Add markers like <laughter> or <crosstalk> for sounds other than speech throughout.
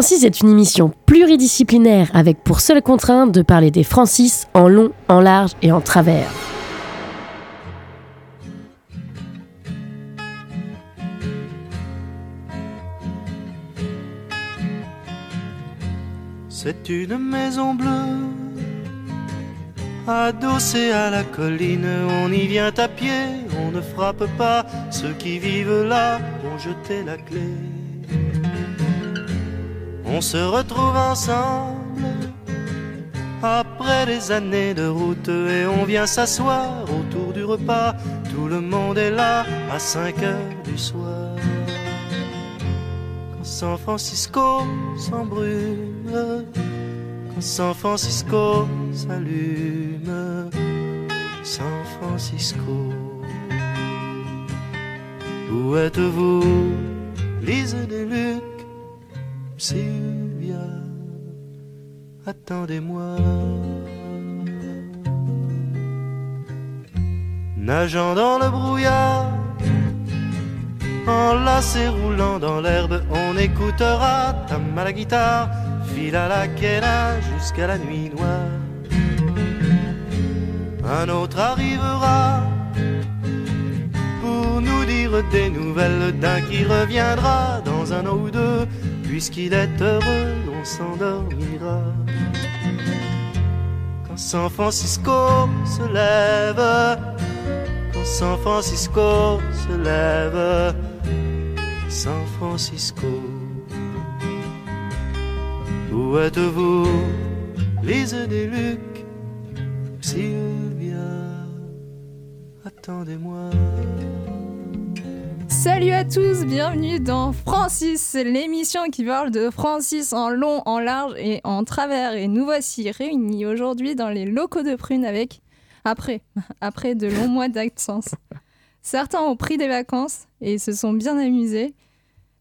Francis est une émission pluridisciplinaire avec pour seule contrainte de parler des Francis en long, en large et en travers. C'est une maison bleue, adossée à la colline. On y vient à pied, on ne frappe pas. Ceux qui vivent là ont jeté la clé. On se retrouve ensemble après des années de route et on vient s'asseoir autour du repas. Tout le monde est là à 5 heures du soir. Quand San Francisco s'embrume, quand San Francisco s'allume, San Francisco. Où êtes-vous, Lise des Luc, Sylvia, attendez-moi. Nageant dans le brouillard, enlacé roulant dans l'herbe, on écoutera tam à la guitare, fil à la quena jusqu'à la nuit noire. Un autre arrivera pour nous dire des nouvelles d'un qui reviendra dans un an ou deux. Puisqu'il est heureux, on s'endormira. Quand San Francisco se lève, quand San Francisco se lève, San Francisco. Où êtes-vous, Lise des Luc, Sylvia, attendez-moi. Salut à tous, bienvenue dans Francis, l'émission qui parle de Francis en long, en large et en travers. Et nous voici réunis aujourd'hui dans les locaux de Prune avec, après, <laughs> après de longs mois d'absence. Certains ont pris des vacances et se sont bien amusés.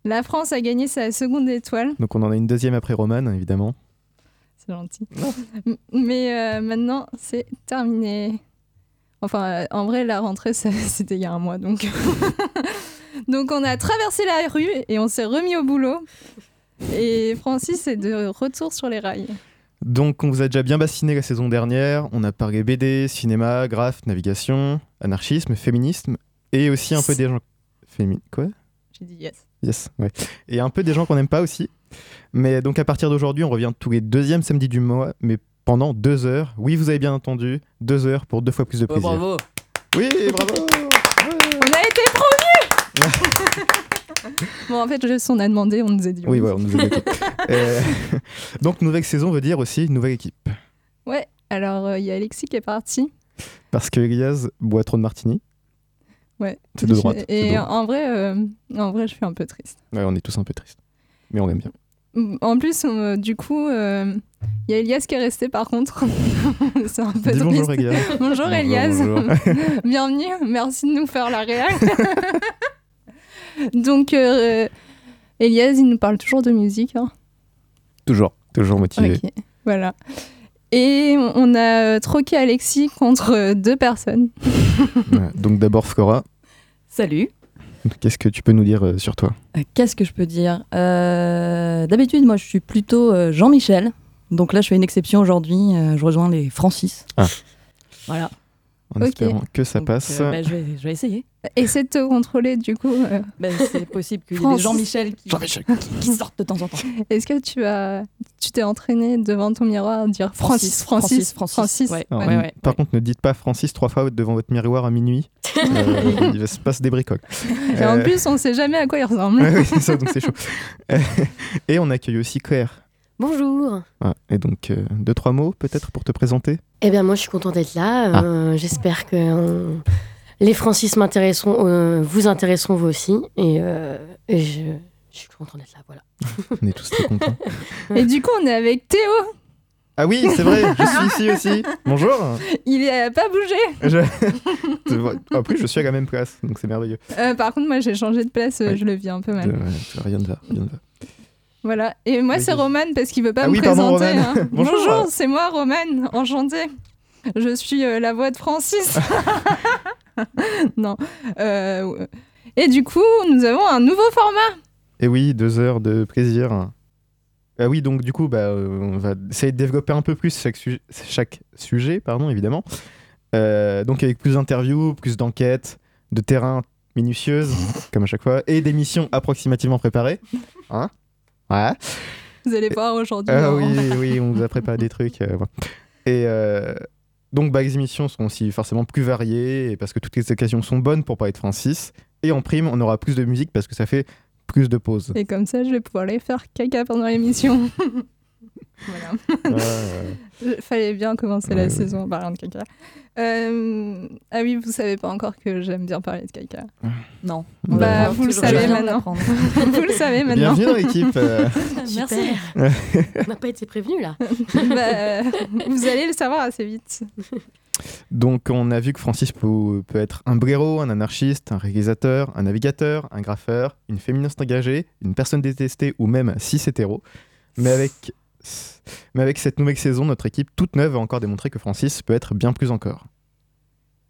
La France a gagné sa seconde étoile. Donc on en a une deuxième après Roman, évidemment. C'est gentil. Mais euh, maintenant, c'est terminé. Enfin, euh, en vrai, la rentrée, <laughs> c'était il y a un mois, donc. <laughs> donc, on a traversé la rue et on s'est remis au boulot. Et Francis est de retour sur les rails. Donc on vous a déjà bien bassiné la saison dernière. On a parlé BD, cinéma, graphe, navigation, anarchisme, féminisme et aussi un peu des gens... Fémi... Quoi? J'ai dit yes. Yes, ouais. Et un peu des gens qu'on n'aime pas aussi. Mais donc à partir d'aujourd'hui, on revient tous les deuxièmes samedis du mois, mais pendant deux heures. Oui, vous avez bien entendu, deux heures pour deux fois plus de Ouais, plaisir. bravo. Oui, bravo On a été promus Bon, en fait, juste on a demandé, on nous a dit. Oui, voilà, on nous a dit. <laughs> Euh, Donc nouvelle saison veut dire aussi nouvelle équipe. Ouais, alors euh, il y a Alexis qui est parti. Parce que Elias boit trop de martini. Ouais. C'est de droite. de Et droite. en vrai, euh, en vrai, je suis un peu triste. Ouais, on est tous un peu tristes. Mais on aime bien. En plus, euh, du coup, euh, il y a Elias qui est resté par contre. <laughs> C'est un peu Dis triste. bonjour Elias. Bonjour, Bonjour, Elias. bonjour. <laughs> Bienvenue. Merci de nous faire la réal. <laughs> Donc, euh, Elias, il nous parle toujours de musique. hein. Toujours, toujours motivé. Ok, voilà. Et on- a euh, troqué Alexis contre euh, deux personnes. <laughs> Ouais, Donc d'abord Flora, Salut. qu'est-ce que tu peux nous dire euh, sur toi? Euh, Qu'est-ce que je peux dire? Euh, D'habitude, moi, je suis plutôt euh, Jean-Michel. Donc là, je fais une exception aujourd'hui. euh, je rejoins les Francis. Ah. Voilà. En espérant que ça Donc, passe. euh, bah, je, vais, je vais essayer. Essaie de te contrôler, du coup. euh, Bah, c'est possible qu'il y ait des Jean-Michel <laughs> qui, sortent de temps en temps. Est-ce que tu as, tu t'es entraîné devant ton miroir à dire Francis, Francis, Francis, Francis, ouais. Alors, ouais, ouais, Par ouais. contre, ne dites pas Francis trois fois devant votre miroir à minuit. <laughs> Euh, il va se passe des bricoles. Et en Euh, plus, on sait jamais à quoi il ressemble. ouais, <laughs> oui, c'est ça, donc c'est chaud. Euh, Et on accueille aussi Claire. Bonjour. Ah, et donc, euh, deux, trois mots peut-être pour te présenter? Eh bien, moi, je suis contente d'être là. Euh, J'espère que euh, les Francis m'intéresseront, euh, vous intéresseront vous aussi. Et, euh, et je, je suis contente d'être là, voilà. <laughs> On est tous très contents. <laughs> Et du coup, on est avec Théo. Ah oui, c'est vrai, je suis ici aussi. Bonjour. Il a pas bougé. Je... Après, je suis à la même place, donc c'est merveilleux. Euh, par contre, moi, j'ai changé de place. Je le vis un peu mal. De- ouais, rien ne va, rien ne va. Voilà. Et moi, c'est. Roman parce qu'il veut pas Ah me oui, présenter. Hein. <laughs> Bonjour. c'est moi, Roman. Enchantée. Je suis euh, la voix de Francis. <laughs> non. Euh, Et du coup, nous avons un nouveau format. Et oui, deux heures de plaisir. Ah oui, donc du coup, bah, euh, on va essayer de développer un peu plus chaque, sujet- chaque sujet, pardon, évidemment. Donc avec plus d'interviews, plus d'enquêtes, de terrain minutieuses, comme à chaque fois, et d'émissions approximativement préparées. Hein Ouais. Vous allez voir aujourd'hui. Hein. oui, oui, on vous a préparé des trucs. euh. Et euh, donc, bah, les émissions seront aussi forcément plus variées, parce que toutes les occasions sont bonnes pour parler de Francis. Et en prime, on aura plus de musique parce que ça fait plus de pauses. Et comme ça, je vais pouvoir aller faire caca pendant l'émission. <laughs> voilà. Ouais, Il Fallait bien commencer Ouais, la ouais. saison en parlant de caca. Euh, Ah oui, vous savez pas encore que j'aime bien parler de caca. Non. Bah, Bah, <laughs> vous le savez maintenant. vous le savez maintenant. Bienvenue dans l'équipe. euh. <laughs> Merci. On n'a pas été prévenus, là. <laughs> Bah, euh, vous allez le savoir assez vite. Donc, on a vu que Francis peut, peut être un blaireau, un anarchiste, un réalisateur, un navigateur, un graffeur, une féministe engagée, une personne détestée ou même cis hétéro. Mais avec, mais avec cette nouvelle saison, notre équipe toute neuve a encore démontré que Francis peut être bien plus encore.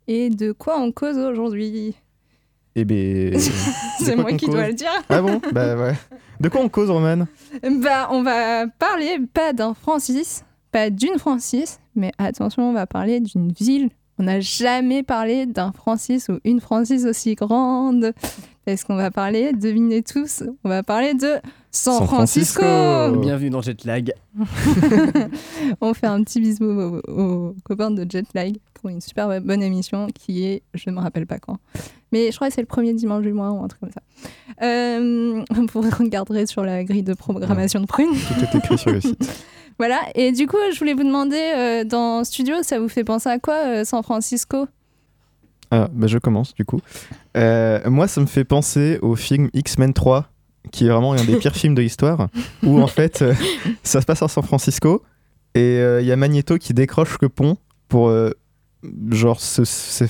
Et de quoi on cause aujourd'hui Eh ben. <laughs> C'est moi qui dois le dire. Ah bon? Bah ouais. De quoi on cause, Roman? Bah, on va parler pas d'un Francis, pas d'une Francis, mais attention, on va parler d'une ville. On n'a jamais parlé d'un Francis ou une Francis aussi grande. Parce qu'on va parler, devinez tous, on va parler de San, San Francisco. Francisco. Bienvenue dans Jetlag. <laughs> on fait un petit bisou aux, aux copains de Jetlag qui ont une super bonne émission qui est, je ne me rappelle pas quand, mais je crois que c'est le premier dimanche du mois ou un truc comme ça. Euh, <laughs> vous regarderez sur la grille de programmation de Prune. Tout est écrit sur le site. <laughs> Voilà, et du coup, je voulais vous demander, euh, dans Studio, ça vous fait penser à quoi, euh, San Francisco? Ah, bah je commence du coup. Euh, moi, ça me fait penser au film X-Men 3, qui est vraiment un des pires <laughs> films de l'histoire, où en fait, euh, <laughs> ça se passe à San Francisco, et euh, il y a Magneto qui décroche le pont pour, euh, genre, se- se-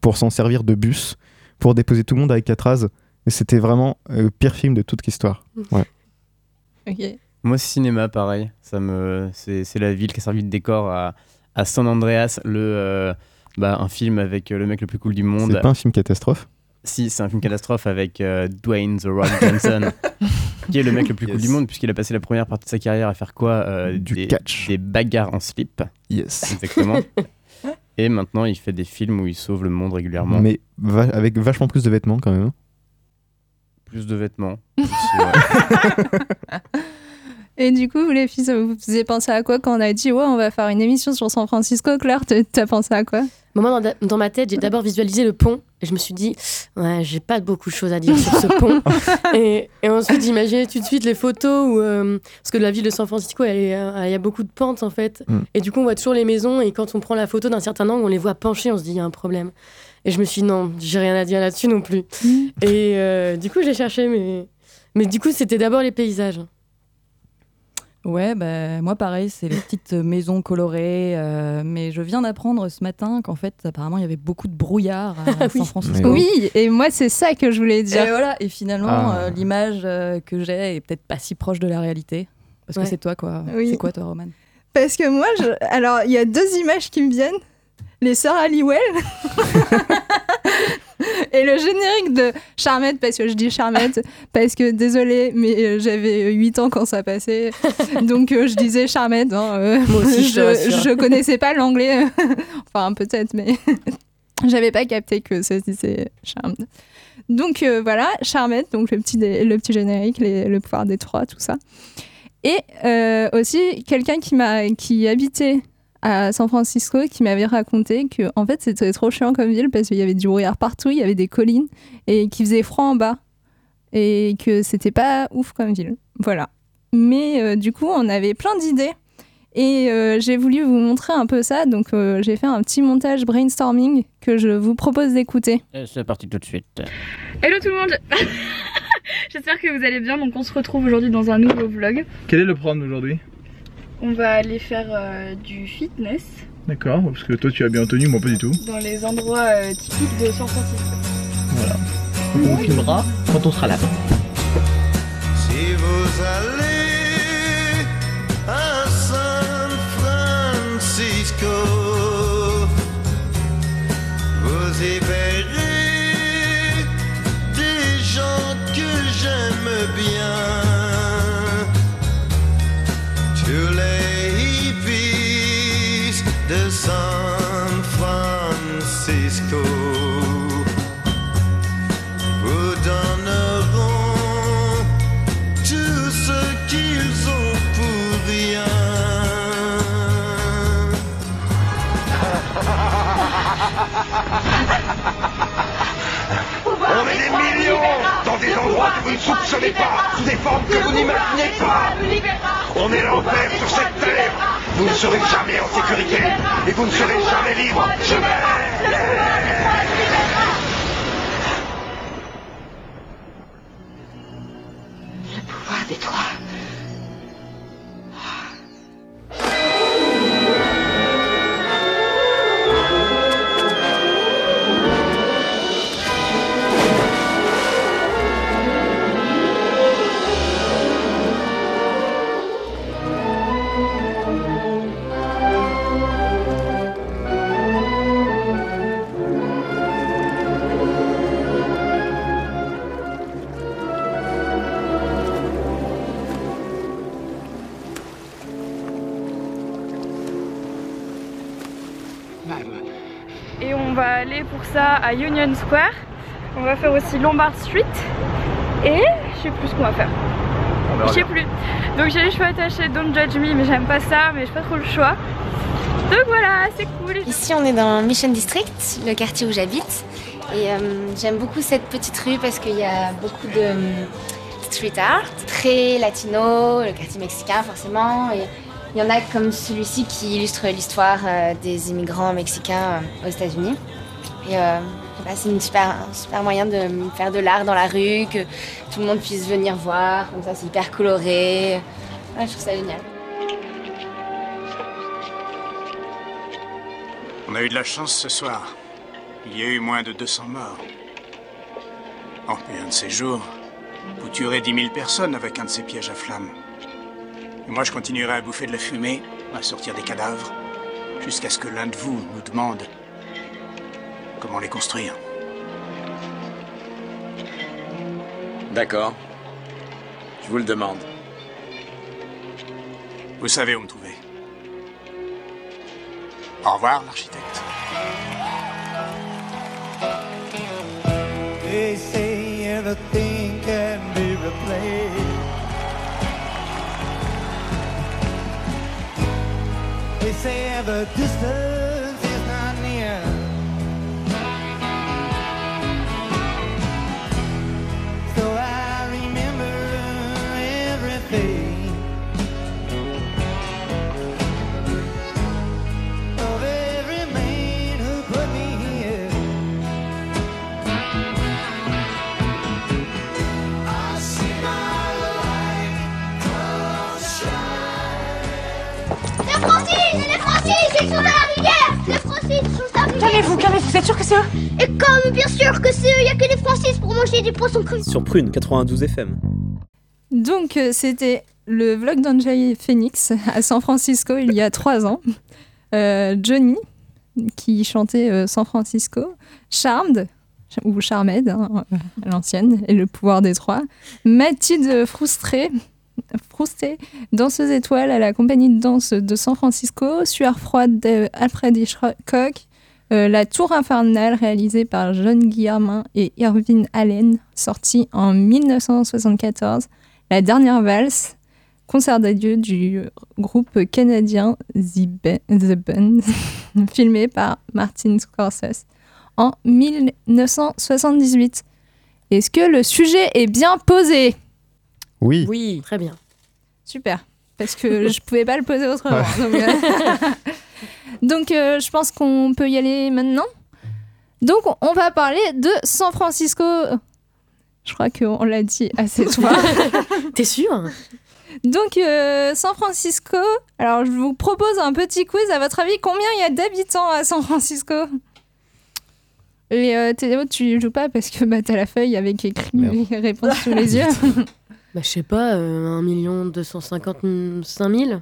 pour s'en servir de bus, pour déposer tout le monde avec Catraz. Et c'était vraiment euh, le pire film de toute l'histoire. <laughs> Ouais. Ok. Moi, cinéma, pareil. Ça me, c'est, c'est la ville qui a servi de décor à, à San Andreas, le, euh, bah, un film avec euh, le mec le plus cool du monde. C'est pas un film catastrophe. Si, c'est un film catastrophe avec euh, Dwayne The Rock Johnson, <laughs> qui est le mec le plus cool du monde, puisqu'il a passé la première partie de sa carrière à faire quoi Euh, Du des, catch. Des bagarres en slip, Yes. exactement. Et maintenant, il fait des films où il sauve le monde régulièrement. Mais va- avec vachement plus de vêtements quand même. hein. Plus de vêtements. <laughs> Et du coup, les filles, ça vous faisait penser à quoi quand on a dit, ouais, on va faire une émission sur San Francisco Claire, t'as- t'as pensé à quoi? Moi, dans, dans ma tête, j'ai d'abord visualisé le pont et je me suis dit, ouais, j'ai pas beaucoup de choses à dire sur ce pont. <laughs> et, et ensuite, j'imaginais tout de suite les photos où. euh, parce que la ville de San Francisco, euh, il y a beaucoup de pentes en fait. Mm. Et du coup, on voit toujours les maisons et quand on prend la photo d'un certain angle, on les voit penchées, on se dit, il y a un problème. Et je me suis dit, non, j'ai rien à dire là-dessus non plus. et euh, du coup, j'ai cherché, mais. Mais du coup, c'était d'abord les paysages. Ouais, bah, moi pareil, c'est les petites maisons colorées. euh, mais je viens d'apprendre ce matin qu'en fait, apparemment, il y avait beaucoup de brouillard à <laughs> Ah oui. San Francisco. Oui. Et moi, c'est ça que je voulais Et dire. voilà, et finalement, Ah. euh, l'image euh, que j'ai est peut-être pas si proche de la réalité. Parce Ouais. que c'est toi, quoi. Oui. C'est quoi, toi, Roman? Parce que moi, je... alors, il y a deux images qui me viennent. Les sœurs Halliwell. <laughs> <laughs> Et le générique de Charmette, parce que je dis Charmette, <laughs> parce que désolé, mais euh, j'avais 8 ans quand ça passait. <laughs> Donc euh, je disais Charmette. hein, euh, Moi aussi, je je, je connaissais pas l'anglais. enfin, peut-être, mais j'avais pas capté que ça se disait Charmed. Donc euh, voilà, Charmette, donc le petit, le petit générique, les- le pouvoir des trois, tout ça. Et euh, aussi, quelqu'un qui, qui habitait à San Francisco qui m'avait raconté que en fait c'était trop chiant comme ville parce qu'il y avait du brouillard partout, il y avait des collines et qu'il faisait froid en bas et que c'était pas ouf comme ville. Voilà. mais euh, du coup, on avait plein d'idées. Et euh, j'ai voulu vous montrer un peu ça, donc euh, j'ai fait un petit montage brainstorming que je vous propose d'écouter. C'est parti tout de suite. Hello tout le monde <laughs> J'espère que vous allez bien, donc on se retrouve aujourd'hui dans un nouveau vlog. Quel est le programme d'aujourd'hui On va aller faire euh, du fitness D'accord, parce que toi tu as bien tenu, moi pas du tout. dans les endroits euh, typiques de San Francisco. Voilà. On filmera quand on sera là. Si vous allez à San Francisco, vous y verrez des gens que j'aime bien. Hippies de San Francisco vous donneront tout ce. Des millions dans des endroits que vous ne soupçonnez pas, sous des formes que vous n'imaginez pas. On est l'enfer sur cette terre. Vous ne serez jamais en sécurité et vous ne serez jamais libre. À Union Square. On va faire aussi Lombard Street. Et je sais plus ce qu'on va faire. Je sais plus. Donc j'ai les cheveux attachés, don't judge me, mais j'aime pas ça, mais j'ai pas trop le choix. Donc voilà, c'est cool. Ici, on est dans Mission District, le quartier où j'habite. Et euh, j'aime beaucoup cette petite rue parce qu'il y a beaucoup de euh, street art, très latino, le quartier mexicain forcément. Et il y en a comme celui-ci qui illustre l'histoire euh, des immigrants mexicains aux États-Unis. Euh, pas, c'est super, un super moyen de faire de l'art dans la rue, que tout le monde puisse venir voir. Comme ça, c'est hyper coloré. Je trouve ça génial. On a eu de la chance ce soir. Il y a eu moins de 200 morts. Et un de ces jours, vous tuerez 10 000 personnes avec un de ces pièges à flammes. Et moi, je continuerai à bouffer de la fumée, à sortir des cadavres, jusqu'à ce que l'un de vous nous demande comment les construire. D'accord. Je vous le demande. Vous savez où me trouver. Au revoir, l'architecte. They say everything can be replaced. They say the distance Calmez-vous, calmez-vous, vous êtes sûr que c'est eux Et comme bien sûr que c'est eux, il y a que les Francis pour manger du poisson cru Sur Prune 92 FM. Donc, euh, c'était le vlog d'Angel Phoenix à San Francisco il y a trois ans. Euh, Johnny, qui chantait euh, San Francisco. Charmed, ou Charmed, hein, euh, à l'ancienne, et le pouvoir des trois. Mathilde Frustrée, Frustrée, danseuse étoile à la compagnie de danse de San Francisco. Sueur froide d'Alfred Hitchcock. Euh, la Tour infernale, réalisée par John Guillermin et Irving Allen, sortie en 1974. La dernière valse, concert d'adieu du groupe canadien The, Ba- The Band, <laughs> filmé par Martin Scorsese en 1978. Est-ce que le sujet est bien posé? Oui. Oui. Très bien. Super. Parce que je pouvais pas le poser autrement. Donc, euh, <laughs> donc, euh, je pense qu'on peut y aller maintenant. Donc, on va parler de San Francisco. Je crois qu'on l'a dit assez <laughs> fois. T'es sûr? Donc, euh, San Francisco. Alors, je vous propose un petit quiz. À votre avis, combien il y a d'habitants à San Francisco? Et euh, Théo, tu joues pas parce que bah, t'as la feuille avec écrit les réponses sous les <laughs> yeux. <laughs> Bah, je sais pas, euh, 1 255 000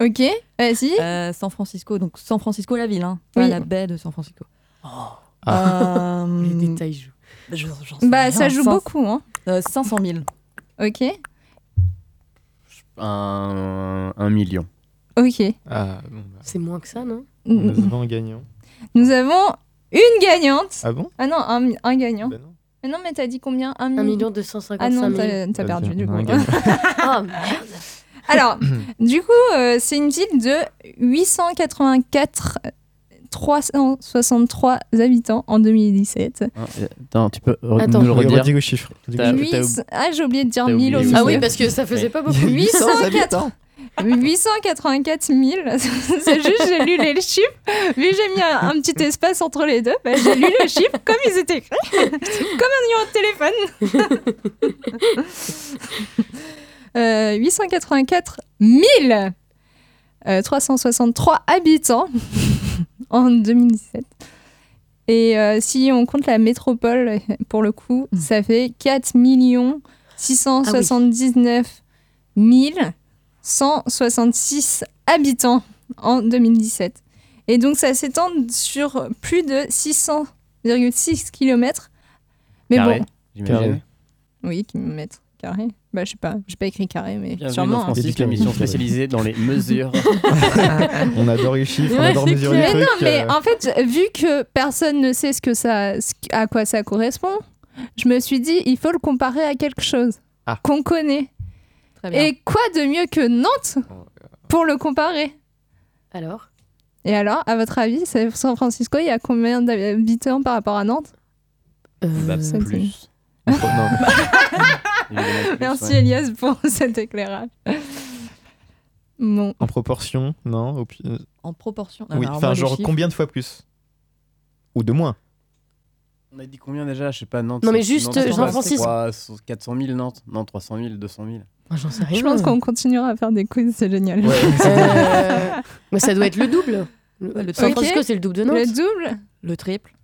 ok, vas-y. Euh, San Francisco, donc San Francisco la ville, hein, pas Oui. la baie de San Francisco. Ah. Euh, Les détails jouent. je- j'en sais Bah, rien, ça joue cinq- beaucoup. Hein. euh, 500 000. Ok, Un, un million. ok. Ah, bon, bah, C'est moins que ça, non? Nous avons un gagnant. Nous avons une gagnante. Ah bon? Ah non, un, un gagnant. Bah non. Mais non, mais t'as dit combien? 1 1 million 255 Ah 000. non, t'as t'as perdu du on coup. a un gagnant. Ah <laughs> merde Alors, <clears throat> du coup, euh, c'est une ville de 884 363 habitants en 2017. Hein, euh, Attends, tu peux re- Attends. nous le redire redis le chiffre. Le T'as- chiffre. t'as Ah, j'ai oublié de dire t'as 1000 oublié aussi. Ah oui, parce que ça faisait pas <laughs> beaucoup. 800 habitants. 884 000, <laughs> c'est juste j'ai lu les chiffres, vu que j'ai mis un, un petit espace entre les deux, bah, j'ai lu les chiffres comme ils étaient écrits, <laughs> comme un numéro de téléphone. Euh, 884 000 euh, 363 habitants <laughs> en 2017. Et euh, si on compte la métropole, <laughs> pour le coup, ça fait 4 679 166 habitants en 2017. Et donc ça s'étend sur plus de 600,6 km. Mais Carré, bon, j'imagine. oui, kilomètres carrés. Bah, je sais pas, j'ai pas écrit carré, mais Bienvenue sûrement. dans hein. Francis, l'émission spécialisée dans les mesures. <laughs> On adore les chiffres, on adore mesurer Mais les non, trucs. mais euh, en fait, vu que personne ne sait ce que ça, ce- à quoi ça correspond, je me suis dit, il faut le comparer à quelque chose Ah. qu'on connaît. Très bien. Et quoi de mieux que Nantes pour le comparer? Alors? Et alors, à votre avis, San Francisco, il y a combien d'habitants par rapport à Nantes? Euh, Bah, plus. non, <laughs> plus, Merci ouais. Elias pour <laughs> cet éclairage. Bon, En proportion, non euh, En proportion. Oui, enfin, genre chiffres- combien de fois plus Ou de moins On a dit combien déjà? Je sais pas, Nantes. Non, mais juste, Nantes, c'est Jean quoi, Francis. c'est quoi, 400 000 Nantes? Non, 300 000, 200 000. Moi, J'en sais rien. je pense qu'on continuera à faire des quiz, c'est génial. <laughs> Euh, mais ça doit être le double. Le, le San Ok. Francisco, c'est le double de Nantes. Le double? Le triple.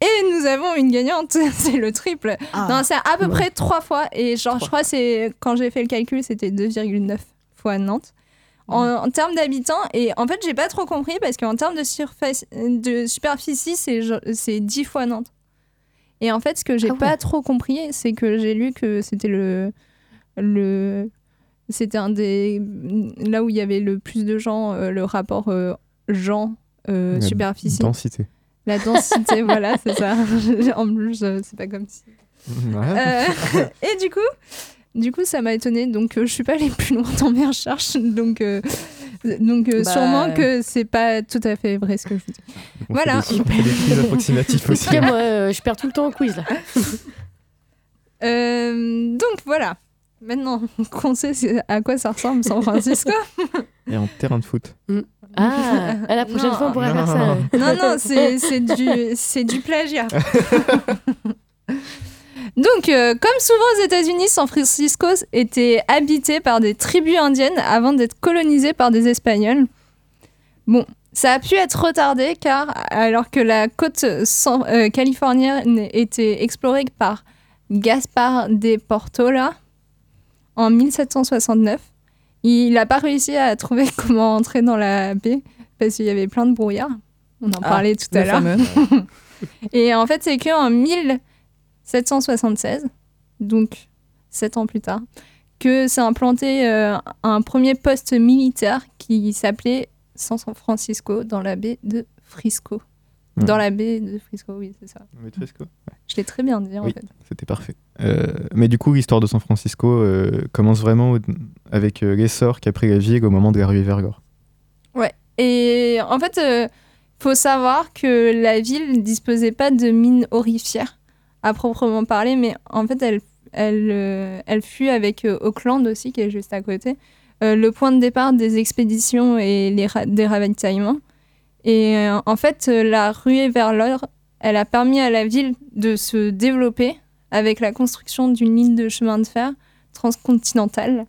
Et nous avons une gagnante, <laughs> c'est le triple. Ah. Non, c'est à peu Ouais. près trois fois. Et genre, je crois c'est quand j'ai fait le calcul, c'était 2,9 fois Nantes. En, en termes d'habitants, et en fait, j'ai pas trop compris parce qu'en termes de, surface, de superficie, c'est genre- c'est 10 fois Nantes. Et en fait, ce que j'ai Ah ouais. pas trop compris, c'est que j'ai lu que c'était le. le c'était un des. Là où il y avait le plus de gens, euh, le rapport euh, gens. euh, superficie. Densité. La densité, <laughs> voilà, c'est ça. <laughs> en plus, euh, c'est pas comme si. Ouais. Euh, et du coup, du coup, ça m'a étonné. Donc, euh, je suis pas allée plus loin dans mes recherches. Donc, euh, donc euh, Bah, sûrement que c'est pas tout à fait vrai ce que je vous dis. On Voilà. fait des- on fait des quiz approximatifs En aussi. tout cas, moi, euh, je perds tout le temps au quiz là. Euh, donc voilà. Maintenant <laughs> qu'on sait à quoi ça ressemble San Francisco. Et en terrain de foot. Ah, à la prochaine Non. fois, on pourra Non. faire ça. Non, non, c'est c'est du, c'est du plagiat. <laughs> Donc, euh, comme souvent aux États-Unis, San Francisco était habité par des tribus indiennes avant d'être colonisé par des Espagnols. Bon, ça a pu être retardé car, alors que la côte euh, californienne était explorée par Gaspar de Portola en 1769, il n'a pas réussi à trouver <laughs> comment entrer dans la baie parce qu'il y avait plein de brouillard. On en Ah, parlait tout à l'heure. <laughs> Et en fait, c'est qu'en 1776, donc sept ans plus tard, que s'est implanté euh, un premier poste militaire qui s'appelait San Francisco dans la baie de Frisco. Ouais. Dans la baie de Frisco, oui, c'est ça. Mais Frisco, ouais. Je l'ai très bien dit en Oui, fait. c'était parfait. Euh, mais du coup, l'histoire de San Francisco euh, commence vraiment avec euh, l'essor qu'a pris la ville au moment de l'arrivée Vergor. Ouais. Et en fait, il faut savoir que la ville ne disposait pas de mines aurifères à proprement parler, mais en fait, elle, elle, euh, elle fut avec euh, Auckland aussi, qui est juste à côté, euh, le point de départ des expéditions et des ravitaillements. Et euh, en fait, euh, la ruée vers l'or, elle a permis à la ville de se développer avec la construction d'une ligne de chemin de fer transcontinentale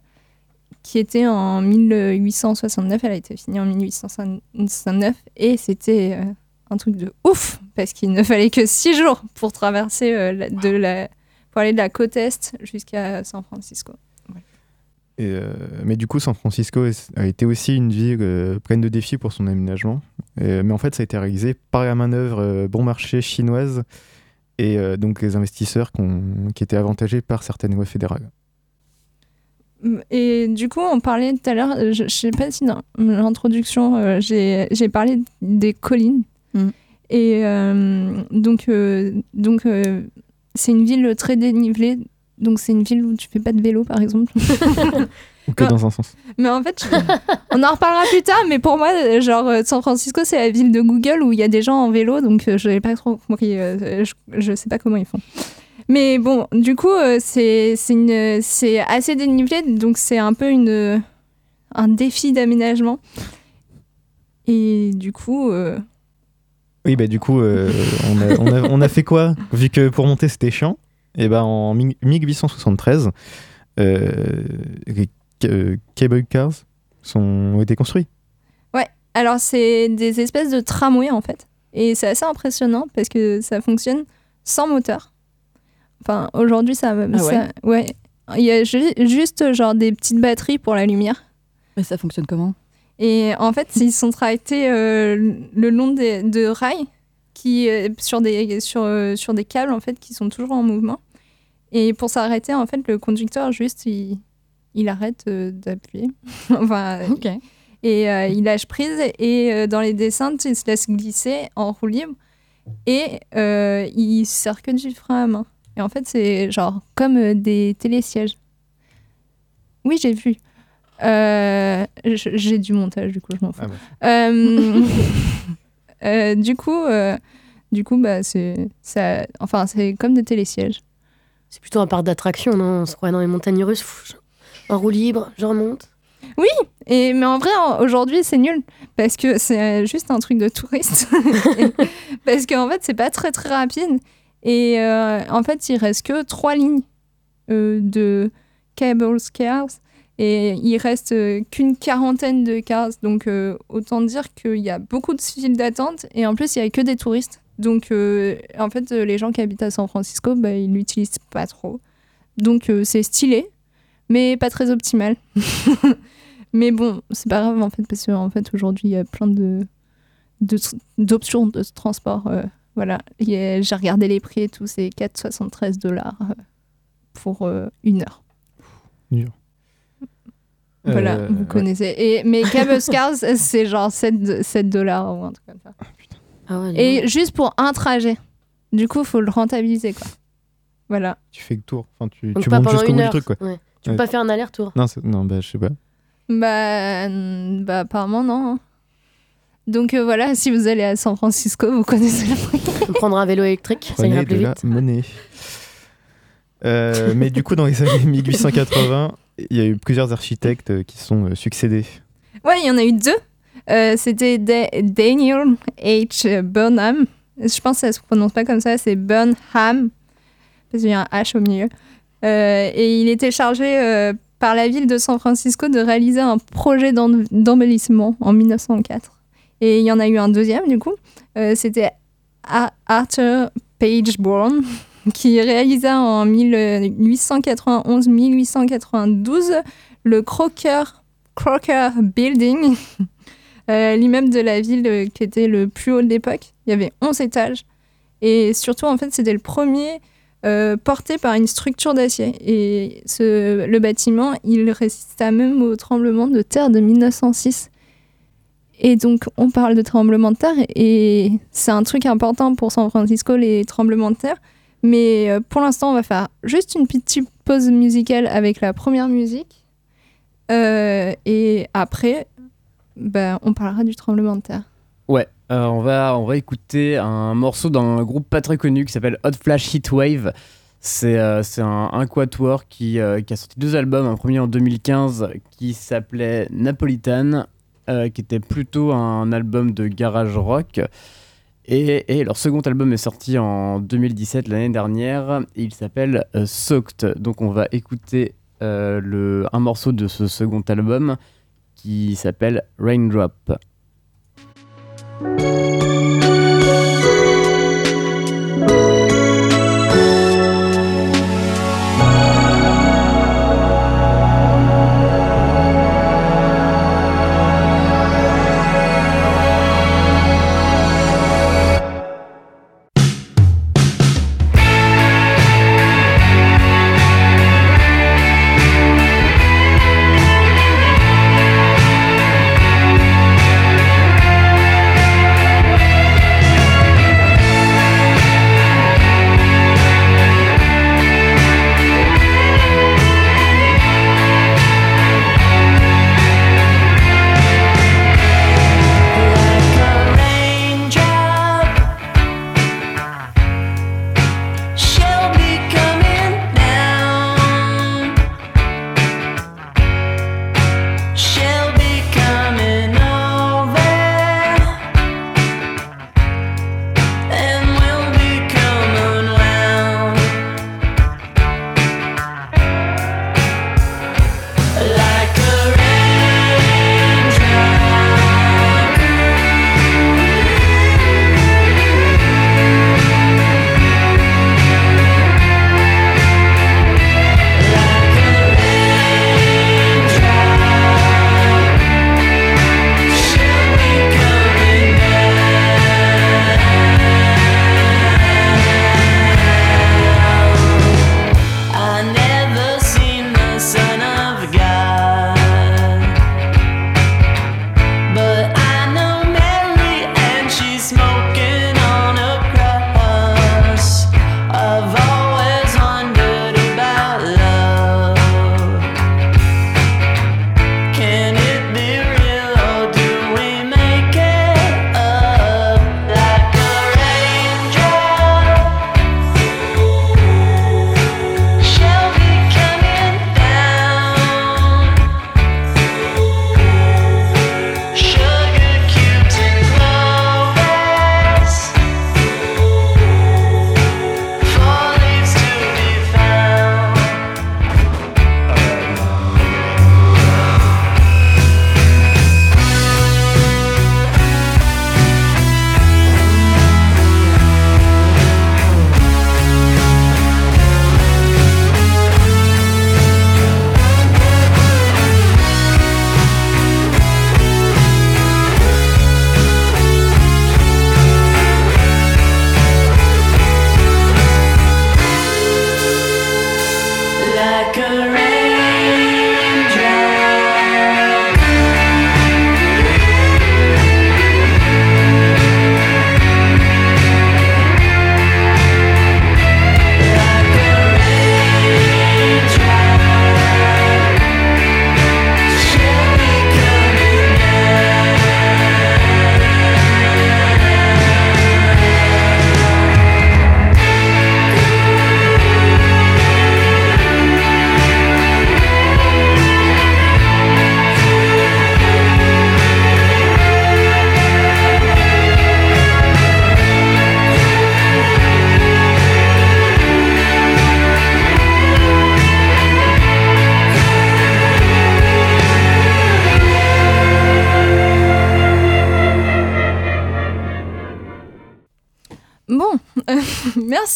qui était en 1869. Elle a été finie en 1869 et c'était euh, un truc de ouf parce qu'il ne fallait que six jours pour traverser euh, de la, pour aller de la côte est jusqu'à San Francisco. Euh, mais du coup, San Francisco a été aussi une ville pleine de défis pour son aménagement. Mais en fait, ça a été réalisé par la manœuvre euh, bon marché chinoise et euh, donc les investisseurs qui étaient avantagés par certaines lois fédérales. Et du coup, on parlait tout à l'heure, euh, je, je sais pas si dans l'introduction, euh, j'ai parlé des collines. Et euh, donc, euh, donc euh, c'est une ville très dénivelée. Donc, c'est une ville où tu fais pas de vélo, par exemple. <laughs> Ou que dans un sens. Mais en fait, je- on en reparlera plus tard. Mais pour moi, genre, euh, San Francisco, c'est la ville de Google où il y a des gens en vélo. Donc, euh, je n'ai pas trop compris. euh, je, je sais pas comment ils font. Mais bon, du coup, c'est assez dénivelé. Donc, c'est un peu une, un défi d'aménagement. Et du coup, euh, Oui, bah du coup, euh, on, a, on, a, on a fait quoi? Vu que pour monter c'était chiant, et ben en mi- 1873, euh, euh, cable cars sont, ont été construits. Ouais, alors c'est des espèces de tramways en fait. Et c'est assez impressionnant parce que ça fonctionne sans moteur. Enfin, aujourd'hui, ça, Ah ça- ouais? ouais. Il y a ju- juste genre des petites batteries pour la lumière. Mais ça fonctionne comment? Et en fait, ils sont traités euh, le long des, de rails qui, euh, sur, des, sur, euh, sur des câbles en fait, qui sont toujours en mouvement. Et pour s'arrêter, en fait, le conducteur, juste, il, il arrête euh, d'appuyer. <laughs> enfin, Et euh, il lâche prise et euh, dans les descentes, il se laisse glisser en roue libre et euh, il sert que du frein à main. Et en fait, c'est genre comme euh, des télésièges. Oui, j'ai vu. Euh, j'ai du montage, du coup, je m'en fous. Euh, <laughs> <laughs> euh, du coup, euh, du coup, bah, c'est, ça, enfin, c'est comme des télésièges. C'est plutôt un parc d'attraction, non? On se croit dans les montagnes russes. En roue libre, je remonte. Oui, et, mais en vrai, aujourd'hui, c'est nul. Parce que c'est juste un truc de touriste. <laughs> <laughs> parce qu'en fait, c'est pas très très rapide. Et euh, en fait, il reste que trois lignes euh, de cable cars. Et il reste euh, qu'une quarantaine de cars. Donc, euh, autant dire qu'il y a beaucoup de files d'attente. Et en plus, il y a que des touristes. Donc, euh, en fait, les gens qui habitent à San Francisco, bah, ils l'utilisent pas trop. Donc, c'est stylé, mais pas très optimal. <laughs> Mais bon, c'est pas grave en fait, parce qu'en fait, aujourd'hui, il y a plein de de d'options de, transport. euh, voilà, j'ai regardé les prix et tout, c'est 4,73 dollars pour euh, une heure. Voilà, Euh, vous ouais. connaissez. Et, mais Cable Cars, <laughs> c'est genre 7, 7 dollars ou un truc comme ça. Ah Et juste pour un trajet. Du coup, il faut le rentabiliser, quoi. Voilà. Tu fais le tour, enfin, tu, Donc tu pas montes jusqu'au une bout du truc. Quoi. Ouais. Tu peux Ouais. pas faire un aller-retour. Non, non bah, je sais pas. Bah, bah apparemment, non. hein. Donc euh, voilà, si vous allez à San Francisco, vous connaissez le prix. <laughs> On prendra un vélo électrique, ça ira Prenez plus de la vite. monnaie. Euh, mais du coup, dans les années <laughs> 1880, il y a eu plusieurs architectes euh, qui sont euh, succédés. Ouais, il y en a eu deux. Euh, C'était Da- Daniel H. Burnham. Je pense que ça se prononce pas comme ça, c'est Burnham. Parce qu'il y a un H au milieu. Et il était chargé par la ville de San Francisco de réaliser un projet d'em- d'embellissement en 1904. Et il y en a eu un deuxième, du coup. C'était Ar- Arthur Page Bourne, qui réalisa en 1891-1892 le Crocker, Building, <laughs> euh, l'immeuble de la ville qui était le plus haut de l'époque. Il y avait 11 étages. Et surtout, en fait, c'était le premier euh, porté par une structure d'acier. Et le bâtiment, il résista même au tremblement de terre de 1906. Et donc, on parle de tremblement de terre, et c'est un truc important pour San Francisco, les tremblements de terre. Mais euh, pour l'instant, on va faire juste une petite pause musicale avec la première musique. Euh, et après, ben, on parlera du tremblement de terre. Ouais, euh, on, va, on va écouter un morceau d'un groupe pas très connu qui s'appelle Hot Flash Heatwave. C'est euh, c'est un, quatuor qui, qui a sorti deux albums, un premier en 2015 qui s'appelait Napolitan, qui était plutôt un album de garage rock. Et, leur second album est sorti en 2017, l'année dernière. Il s'appelle euh, Soaked. Donc on va écouter euh, un morceau de ce second album qui s'appelle Raindrop.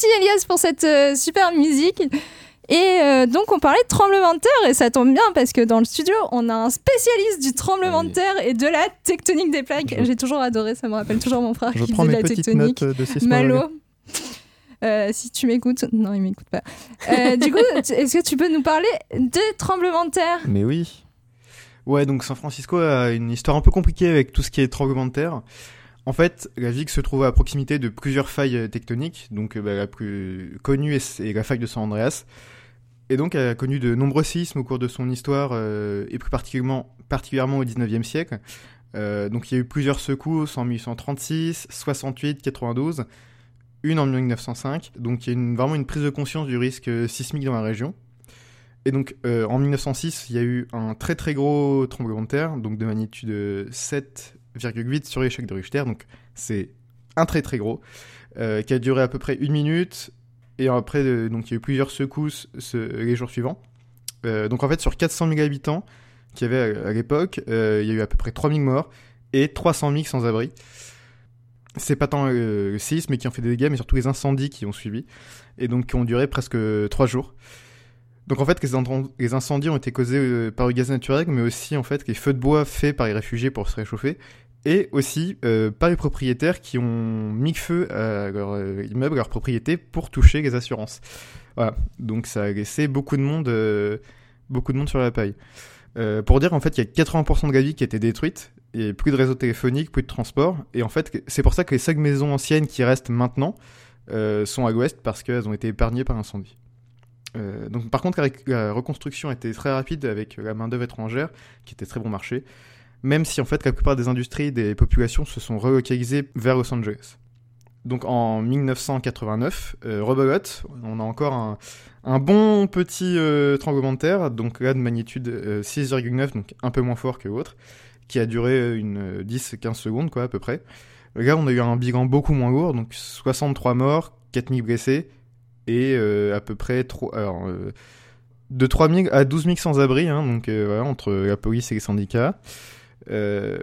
Merci Elias pour cette euh, super musique. Et euh, donc on parlait de tremblement de terre et ça tombe bien parce que dans le studio on a un spécialiste du tremblement de terre et de la tectonique des plaques. J'ai toujours adoré, ça me rappelle toujours mon frère Je qui prends faisait de la tectonique. notes de sismologue. Malo. Euh, si tu m'écoutes, non il m'écoute pas. Euh, du coup, <laughs> est-ce que tu peux nous parler de tremblement de terre Mais oui. Ouais, donc San Francisco a une histoire un peu compliquée avec tout ce qui est tremblement de terre. En fait, la digue se trouve à proximité de plusieurs failles euh, tectoniques, donc euh, bah, la plus connue est, la faille de San Andreas, et donc elle a connu de nombreux séismes au cours de son histoire, euh, et plus particulièrement, particulièrement au 19e siècle. Donc il y a eu plusieurs secousses en 1836, 68, 92, une en 1905, donc il y a une, vraiment une prise de conscience du risque sismique dans la région. Et donc en 1906, il y a eu un très très gros tremblement de terre, donc de magnitude 7 9,8 sur l'échec de Richter, donc c'est un très très gros, euh, qui a duré à peu près une minute, et après, euh, donc il y a eu plusieurs secousses les jours suivants. Euh, donc en fait, sur 400 000 habitants qu'il y avait à, l'époque, il y a eu à peu près 3 000 morts et 300 000 sans-abri. C'est pas tant le séisme qui ont fait des dégâts, mais surtout les incendies qui ont suivi, et donc qui ont duré presque 3 jours. Donc en fait, les incendies ont été causés par le gaz naturel, mais aussi en fait les feux de bois faits par les réfugiés pour se réchauffer, et aussi euh, par les propriétaires qui ont mis feu à leur euh, immeuble, à leur propriété, pour toucher les assurances. Voilà, donc ça a laissé beaucoup de monde, euh, beaucoup de monde sur la paille. Pour dire, en fait, il y a 80% de la vie qui a été détruite, et plus de réseau téléphonique, plus de transport, et en fait, c'est pour ça que les cinq maisons anciennes qui restent maintenant sont à l'ouest, parce qu'elles ont été épargnées par l'incendie. Donc, par contre, la, la reconstruction était très rapide avec la main-d'œuvre étrangère, qui était très bon marché, même si en fait la plupart des industries des populations se sont relocalisées vers Los Angeles. Donc en 1989, euh, on a encore un, bon petit euh, tremblement de terre, donc là de magnitude euh, 6,9, donc un peu moins fort que l'autre, qui a duré une euh, 10-15 secondes quoi à peu près. Là on a eu un bilan beaucoup moins lourd, donc 63 morts, 4000 blessés, et euh, à peu près trop, alors, euh, de 3000 à 12 000 sans-abri, donc euh, voilà, entre la police et les syndicats. Euh,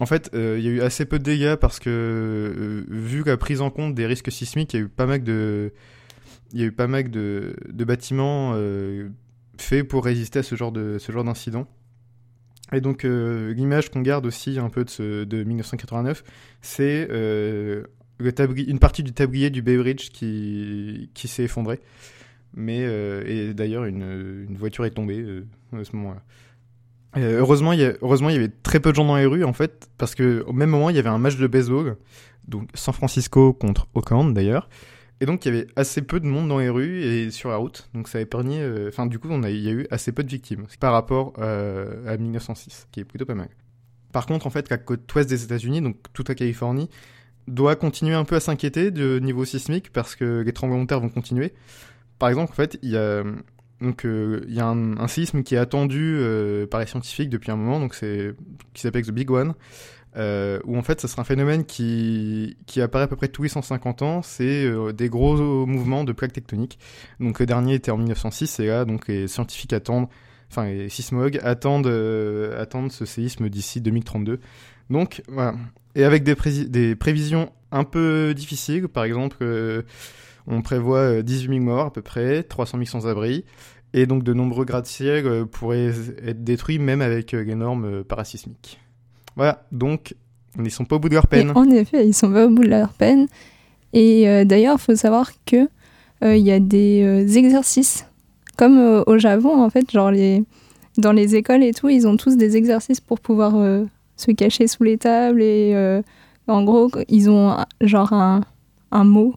en fait, euh, il y a eu assez peu de dégâts parce que, euh, vu la prise en compte des risques sismiques, il y a eu pas mal de, y a eu pas mal de, bâtiments faits pour résister à ce genre d'incident. Et donc l'image qu'on garde aussi un peu de, ce, de 1989, c'est une partie du tablier du Bay Bridge qui, qui s'est effondré. Mais et d'ailleurs une, voiture est tombée à ce moment-là. Euh, heureusement, il y heureusement, il y avait très peu de gens dans les rues en fait, parce que au même moment, il y avait un match de baseball, donc San Francisco contre Oakland d'ailleurs, et donc il y avait assez peu de monde dans les rues et sur la route, donc ça a épargné. euh, Enfin, du coup, il y a eu assez peu de victimes par rapport euh, à 1906, qui est plutôt pas mal. Par contre, en fait, la côte ouest des États-Unis, donc toute la Californie, doit continuer un peu à s'inquiéter du niveau sismique parce que les tremblements de terre vont continuer. Par exemple, en fait, il y a donc euh, il y a un, séisme qui est attendu euh, par les scientifiques depuis un moment, donc qui s'appelle The Big One, euh, où en fait, ça sera un phénomène qui qui apparaît à peu près tous les 150 ans. C'est des gros mouvements de plaques tectoniques. Donc le dernier était en 1906 et là, donc les scientifiques attendent, enfin les sismologues attendent attendent ce séisme d'ici 2032. Donc voilà. Et avec des, prévisions un peu difficiles, par exemple, on prévoit euh, 18 000 morts à peu près, 300 000 sans-abri, et donc de nombreux gratte-ciel euh, pourraient être détruits même avec euh, les normes euh, parasismiques. Voilà, donc ils ne sont pas au bout de leur Et peine. en effet, ils sont pas au bout de leur peine. Et euh, d'ailleurs, il faut savoir que euh, il y a des euh, exercices, comme euh, au Japon, en fait, genre les, dans les écoles et tout, ils ont tous des exercices pour pouvoir euh, se cacher sous les tables. Et euh, en gros, ils ont genre un, un mot,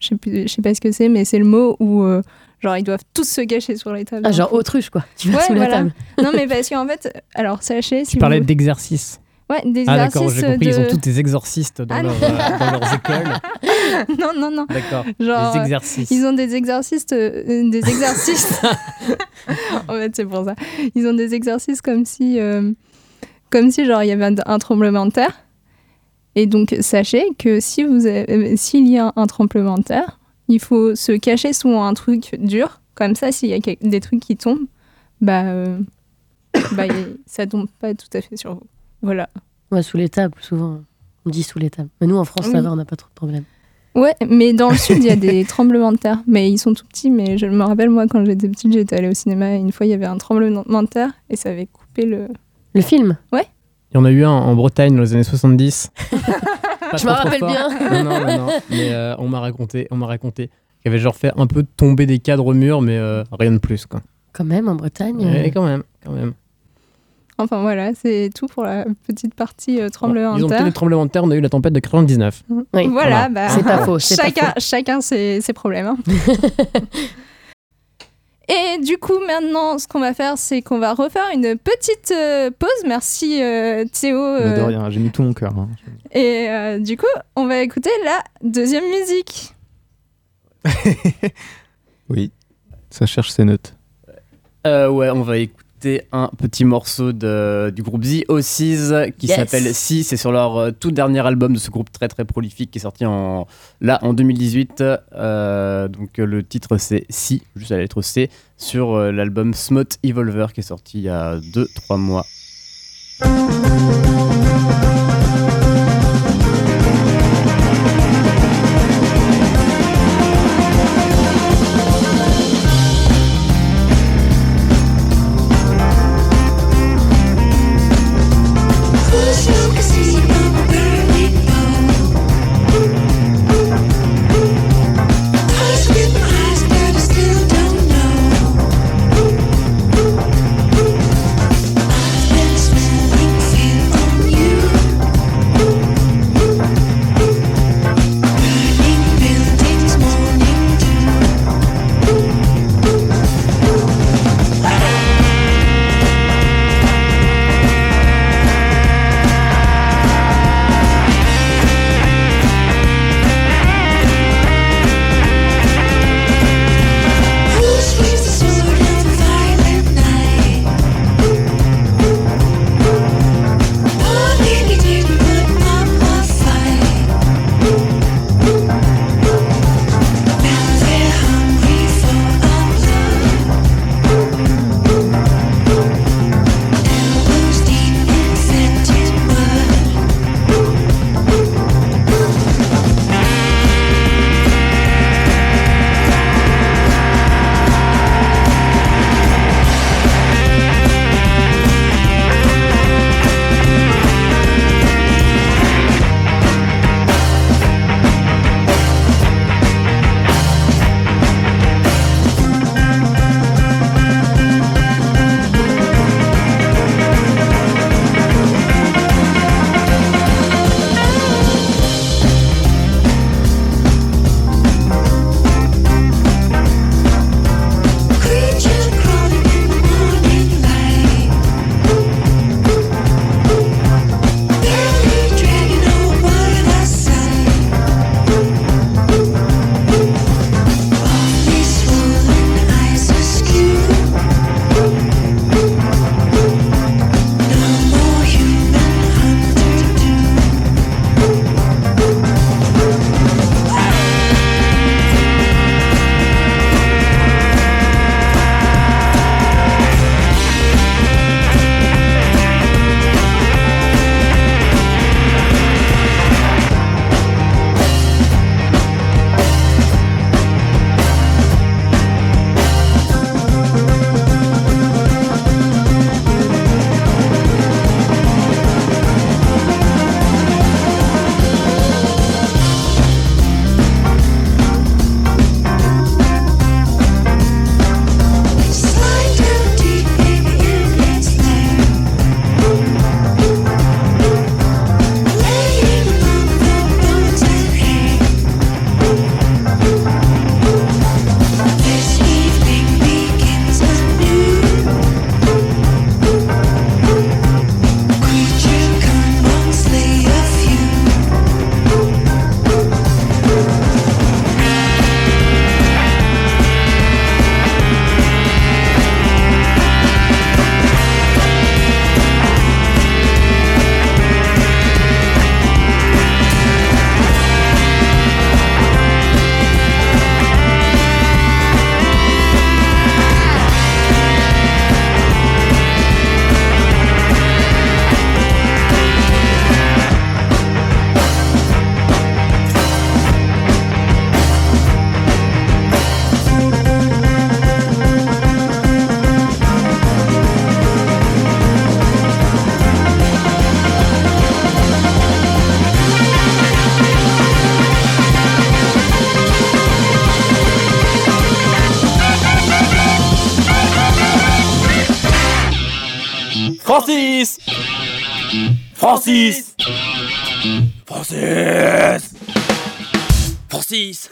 je sais, plus, je sais pas ce que c'est, mais c'est le mot où euh, genre ils doivent tous se cacher sur les tables. Ah, genre autruche, quoi. Tu vas Ouais, sous la voilà. table. <laughs> Non, mais parce qu'en fait, alors sachez si Tu parlais vous- d'exercice. Ouais, des Ah d'accord, j'ai exercices compris, ils ont tous des exorcistes dans, Ah, leur, euh, dans leurs écoles. <laughs> non, non, non. D'accord, Genre, des euh, exercices. Ils ont des exercices, euh, des exercices. <laughs> en fait, c'est pour ça. Ils ont des exercices comme si, euh, comme si genre il y avait un, un tremblement de terre. Et donc sachez que si vous, euh, s'il y a un tremblement de terre, il faut se cacher sous un truc dur. Comme ça, s'il y a des trucs qui tombent, bah, euh, <coughs> bah ça tombe pas tout à fait sur vous. Voilà. Ouais, sous les tables, souvent. On dit sous les tables. Mais nous, en France, ça Oui. va, on n'a pas trop de problèmes. Ouais, mais dans le sud, il y a des <laughs> tremblements de terre. Mais ils sont tout petits. Mais je me rappelle, moi, quand j'étais petite, j'étais allée au cinéma. Et une fois, il y avait un tremblement de terre et ça avait coupé le. Le film? Ouais. Il y en a eu un en Bretagne dans les années 70. <laughs> Pas Je me trop, trop rappelle fort. bien. Non, non, non, non. Mais euh, on m'a raconté, on m'a raconté qu'il y avait genre fait un peu tomber des cadres au mur, mais euh, rien de plus, quoi. Quand même, en Bretagne. Et euh, quand même, quand même. Enfin, voilà, c'est tout pour la petite partie euh, tremblement Ils de ont terre. peut-être le tremblement de terre, on a eu la tempête de 99. Voilà, bah, C'est pas faux, pas chacun, faux. chacun ses, ses problèmes. hein. <laughs> Et du coup, maintenant, ce qu'on va faire, c'est qu'on va refaire une petite euh, pause. Merci euh, Théo. De euh, rien, j'ai mis tout mon cœur. hein. et euh, du coup, on va écouter la deuxième musique. <laughs> Oui, ça cherche ses notes. Euh, ouais, on va écouter un petit morceau de, du groupe The Ossies qui Yes. s'appelle Si. C'est sur leur euh, tout dernier album de ce groupe très très prolifique qui est sorti en, là en 2018. Euh, donc euh, le titre c'est Si, juste à la lettre C, sur l'album Smut Evolver qui est sorti il y a 2-3 mois.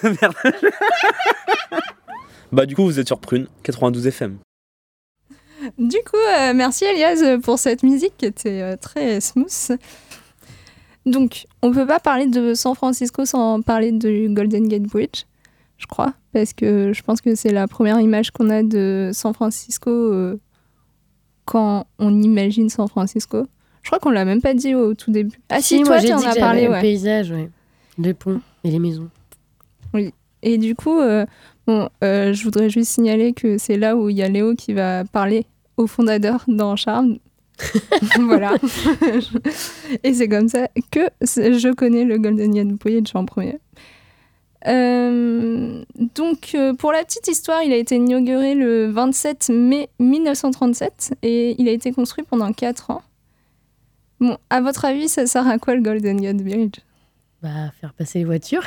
<laughs> Merde Bah, du coup, vous êtes sur Prune, 92 FM. Du coup, euh, merci Elias pour cette musique qui était euh, très smooth. Donc, on peut pas parler de San Francisco sans parler du Golden Gate Bridge, je crois, parce que je pense que c'est la première image qu'on a de San Francisco euh, quand on imagine San Francisco. Je crois qu'on l'a même pas dit au tout début. Ah si, moi toi, j'ai tu en dit as parlé, ouais. le paysage, ouais. Les ponts et les maisons. Et du coup, euh, bon, euh, je voudrais juste signaler que c'est là où il y a Léo qui va parler au fondateur dans Charme. <laughs> voilà. Et c'est comme ça que je connais le Golden Gate Bridge en premier. Euh, donc, euh, pour la petite histoire, il a été inauguré le 27 mai 1937 et il a été construit pendant 4 ans. Bon, à votre avis, ça sert à quoi le Golden Gate Bridge Bah, faire passer les voitures.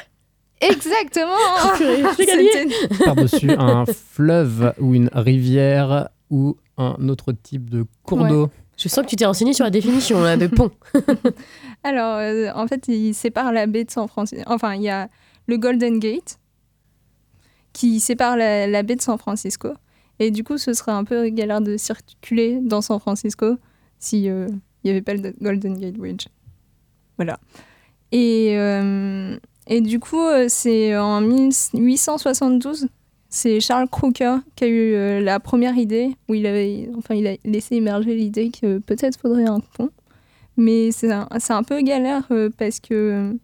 Exactement. <laughs> C'était- Par-dessus un fleuve ou une rivière ou un autre type de cours Ouais. d'eau. Je sens que tu t'es renseigné sur la définition là, de pont. <laughs> <laughs> Alors, euh, en fait, il sépare la baie de San Francisco. Enfin, il y a le Golden Gate qui sépare la, la baie de San Francisco. Et du coup, ce serait un peu galère de circuler dans San Francisco si euh, il n'y avait pas le Golden Gate Bridge. Voilà. Et, euh, et du coup, euh, c'est en 1872, c'est Charles Crooker qui a eu euh, la première idée, où il, avait, enfin, il a laissé émerger l'idée que peut-être faudrait un pont. Mais c'est un, un peu galère euh, parce que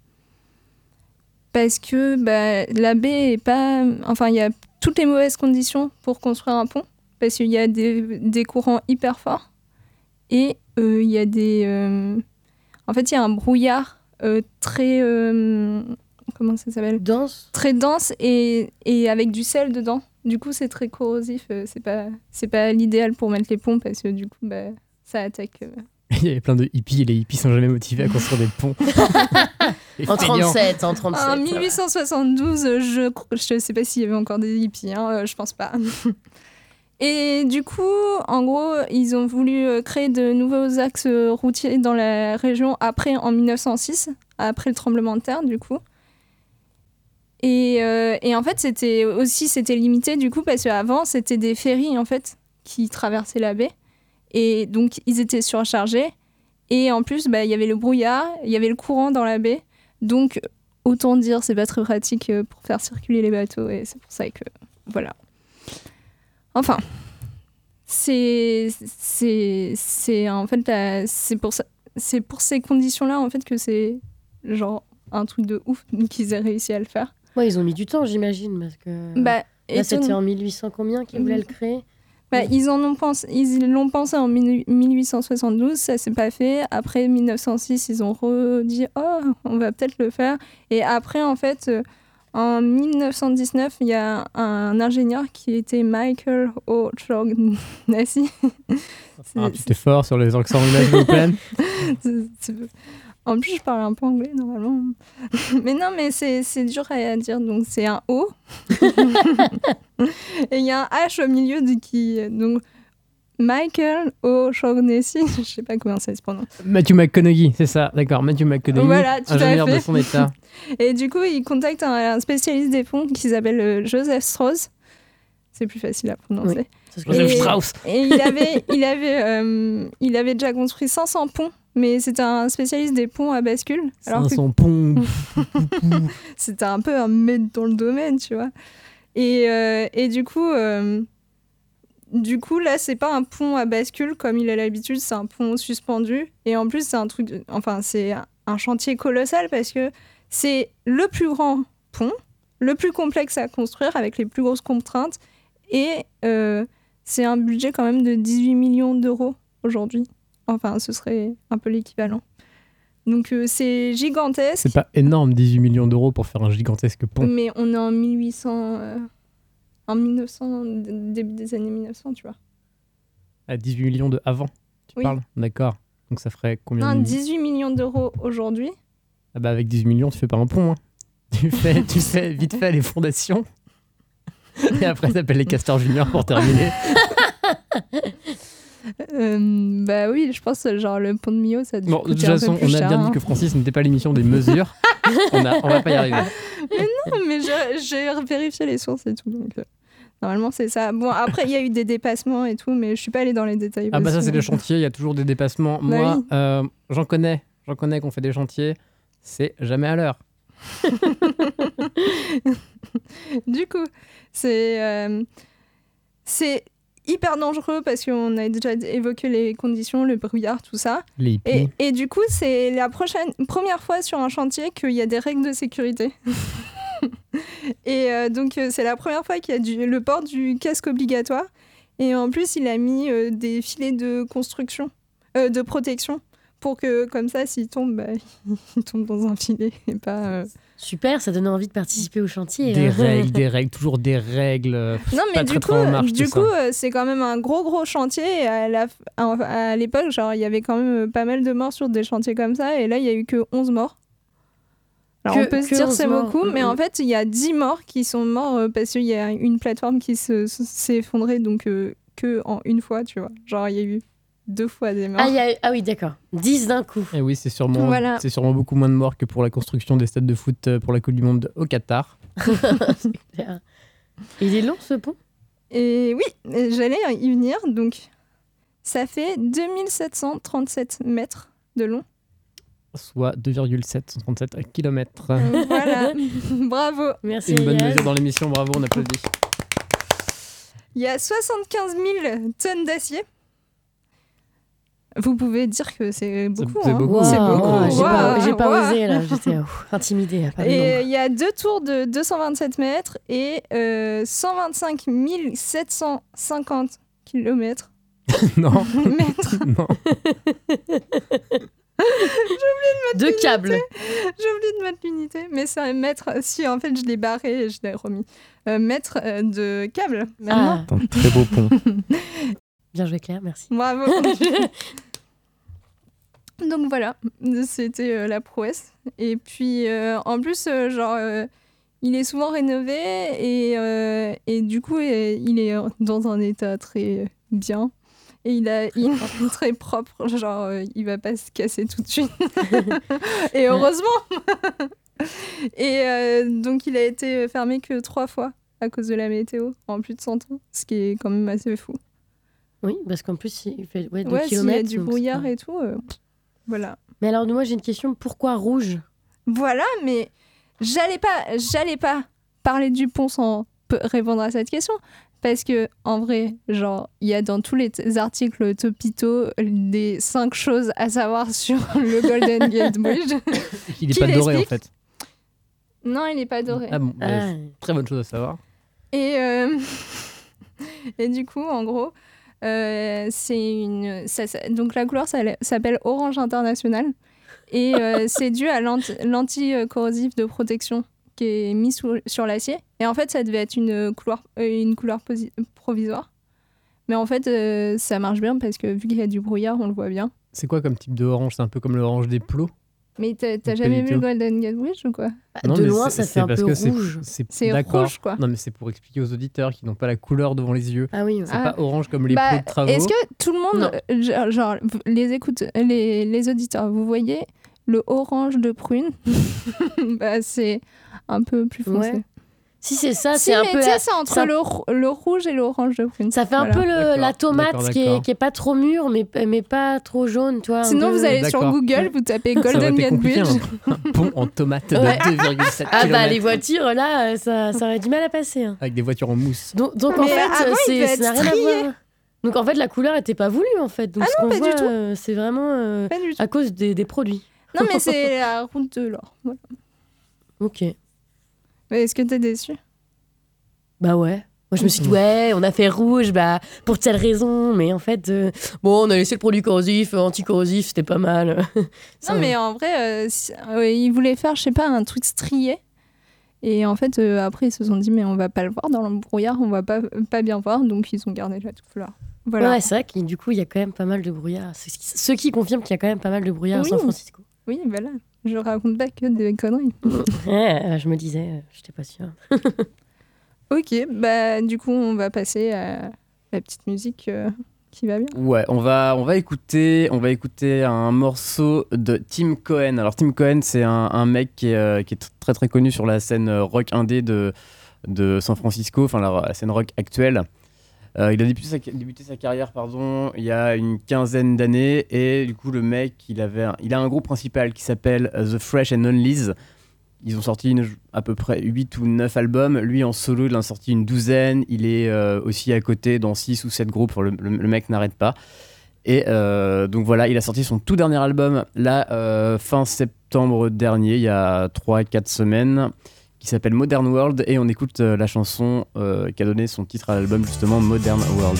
parce que bah, la baie est pas. Enfin, il y a toutes les mauvaises conditions pour construire un pont parce qu'il y a des, courants hyper forts et il y a des. en fait, il y a un brouillard très. Comment ça s'appelle Dense. Très dense et, et avec du sel dedans. Du coup, c'est très corrosif. euh, c'est pas, c'est pas l'idéal pour mettre les ponts parce que du coup, bah, ça attaque. euh, <laughs> Il y avait plein de hippies et les hippies sont jamais motivés à construire des ponts. <laughs> En feignants. 37, en 37. En 1872, euh, je je sais pas s'il y avait encore des hippies, hein, euh, je pense pas. <laughs> Et du coup, en gros, ils ont voulu créer de nouveaux axes routiers dans la région après, en 1906, après le tremblement de terre, du coup. Et, euh, et en fait, c'était aussi c'était limité, du coup, parce qu'avant, c'était des ferries, en fait, qui traversaient la baie. Et donc, ils étaient surchargés. Et en plus, bah, il y avait le brouillard, il y avait le courant dans la baie. Donc, autant dire, c'est pas très pratique euh, pour faire circuler les bateaux. Et c'est pour ça que. Voilà. Enfin. C'est. En fait, c'est pour ça. C'est pour ces conditions-là, en fait, que c'est genre un truc de ouf qu'ils aient réussi à le faire. Ouais, ils ont mis du temps, j'imagine, parce que. Bah, Là, c'était en 1800 combien qu'ils voulaient le créer? Bah, ils en ont pensé, ils l'ont pensé en 1872, ça s'est pas fait. Après 1906, ils ont redit oh, on va peut-être le faire. Et après, en fait, euh, en 1919, il y a un ingénieur qui était Michael O'Shaughnessy. Un petit effort sur les accents anglais, <laughs> En plus, je parle un peu anglais normalement. <laughs> mais non, mais c'est c'est dur à dire. Donc, c'est un O. <laughs> Et il y a un H au milieu de qui. Donc, Michael O'Shaughnessy. <laughs> Je sais pas comment ça se prononce. Matthew McConaughey, c'est ça, d'accord. Matthew McConaughey, Voilà, tout à ingénieur fait. de son état. Et du coup, il contacte un, un spécialiste des ponts qui s'appelle euh, Joseph Strauss. C'est plus facile à prononcer. Oui, Et- Joseph Strauss. Et il avait, il, avait, euh, il avait déjà construit 500 ponts, mais c'était un spécialiste des ponts à bascule. alors que- 500 ponts. <laughs> c'était un peu un maître dans le domaine, tu vois. Et, euh, et du coup, euh, du coup, là, c'est pas un pont à bascule comme il a l'habitude, c'est un pont suspendu. Et en plus, c'est un truc, enfin, c'est un chantier colossal parce que c'est le plus grand pont, le plus complexe à construire avec les plus grosses contraintes. Et euh, c'est un budget quand même de 18 millions d'euros aujourd'hui. Enfin, ce serait un peu l'équivalent. Donc euh, c'est gigantesque. C'est pas énorme, 18 millions d'euros pour faire un gigantesque pont. Mais on est en 1800, euh, en 1900, d- début des années 1900, tu vois. À 18 millions de avant, tu Oui. parles? D'accord. Donc ça ferait combien Non, de... 18 millions d'euros aujourd'hui. Ah bah avec 18 millions, tu fais pas un pont. hein. <laughs> Tu, fais, tu fais vite fait les fondations. Et après, t'appelles les castors juniors pour terminer. <laughs> Euh, bah oui, je pense genre le pont de Millau, ça Bon, de toute façon, on a cher, bien hein. dit que Francis n'était pas l'émission des mesures. on, a, on va pas y arriver. <laughs> Mais non, mais j'ai vérifié les sources et tout. Donc, euh, Normalement, c'est ça. Bon, après, il y a eu des dépassements et tout, mais je suis pas allée dans les détails. Ah bah ça c'est les chantiers, il y a toujours des dépassements. Bah Moi, oui. euh, j'en connais, j'en connais qu'on fait des chantiers, c'est jamais à l'heure. <laughs> du coup, c'est euh, c'est hyper dangereux parce qu'on a déjà évoqué les conditions, le brouillard, tout ça. Les Et, du coup, c'est la prochaine, première fois sur un chantier qu'il y a des règles de sécurité. <laughs> et euh, donc, euh, c'est la première fois qu'il y a du, le port du casque obligatoire. Et en plus, il a mis euh, des filets de construction, euh, de protection, pour que, comme ça, s'il tombe, bah, <laughs> il tombe dans un filet et pas. euh, Super, ça donne envie de participer au chantier. Des hein. règles, <laughs> des règles, toujours des règles. euh, Non, mais pas du très, coup, très en marche, du coup euh, c'est quand même un gros, gros chantier. Et à la- à, à l'époque, genre, il y avait quand même pas mal de morts sur des chantiers comme ça. Et là, il y a eu que 11 morts. Alors, Que- on peut se dire 11 c'est beaucoup, mais en fait, il y a 10 morts qui sont morts euh, parce qu'il y a une plateforme qui se- se- s'est effondrée, donc euh, que en une fois, tu vois. Genre, il y a eu deux fois des morts. Ah, il y a- ah oui, d'accord. 10 d'un coup. Et oui, c'est sûrement, Voilà. c'est sûrement beaucoup moins de morts que pour la construction des stades de foot euh, pour la Coupe du Monde au Qatar. <laughs> Il est long ce pont? Et oui, j'allais y venir. Donc, ça fait 2737 mètres de long. Soit 2,737 km. voilà, <laughs> bravo. Merci. Une bonne mesure dans l'émission, bravo, on applaudit. Il y a 75 000 tonnes d'acier. Vous pouvez dire que c'est beaucoup. c'est hein. beaucoup. C'est Waouh, beaucoup. J'ai pas, j'ai waouh. osé là, j'étais ouf, intimidée. Et il y a deux tours de 227 mètres et euh, 125 750 kilomètres. <laughs> non. <laughs> mètres. <laughs> non. Deux câbles. J'ai oublié de mettre l'unité, mais c'est un mètre. Si, en fait, je l'ai barré et je l'ai remis. Euh, mètre euh, de câble. Ah. Un très beau pont. Bien joué Claire, merci. Bravo. <laughs> Donc voilà, c'était euh, la prouesse. Et puis euh, en plus, euh, genre, il est souvent rénové et, et du coup, il est dans un état très bien. Et il, a, <laughs> il est très propre, genre, euh, il va pas se casser tout de suite. <laughs> et heureusement Et euh, donc, il a été fermé que trois fois à cause de la météo en plus de 100 ans, ce qui est quand même assez fou. Oui, parce qu'en plus, il fait ouais, 2 Ouais, s'il y a du brouillard et tout, euh, voilà. Mais alors, moi, j'ai une question. Pourquoi rouge? Voilà, mais j'allais pas, j'allais pas parler du pont sans répondre à cette question. Parce que, en vrai, genre, il y a dans tous les articles Topito des cinq choses à savoir <laughs> sur le Golden <laughs> Gate Bridge. Il est Qui pas doré en fait. Non, il est pas doré. Ah bon, Ah. très bonne chose à savoir. Et, euh, <laughs> et du coup, en gros, euh, c'est une. ça- ça- donc la couleur ça- s'appelle Orange International. Et euh, <laughs> c'est dû à l'anti- l'anti-corrosif de protection qui est mis sous- sur l'acier. Et en fait, ça devait être une couleur, euh, une couleur provisoire. Mais en fait, euh, ça marche bien parce que vu qu'il y a du brouillard, on le voit bien. C'est quoi comme type de orange? C'est un peu comme l'orange des plots? Mais t'as jamais vu. Golden Gate Bridge ou quoi? Non, De loin, c'est- ça c'est fait un parce peu que c'est- rouge. C'est rouge, quoi. Non, mais c'est pour expliquer aux auditeurs qui n'ont pas la couleur devant les yeux. Ah oui, C'est Ah. pas orange comme les Bah, plots de travaux. Est-ce que tout le monde, Non. genre, les écoute, les, les auditeurs, vous voyez le orange de prune? <laughs> Bah, C'est un peu plus foncé. Ouais. Si c'est ça, Si, c'est un mais peu. tu sais, la- c'est entre ça- le, rou- le rouge et l'orange de prune. Ça fait un Voilà. peu le- la tomate d'accord, qui est, d'accord. qui est pas trop mûre, mais, mais pas trop jaune, toi. Sinon, peu- vous allez sur. Google, vous tapez Golden Gate Bridge. un, un pont en tomate de Ouais. 2,7 Ah bah les voitures là, euh, ça, ça aurait du mal à passer. hein. avec des voitures en mousse. Donc, donc en fait, avant, c'est ça n'a rien à voir. Donc en fait, la couleur était pas voulue en fait. Donc Ah ce non, qu'on pas du voit, tout. euh, c'est vraiment euh, à cause des, des produits. Non, mais <laughs> c'est la route de l'or. Voilà. Ok. Mais Est-ce que t'es déçu? Bah ouais. Moi je me suis dit ouais, on a fait rouge, bah pour telle raison, mais en fait, euh, bon, on a laissé le produit corrosif, euh, anti-corrosif, c'était pas mal. <laughs> Ça, Non, mais en vrai, euh, si- euh, ils voulaient faire, je sais pas, un truc strié. Et en fait, après, ils se sont dit, mais on va pas le voir dans le brouillard, on va pas, pas bien voir, donc ils ont gardé la couleur. Voilà. Ouais, c'est vrai que du coup, il y a quand même pas mal de brouillard. Ce qui, ce qui confirme qu'il y a quand même pas mal de brouillard Oui. à San Francisco. Oui, voilà. Je raconte pas que des conneries. <laughs> Ouais, je me disais, euh, j'étais pas sûre. <laughs> ok, bah du coup, on va passer à la petite musique euh, qui va bien. Ouais, on va, on va écouter, on va écouter un morceau de Tim Cohen. Alors Tim Cohen, c'est un, un mec qui est, euh, qui est très très connu sur la scène euh, rock indé de de San Francisco, enfin la, la scène rock actuelle. Euh, il a débuté sa, carrière pardon, il y a une quinzaine d'années et du coup le mec il, avait il a un groupe principal qui s'appelle euh, The Fresh and Onlys. Ils ont sorti à peu près 8 ou 9 albums. Lui en solo il en a sorti une douzaine. Il est euh, aussi à côté dans 6 ou 7 groupes. Le, mec n'arrête pas. Et donc voilà, il a sorti son tout dernier album là fin septembre dernier, il y a 3-4 semaines, qui s'appelle Modern World. Et on écoute euh, la chanson euh, qui a donné son titre à l'album justement Modern World.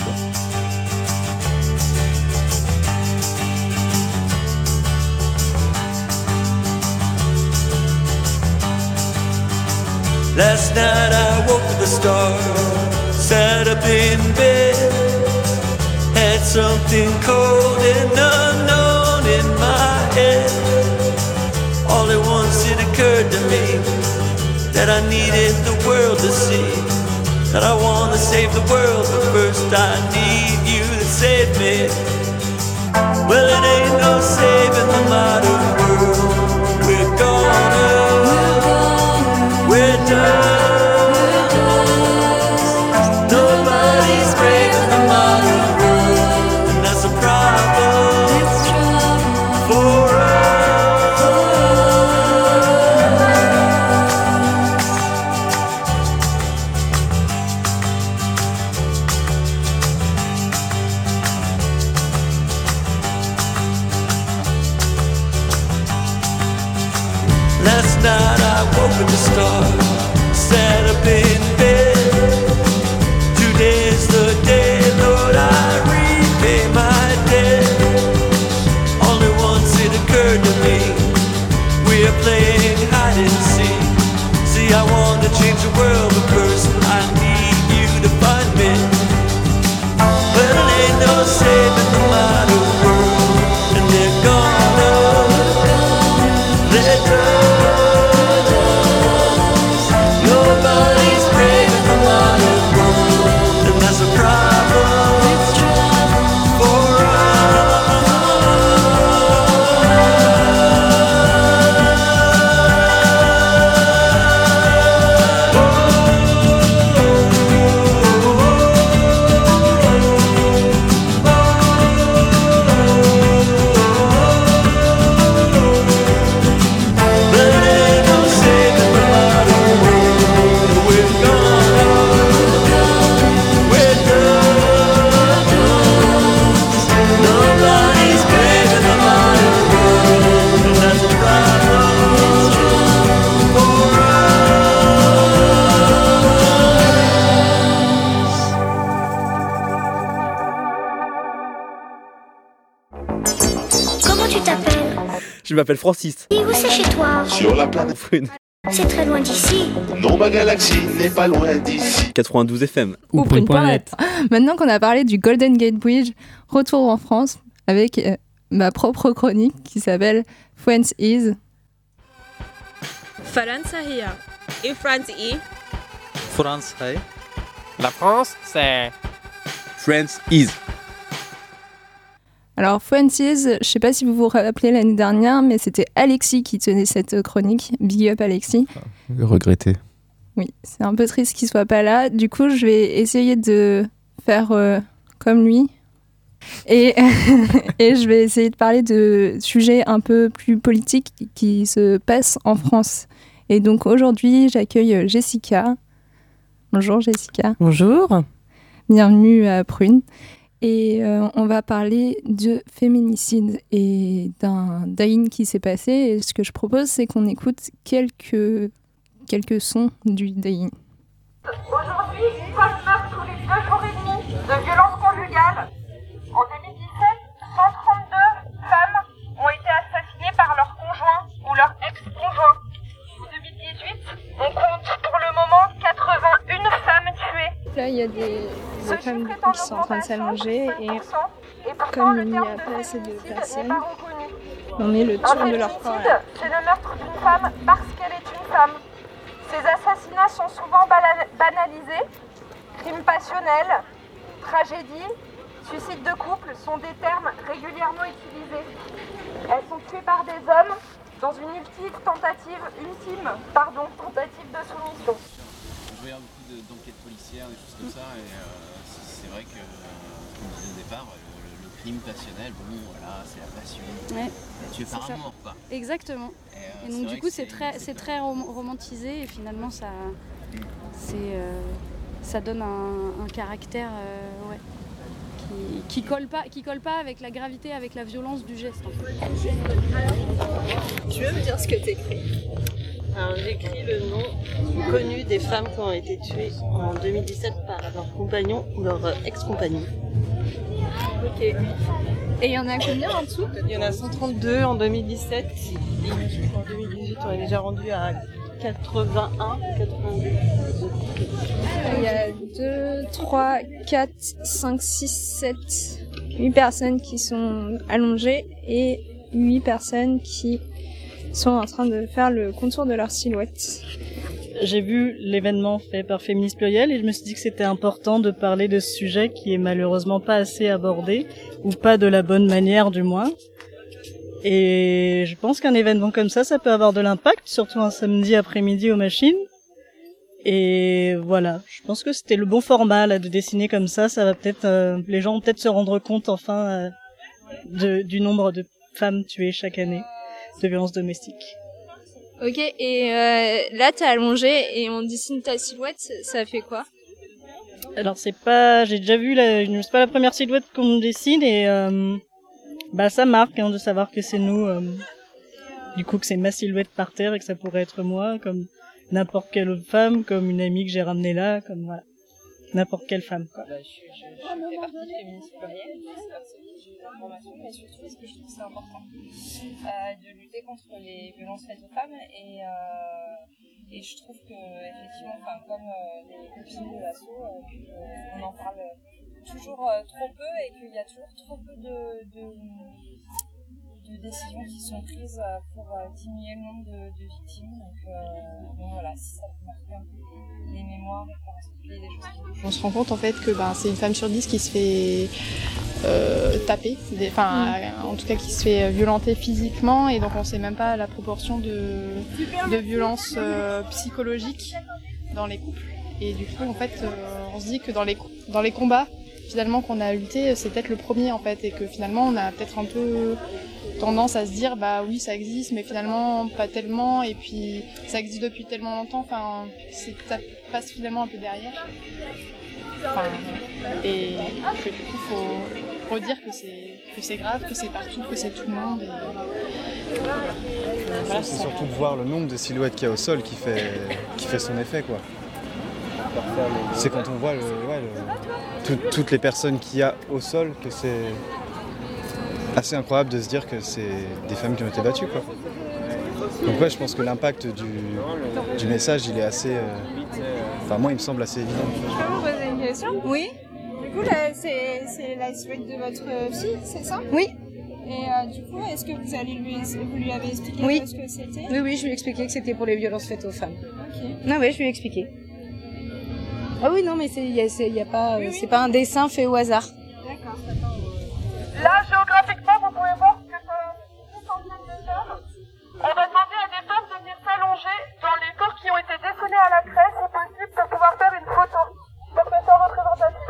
Last night I woke sat up in bed, had something cold and unknown in my head. All it occurred to me that I needed the world to see, that I want to save the world, but first I need you to save me. Well, it ain't no saving the modern world. We're gonna, Je m'appelle Francis. Et où c'est chez toi Sur la planète. C'est très loin d'ici. Non, ma galaxie n'est pas loin d'ici. 92 FM. Ou une planète. Maintenant qu'on a parlé du Golden Gate Bridge, retour en France avec euh, ma propre chronique qui s'appelle France is. France here. France is. France La France, c'est. France is. Alors France Is, je sais pas si vous vous rappelez l'année dernière, mais c'était Alexis qui tenait cette chronique. Big up Alexis. Regretter. Oui, c'est un peu triste qu'il soit pas là. Du coup, je vais essayer de faire euh, comme lui. Et, <laughs> et je vais essayer de parler de sujets un peu plus politiques qui se passent en France. Et donc aujourd'hui, j'accueille Jessica. Bonjour Jessica. Bonjour. Bienvenue à Prune. Et euh, on va parler de féminicide et d'un dying qui s'est passé. Et ce que je propose, c'est qu'on écoute quelques, quelques sons du dying. Aujourd'hui, une femme meurt tous les deux jours et demi de violences conjugales. En 2017, 132 femmes ont été assassinées par leur conjoint ou leur ex-conjoint. En 2018, on compte pour le moment 81 femmes tuées. Là, il y a des, des femmes qui sont en train de s'allonger et comme il n'y a pas assez de personnes, on met le Un tour de leur corps. c'est le meurtre d'une femme parce qu'elle est une femme. Ces assassinats sont souvent banalisés. Crimes passionnels, tragédie, suicide de couple sont des termes régulièrement utilisés. Elles sont tuées par des hommes dans une ultime tentative, ultime, pardon, tentative de soumission. regarde beaucoup de- d'enquêtes des choses comme ça, et euh, c'est vrai que, euh, comme je disais au départ, le, le crime passionnel, bon, voilà, c'est la passion. Ouais. Tu es par amour, quoi. Exactement. Et, euh, donc du coup c'est très c'est très rom- romantisé et finalement ça c'est euh, ça donne un, un caractère euh, ouais, qui, qui colle pas qui colle pas avec la gravité avec la violence du geste. en fait. Tu veux me dire ce que t'écris? Alors j'écris le nom connu des femmes qui ont été tuées en 2017 par leurs compagnons ou leurs euh, ex-compagnons. Ok. Et il y en a combien en dessous? Il y en a 132 en 2017. Et en 2018, on est déjà rendu à 81, 82. Il y a 2, 3, 4, 5, 6, 7, 8 personnes qui sont allongées et 8 personnes qui sont en train de faire le contour de leur silhouette. J'ai vu l'événement fait par Féministe Pluriel et je me suis dit que c'était important de parler de ce sujet qui est malheureusement pas assez abordé, ou pas de la bonne manière du moins. Et je pense qu'un événement comme ça, ça peut avoir de l'impact, surtout un samedi après-midi aux machines. Et voilà, je pense que c'était le bon format de dessiner comme ça. Ça va peut-être, euh, les gens vont peut-être se rendre compte enfin euh, du nombre de femmes tuées chaque année de violences domestiques. Ok, et euh, là t'es allongée et on dessine ta silhouette, ça fait quoi? Alors c'est pas, j'ai déjà vu la, c'est pas la première silhouette qu'on dessine et euh, bah ça marque hein, de savoir que c'est nous. euh, du coup que c'est ma silhouette par terre et que ça pourrait être moi, comme n'importe quelle autre femme, comme une amie que j'ai ramenée là, comme voilà, n'importe quelle femme. Quoi. Bah, je, je, je fais partie de Féministe Pluriel, c'est parce que j'ai une formation, mais surtout parce que je trouve que c'est important euh, de lutter contre les violences faites aux femmes. Et, euh, je trouve que, effectivement, comme euh, les copines de l'assaut, on en parle toujours trop peu et qu'il y a toujours trop peu de, de décisions qui sont prises euh, pour euh, diminuer le nombre de, de victimes. Donc, euh, donc voilà, si ça peut marquer un peu les mémoires choses qui On se rend compte en fait que ben, c'est une femme sur dix qui se fait euh, taper, enfin euh, en tout cas qui se fait violenter physiquement et donc on sait même pas la proportion de, de violence euh, psychologique dans les couples. Et du coup en fait on se dit que dans les, dans les combats finalement qu'on a lutté c'est peut-être le premier en fait et que finalement on a peut-être un peu tendance à se dire bah oui ça existe mais finalement pas tellement et puis ça existe depuis tellement longtemps enfin ça passe finalement un peu derrière Enfin, et que du coup faut redire que c'est que c'est grave que c'est partout que c'est tout le monde et voilà, c'est surtout de voir le nombre de silhouettes qu'il y a au sol qui fait, qui fait son effet. quoi. C'est quand on voit le- ouais, le- tout- toutes les personnes qu'il y a au sol que c'est assez incroyable de se dire que c'est des femmes qui ont été battues. Quoi. Donc ouais, je pense que l'impact du, du message, il est assez... euh, Enfin moi, il me semble assez évident. Je peux vous poser une question? Oui. Du coup, c'est la silhouette de votre fille, c'est ça? Oui. Et euh, du coup, est-ce que vous, allez lui, vous lui avez expliqué Oui. ce que c'était? Oui, oui, je lui ai expliqué que c'était pour les violences faites aux femmes. Ok. Non, oui, je lui ai expliqué. Ah oui, non, mais c'est y y a pas, euh, c'est pas un dessin fait au hasard. D'accord. Là, géographiquement, vous pouvez voir que c'est une centaine de femmes. On va demander à des femmes de venir s'allonger dans les corps qui ont été dessinés à la craie, si possible, pour pouvoir faire une photo. Pour ça représentatif.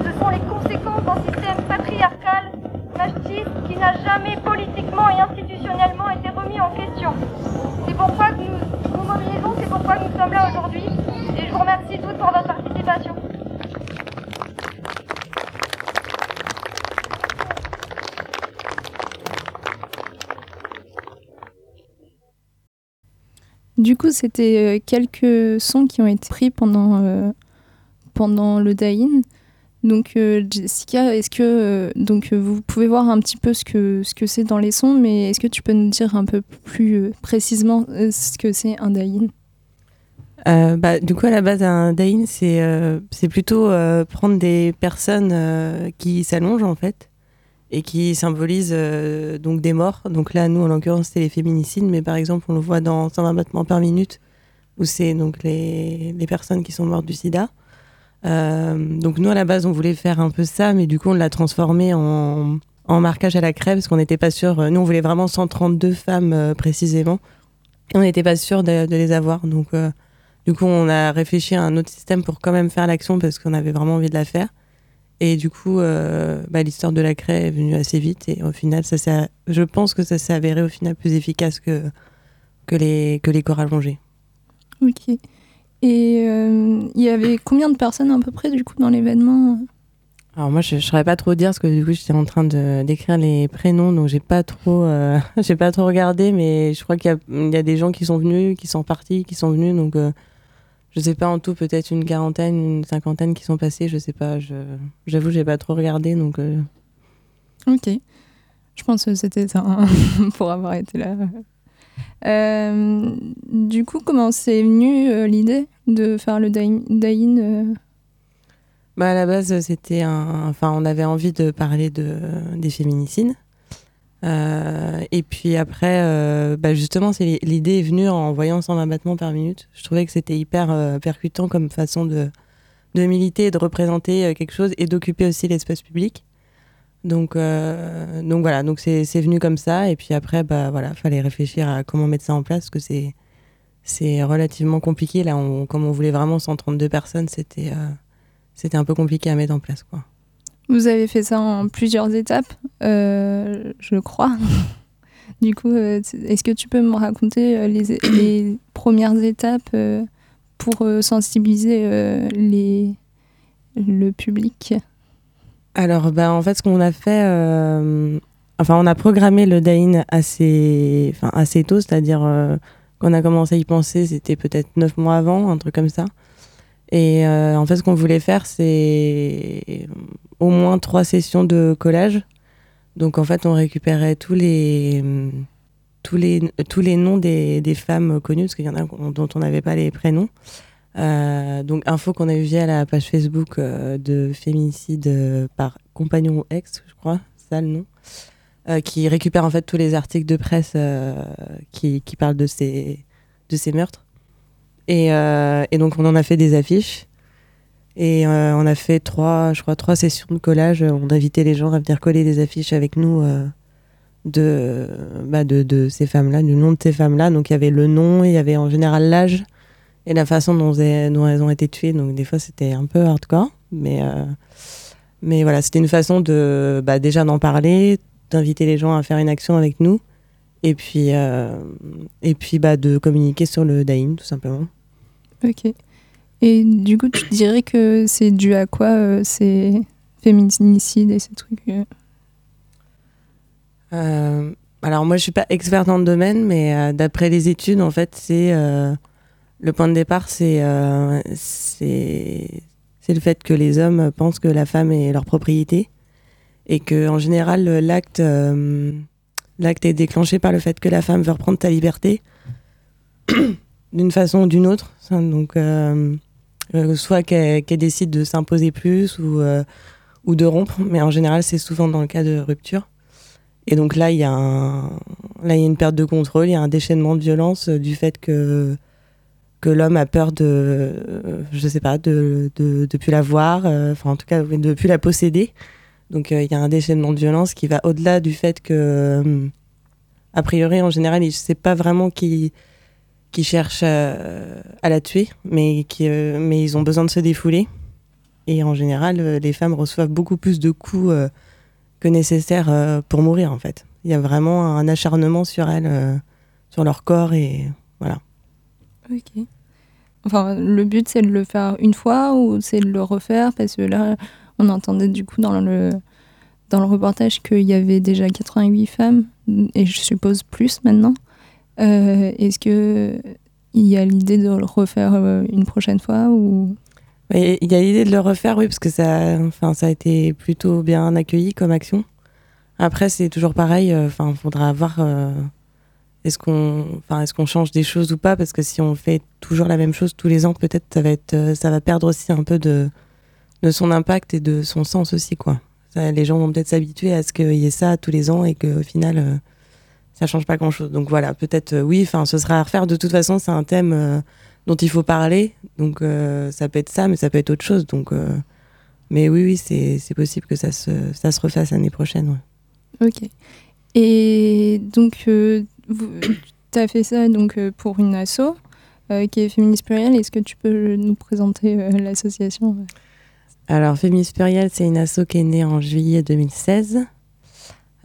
Ce sont les conséquences d'un système patriarcal, machiste, qui n'a jamais politiquement et institutionnellement été remis en question. C'est pourquoi nous nous mobilisons, c'est pourquoi nous sommes là aujourd'hui. Et je vous remercie toutes pour votre participation. Du coup, c'était euh, quelques sons qui ont été pris pendant, euh, pendant le die-in. Donc, euh, Jessica, est-ce que donc, vous pouvez voir un petit peu ce que ce que c'est dans les sons, mais est-ce que tu peux nous dire un peu plus précisément ce que c'est un die-in Euh, bah, du coup, à la base, un c'est euh, c'est plutôt euh, prendre des personnes qui s'allongent, en fait, et qui symbolisent donc des morts. Donc là, nous, en l'occurrence, c'est les féminicides, mais par exemple, on le voit dans 120 battements par minute, où c'est donc les, les personnes qui sont mortes du sida. Donc nous, à la base, on voulait faire un peu ça, mais du coup, on l'a transformé en, en marquage à la craie, parce qu'on n'était pas sûr. Nous, on voulait vraiment 132 femmes précisément, et on n'était pas sûr de, de les avoir. Donc... Du coup, on a réfléchi à un autre système pour quand même faire l'action parce qu'on avait vraiment envie de la faire. Et du coup, euh, bah, l'histoire de la craie est venue assez vite. Et au final, ça s'est- je pense que ça s'est avéré au final plus efficace que, que, les, que les corps allongés. Ok. Et euh, il y avait combien de personnes à peu près du coup dans l'événement? Alors moi, je ne saurais pas trop dire parce que du coup, j'étais en train de d'écrire les prénoms, donc j'ai pas trop, euh, <laughs> j'ai pas trop regardé, mais je crois qu'il y a, il y a des gens qui sont venus, qui sont partis, qui sont venus, donc euh, je sais pas en tout, peut-être une quarantaine, une cinquantaine qui sont passés, je sais pas. Je, j'avoue, j'ai pas trop regardé, donc. euh, Ok. Je pense que c'était ça hein, <laughs> pour avoir été là. Euh, du coup, comment c'est venu euh, l'idée de faire le die- die-in Bah à la base, c'était un. Enfin, on avait envie de parler de, des féminicides. Euh, et puis après, euh, bah justement, c'est l'idée est venue en voyant 120 battements par minute. Je trouvais que c'était hyper euh, percutant comme façon de, de militer, de représenter euh, quelque chose et d'occuper aussi l'espace public. Donc, donc voilà, donc c'est c'est venu comme ça. Et puis après, bah voilà, fallait réfléchir à comment mettre ça en place parce que c'est c'est relativement compliqué. Là, on, comme on voulait vraiment 132 personnes, c'était c'était un peu compliqué à mettre en place, quoi. Vous avez fait ça en plusieurs étapes, euh, je crois. <laughs> du coup, euh, est-ce que tu peux me raconter euh, les, <coughs> premières étapes pour sensibiliser le public? Alors, bah, en fait, ce qu'on a fait, enfin, on a programmé le Dain assez, enfin, assez tôt, c'est-à-dire qu'on a commencé à y penser, c'était peut-être neuf mois avant, un truc comme ça. Et euh, en fait, ce qu'on voulait faire, c'est au moins trois sessions de collage. Donc, en fait, on récupérait tous les, tous les, tous les noms des, des femmes connues, parce qu'il y en a dont on n'avait pas les prénoms. Euh, donc, info qu'on a eu via la page Facebook euh, de féminicide par compagnon ou ex, je crois, ça le nom, qui récupère en fait tous les articles de presse qui, qui parlent de ces, de ces meurtres. Et, euh, et donc, on en a fait des affiches. Et euh, on a fait trois, je crois, trois sessions de collage. On invitait les gens à venir coller des affiches avec nous euh, de, bah, de, ces femmes-là, du nom de ces femmes-là. Donc, il y avait le nom, il y avait en général l'âge et la façon dont, elles- ont été tuées. Donc, des fois, c'était un peu hardcore. Mais, mais voilà, c'était une façon de bah, déjà d'en parler, d'inviter les gens à faire une action avec nous. Et puis, euh, et puis bah, de communiquer sur le Dain, tout simplement. Ok. Et du coup, tu dirais que c'est dû à quoi euh, ces féminicides et ces trucs euh alors moi, je suis pas experte dans le domaine, mais euh, d'après les études, en fait, c'est euh, le point de départ, c'est c'est le fait que les hommes pensent que la femme est leur propriété et que en général l'acte l'acte est déclenché par le fait que la femme veut reprendre ta liberté <clears throat> d'une façon ou d'une autre. Ça, Donc euh, euh, soit qu'elle décide de s'imposer plus ou euh, ou de rompre, mais en général c'est souvent dans le cas de rupture. Et donc là, il y a une perte de contrôle, il y a un déchaînement de violence du fait que l'homme a peur de, je sais pas, de de, plus la voir, enfin en tout cas de plus la posséder. Donc euh, il y a un déchaînement de violence qui va au-delà du fait que, euh, a priori, en général, il sait pas vraiment qui qui cherche euh, à la tuer, mais qui, mais ils ont besoin de se défouler. Et en général, les femmes reçoivent beaucoup plus de coups que nécessaire pour mourir en fait. Il y a vraiment un acharnement sur elles, sur leur corps et voilà. Ok. Enfin, le but, c'est de le faire une fois ou c'est de le refaire Parce que là, on entendait du coup dans le, dans le reportage qu'il y avait déjà 88 femmes, et je suppose plus maintenant. Euh, Est-ce que il y a l'idée de le refaire euh, une prochaine fois ou? Il y a l'idée de le refaire, oui, parce que ça, ça a été plutôt bien accueilli comme action. Après, c'est toujours pareil. euh, Enfin, faudra voir. est-ce qu'on, est-ce change des choses ou pas Parce que si on fait toujours la même chose tous les ans, peut-être ça va être, ça va perdre aussi un peu de, de son impact et de son sens aussi, quoi. Les gens vont peut-être s'habituer à ce qu'il y ait ça tous les ans et qu'au final, euh, ça change pas grand-chose. Donc voilà, peut-être euh, oui. Enfin, ce sera à refaire. De toute façon, c'est un thème euh, dont il faut parler. Donc euh, ça peut être ça, mais ça peut être autre chose. Donc, mais oui, oui, c'est possible que ça se, refasse l'année prochaine. Ok. Et donc, tu as fait ça donc, pour une asso. qui est Féministe Pluriel. Est-ce que tu peux nous présenter l'association? Alors, Féministe Pluriel, c'est une asso qui est née en juillet 2016,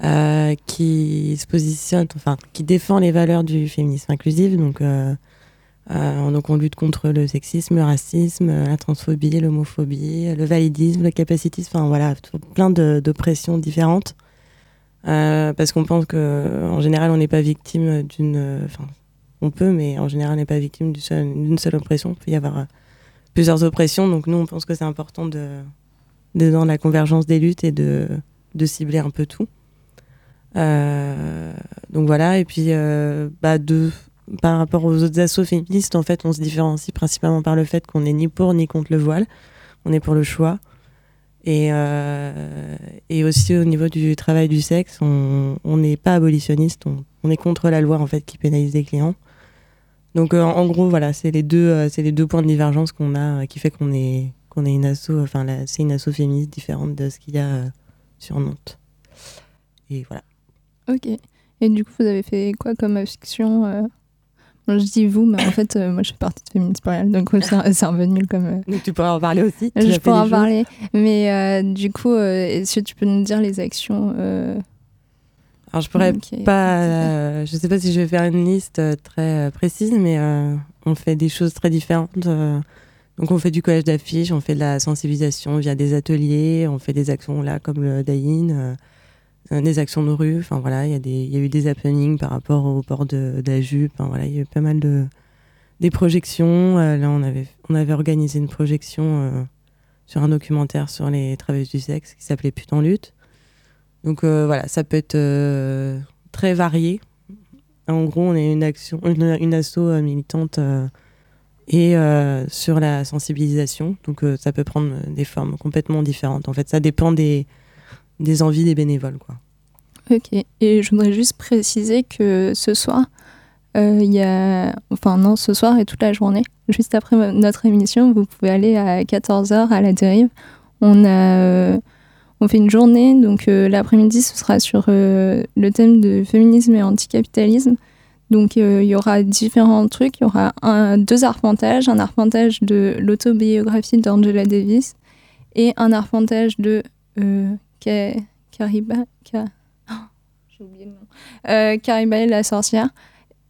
euh, qui se positionne, enfin, qui défend les valeurs du féminisme inclusif. Donc, euh, euh, donc, on lutte contre le sexisme, le racisme, la transphobie, l'homophobie, le validisme, le capacitisme, enfin voilà, tout- plein d'oppressions différentes. Parce qu'on pense que en général, on n'est pas victime d'une. Enfin, on peut, mais en général, on n'est pas victime d'une seule, seule oppression. Il peut y avoir plusieurs oppressions. Donc, nous, on pense que c'est important de, dans la convergence des luttes et de, cibler un peu tout. Euh, donc voilà, et puis euh, bah, par rapport aux autres assos féministes, en fait, on se différencie principalement par le fait qu'on n'est ni pour ni contre le voile, on est pour le choix. Et, euh, aussi au niveau du travail du sexe, on on n'est pas abolitionniste, on, on est contre la loi en fait qui pénalise les clients. Donc euh, en, gros, voilà, c'est les deux, euh, c'est les deux points de divergence qu'on a, euh, qui fait qu'on est, qu'on est une asso, enfin c'est une asso féministe différente de ce qu'il y a sur Nantes. Et voilà. Ok. Et du coup, vous avez fait quoi comme fiction je dis vous, mais en fait, moi, je fais partie de Féministe Pluriel, donc c'est un peu nul comme. Donc tu pourrais en parler aussi. tu Je pourrais en choses. parler. Mais du coup, est-ce que tu peux nous dire les actions Alors je pourrais pas, euh, je sais pas si je vais faire une liste euh, très euh, précise, mais euh, on fait des choses très différentes. donc on fait du collage d'affiches, on fait de la sensibilisation via des ateliers, on fait des actions là comme le euh, euh, des actions de rue. Enfin voilà, il y a y eu des happenings par rapport au port de, de la jupe. Enfin voilà, il y a eu pas mal de des projections. Là on avait on avait organisé une projection sur un documentaire sur les travailleuses du sexe qui s'appelait Pute en lutte. Donc euh, voilà, ça peut être euh, très varié. En gros, on est une action, une, une asso euh, militante et sur la sensibilisation. Donc ça peut prendre des formes complètement différentes. En fait, ça dépend des, des envies des bénévoles, quoi. Ok. Et je voudrais juste préciser que ce soir, il y a. Enfin, non, ce soir et toute la journée, juste après notre émission, vous pouvez aller à 14h à la dérive. On a. on fait une journée, donc euh, l'après-midi, ce sera sur euh, le thème de féminisme et anticapitalisme. Donc euh, il y aura différents trucs. Il y aura deux arpentages, un arpentage de l'autobiographie d'Angela Davis et un arpentage de Ka- Kariba. Ka- Oh, J'ai oublié le nom. Et la sorcière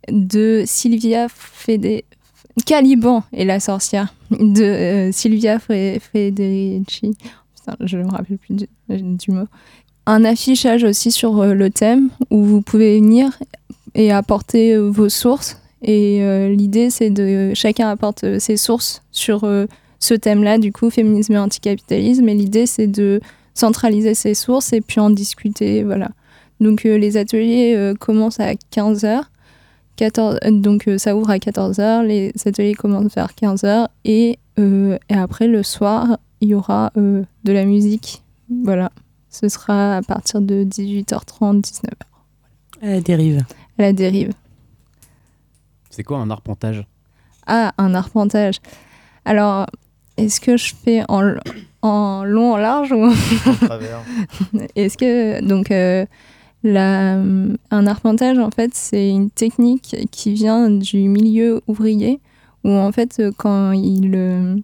de Sylvia Fede... Caliban et la sorcière de Sylvia Fre- Federici. Putain, je me rappelle plus du, mot. Un affichage aussi sur euh, le thème où vous pouvez venir et apporter euh, vos sources. Et euh, l'idée, c'est de chacun apporte ses sources sur ce thème-là, du coup, féminisme et anticapitalisme. Et l'idée, c'est de centraliser ses sources et puis en discuter. Voilà. Donc, les ateliers commencent à 15h. 14, euh, donc, ça ouvre à 14h. Les ateliers commencent vers 15h. Et, et après, le soir, il y aura euh, de la musique. Voilà. Ce sera à partir de 18h30, 19h. À la dérive. À la dérive. C'est quoi un arpentage? Ah, un arpentage. Alors, est-ce que je fais en, long, en large ou <laughs> travers. Est-ce que donc euh, la- un arpentage en fait c'est une technique qui vient du milieu ouvrier où en fait quand ils euh,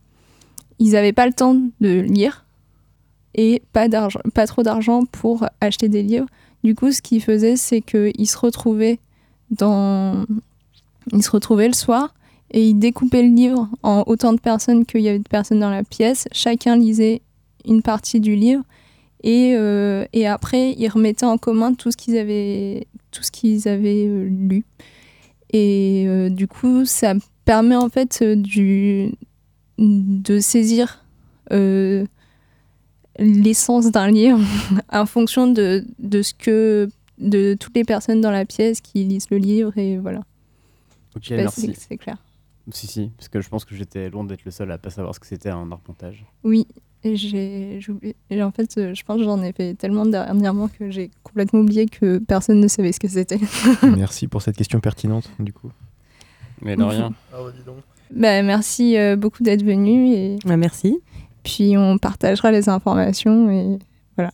ils n'avaient pas le temps de lire et pas pas trop d'argent pour acheter des livres. Du coup, ce qu'ils faisaient, c'est qu'ils se retrouvaient dans, ils se retrouvaient le soir et ils découpaient le livre en autant de personnes qu'il y avait de personnes dans la pièce. Chacun lisait une partie du livre et, euh, et après ils remettaient en commun tout ce qu'ils avaient, tout ce qu'ils avaient euh, lu. Et euh, du coup, ça permet en fait du, de saisir euh, l'essence d'un livre <laughs> en fonction de, de ce que de toutes les personnes dans la pièce qui lisent le livre et voilà. Ok, Je sais merci. si c'est clair. Si, si, parce que je pense que j'étais loin d'être le seul à pas savoir ce que c'était un arpentage. Oui, et j'ai j'ai oublié. et en fait, euh, je pense que j'en ai fait tellement dernièrement que j'ai complètement oublié que personne ne savait ce que c'était. Merci pour cette question pertinente, du coup. Mais de rien. Ah bah dis donc. Bah, merci euh, beaucoup d'être venu et merci. Puis on partagera les informations et voilà.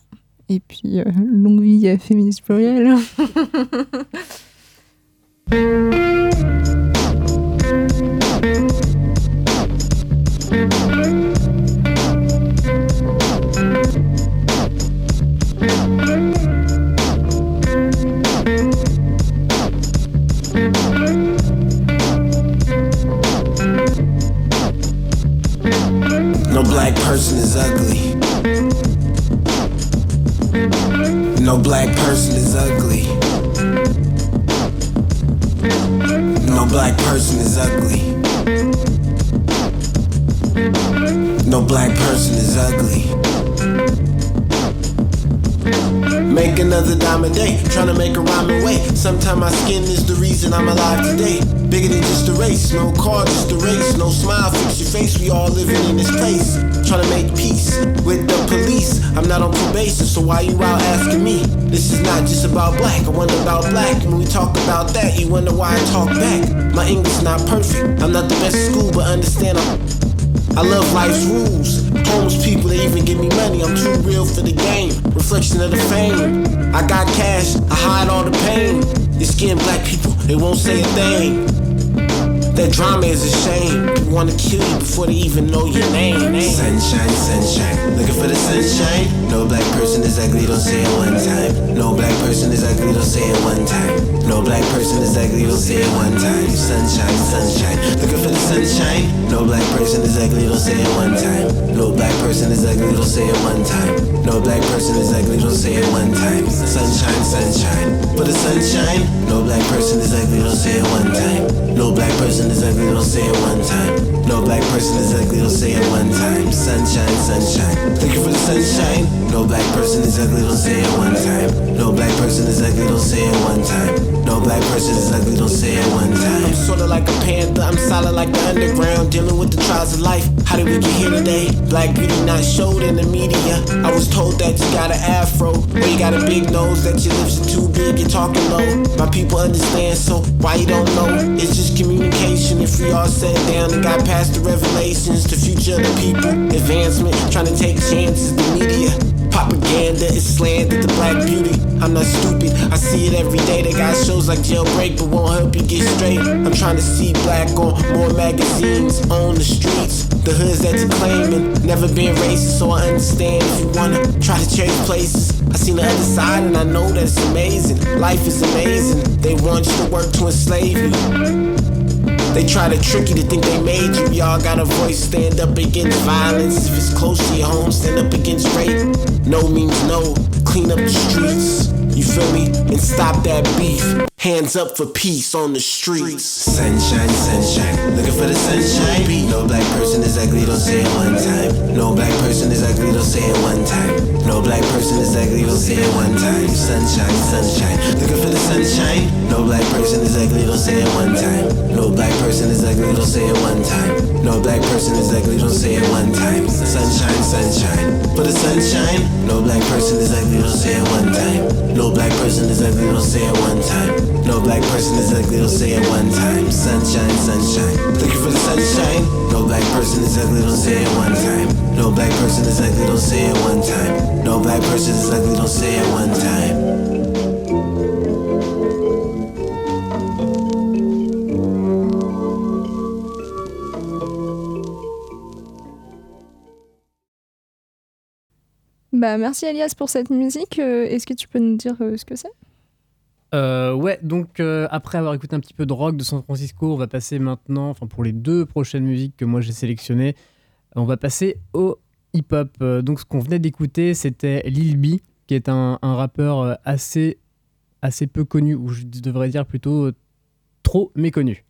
Et puis euh, longue vie à Féministe Pluriel. <laughs> black person is ugly. No black person is ugly. No black person is ugly. No black person is ugly. Make another dime a day, tryna make a rhyming way. Sometime my skin is the reason I'm alive today. Bigger than just a race, no car, just a race. No smile, fix your face, we all living in this place. Tryna make peace with the police. I'm not on probation, so why you out asking me? This is not just about black, I wonder about black. When we talk about that, you wonder why I talk back. My English not perfect, I'm not the best at school, but understand I'm I love life's rules. Homeless people, they even give me money. I'm too real for the game. Reflection of the fame. I got cash, I hide all the pain. They skin black people, they won't say a thing. That drama is a shame. People wanna kill you before they even know your name. Sunshine, sunshine, looking for the sunshine. No black person is ugly, don't say it one time. No black person is ugly, don't say it one time. No black person is ugly, don't say it one time. Sunshine, sunshine, looking for the sunshine. No black person is ugly, don't say it one time. No black person is ugly, don't say it one time. No black person is ugly, don't say it one time. Sunshine, sunshine, for the sunshine. No black person is ugly, don't say it one time. No black person is ugly, don't say it one time. No black person is ugly, don't say it one time. Sunshine, sunshine, looking for the sunshine. No black person is ugly, don't say it one time. No black person is ugly, don't say it one time. No black person is ugly, don't say it one time. I'm sorta like a panther, I'm solid like the underground, dealing with the trials of life. How did we get here today? Black beauty not showed in the media. I was told that you got an afro, or you got a big nose, that your lips are too big, you're talking low. My people understand, so why you don't know? It's just communication. If we all sat down and got past the revelations, the future of the people, advancement, trying to take chances, the media. Propaganda is slander the black beauty. I'm not stupid, I see it every day. They got shows like Jailbreak, but won't help you get straight. I'm trying to see black on more magazines, on the streets. The hoods that you're claiming, never been racist, so I understand if you wanna try to change places. I seen the other side and I know that it's amazing. Life is amazing. They want you to work to enslave you. They try to trick you to think they made you. Y'all got a voice, stand up against violence. If it's close to your home, stand up against rape. No means no. Clean up the streets. You feel me? And stop that beef. Hands up for peace on the streets. Sunshine, sunshine. Looking for the sunshine. No black person is ugly, don't say it one time. No black person is ugly, don't say it one time. No black person is ugly, don't say it one time. Sunshine, sunshine. Looking for the sunshine. No black person is ugly, don't say it one time. No black person is ugly, don't say it one time. No black person is ugly, don't say it one time. Sunshine, sunshine. For the sunshine. No black person is ugly, don't say it one time. No black person is ugly, don't say it one time. No black person is ugly, don't say it one time. Sunshine, sunshine. Looking for the sunshine. No black person is ugly, don't say it one time. No black person is ugly, don't say it one time. No black person is ugly, don't say it one time. Bah, merci Elias pour cette musique. Euh, Est-ce que tu peux nous dire euh, ce que c'est? Euh, ouais, donc euh, après avoir écouté un petit peu de rock de San Francisco, on va passer maintenant, enfin pour les deux prochaines musiques que moi j'ai sélectionnées, on va passer au hip-hop. Euh, donc ce qu'on venait d'écouter, c'était Lil B, qui est un, un rappeur assez, assez peu connu, ou je devrais dire plutôt trop méconnu.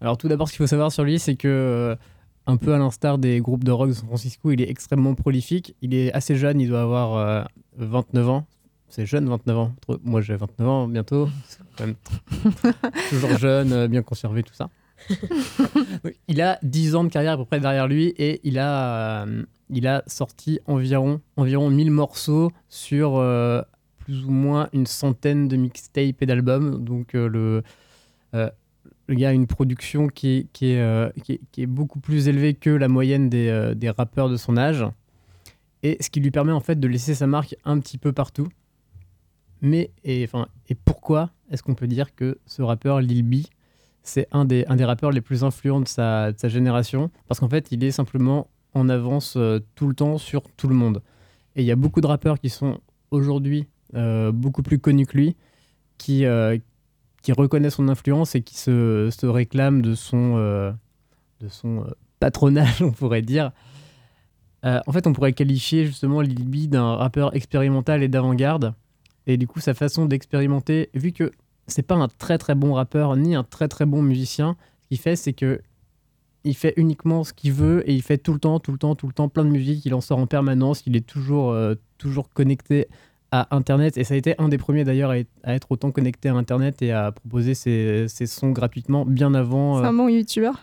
Alors tout d'abord, ce qu'il faut savoir sur lui, c'est que un peu à l'instar des groupes de rock de San Francisco, il est extrêmement prolifique. Il est assez jeune, il doit avoir euh, 29 ans. C'est jeune, 29 ans. Moi, j'ai 29 ans bientôt. C'est quand même <laughs> toujours jeune, euh, bien conservé, tout ça. <laughs> Il a 10 ans de carrière à peu près derrière lui et il a, euh, il a sorti environ, environ 1000 morceaux sur euh, plus ou moins une centaine de mixtapes et d'albums. Donc euh, le, le gars a une production qui est, qui est, qui est, qui est beaucoup plus élevée que la moyenne des, des rappeurs de son âge. Et ce qui lui permet en fait de laisser sa marque un petit peu partout. Mais, et, et pourquoi est-ce qu'on peut dire que ce rappeur Lil B, c'est un des, un des rappeurs les plus influents de sa, de sa génération? Parce qu'en fait, il est simplement en avance euh, tout le temps sur tout le monde. Et il y a beaucoup de rappeurs qui sont aujourd'hui euh, beaucoup plus connus que lui, qui, euh, qui reconnaissent son influence et qui se, se réclament de son, de son patronage, <laughs> on pourrait dire. En fait, on pourrait qualifier justement Lil B d'un rappeur expérimental et d'avant-garde. Et du coup, sa façon d'expérimenter, vu que c'est pas un très très bon rappeur ni un très très bon musicien, ce qu'il fait, c'est que il fait uniquement ce qu'il veut et il fait tout le temps, tout le temps, tout le temps plein de musique. Il en sort en permanence. Il est toujours, euh, toujours connecté à Internet. Et ça a été un des premiers d'ailleurs à, être- autant connecté à Internet et à proposer ses, ses sons gratuitement bien avant. C'est euh, un bon youtubeur.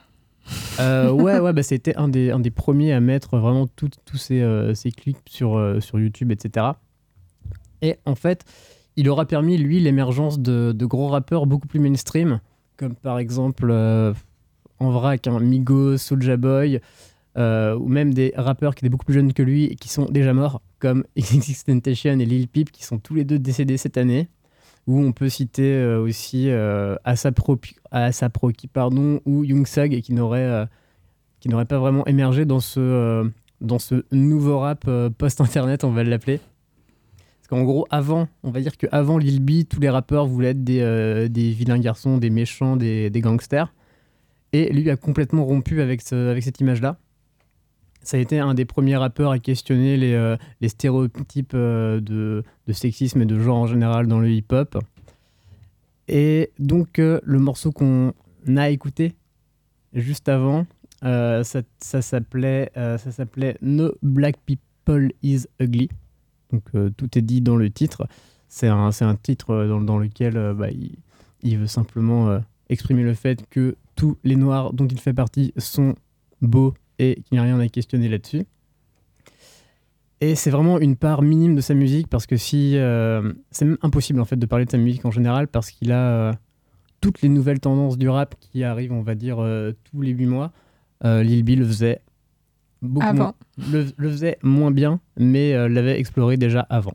euh, ouais, ouais, bah, c'était un des, un des premiers à mettre vraiment tous ces, euh, ces clips sur, euh, sur YouTube, etc. Et en fait, il aura permis, lui, l'émergence de, de gros rappeurs beaucoup plus mainstream, comme par exemple, euh, en vrac, hein, Migos, Soulja Boy, euh, ou même des rappeurs qui étaient beaucoup plus jeunes que lui et qui sont déjà morts, comme <laughs> XXXTentacion et Lil Peep, qui sont tous les deux décédés cette année. Ou on peut citer euh, aussi euh, Asap Rocky- Asap Rocky, pardon, ou Young Thug, qui n'aurait euh, qui n'aurait pas vraiment émergé dans ce, euh, dans ce nouveau rap euh, post-internet, on va l'appeler. Qu'en gros, avant, on va dire qu'avant Lil B, tous les rappeurs voulaient être des, euh, vilains garçons, des méchants, des, gangsters. Et lui a complètement rompu avec, ce- avec cette image-là. Ça a été un des premiers rappeurs à questionner les, euh, stéréotypes euh, de, sexisme et de genre en général dans le hip-hop. Et donc, le morceau qu'on a écouté juste avant, ça s'appelait No Black People Is Ugly. Donc, euh, tout est dit dans le titre. C'est un, titre euh, dans, lequel euh, bah, il, veut simplement exprimer le fait que tous les noirs dont il fait partie sont beaux et qu'il n'y a rien à questionner là-dessus. Et c'est vraiment une part minime de sa musique parce que si. c'est même impossible en fait de parler de sa musique en général parce qu'il a toutes les nouvelles tendances du rap qui arrivent, on va dire, tous les 8 mois. Lil B le faisait beaucoup Avant. moins, le, le faisait moins bien, mais euh, l'avait exploré déjà avant.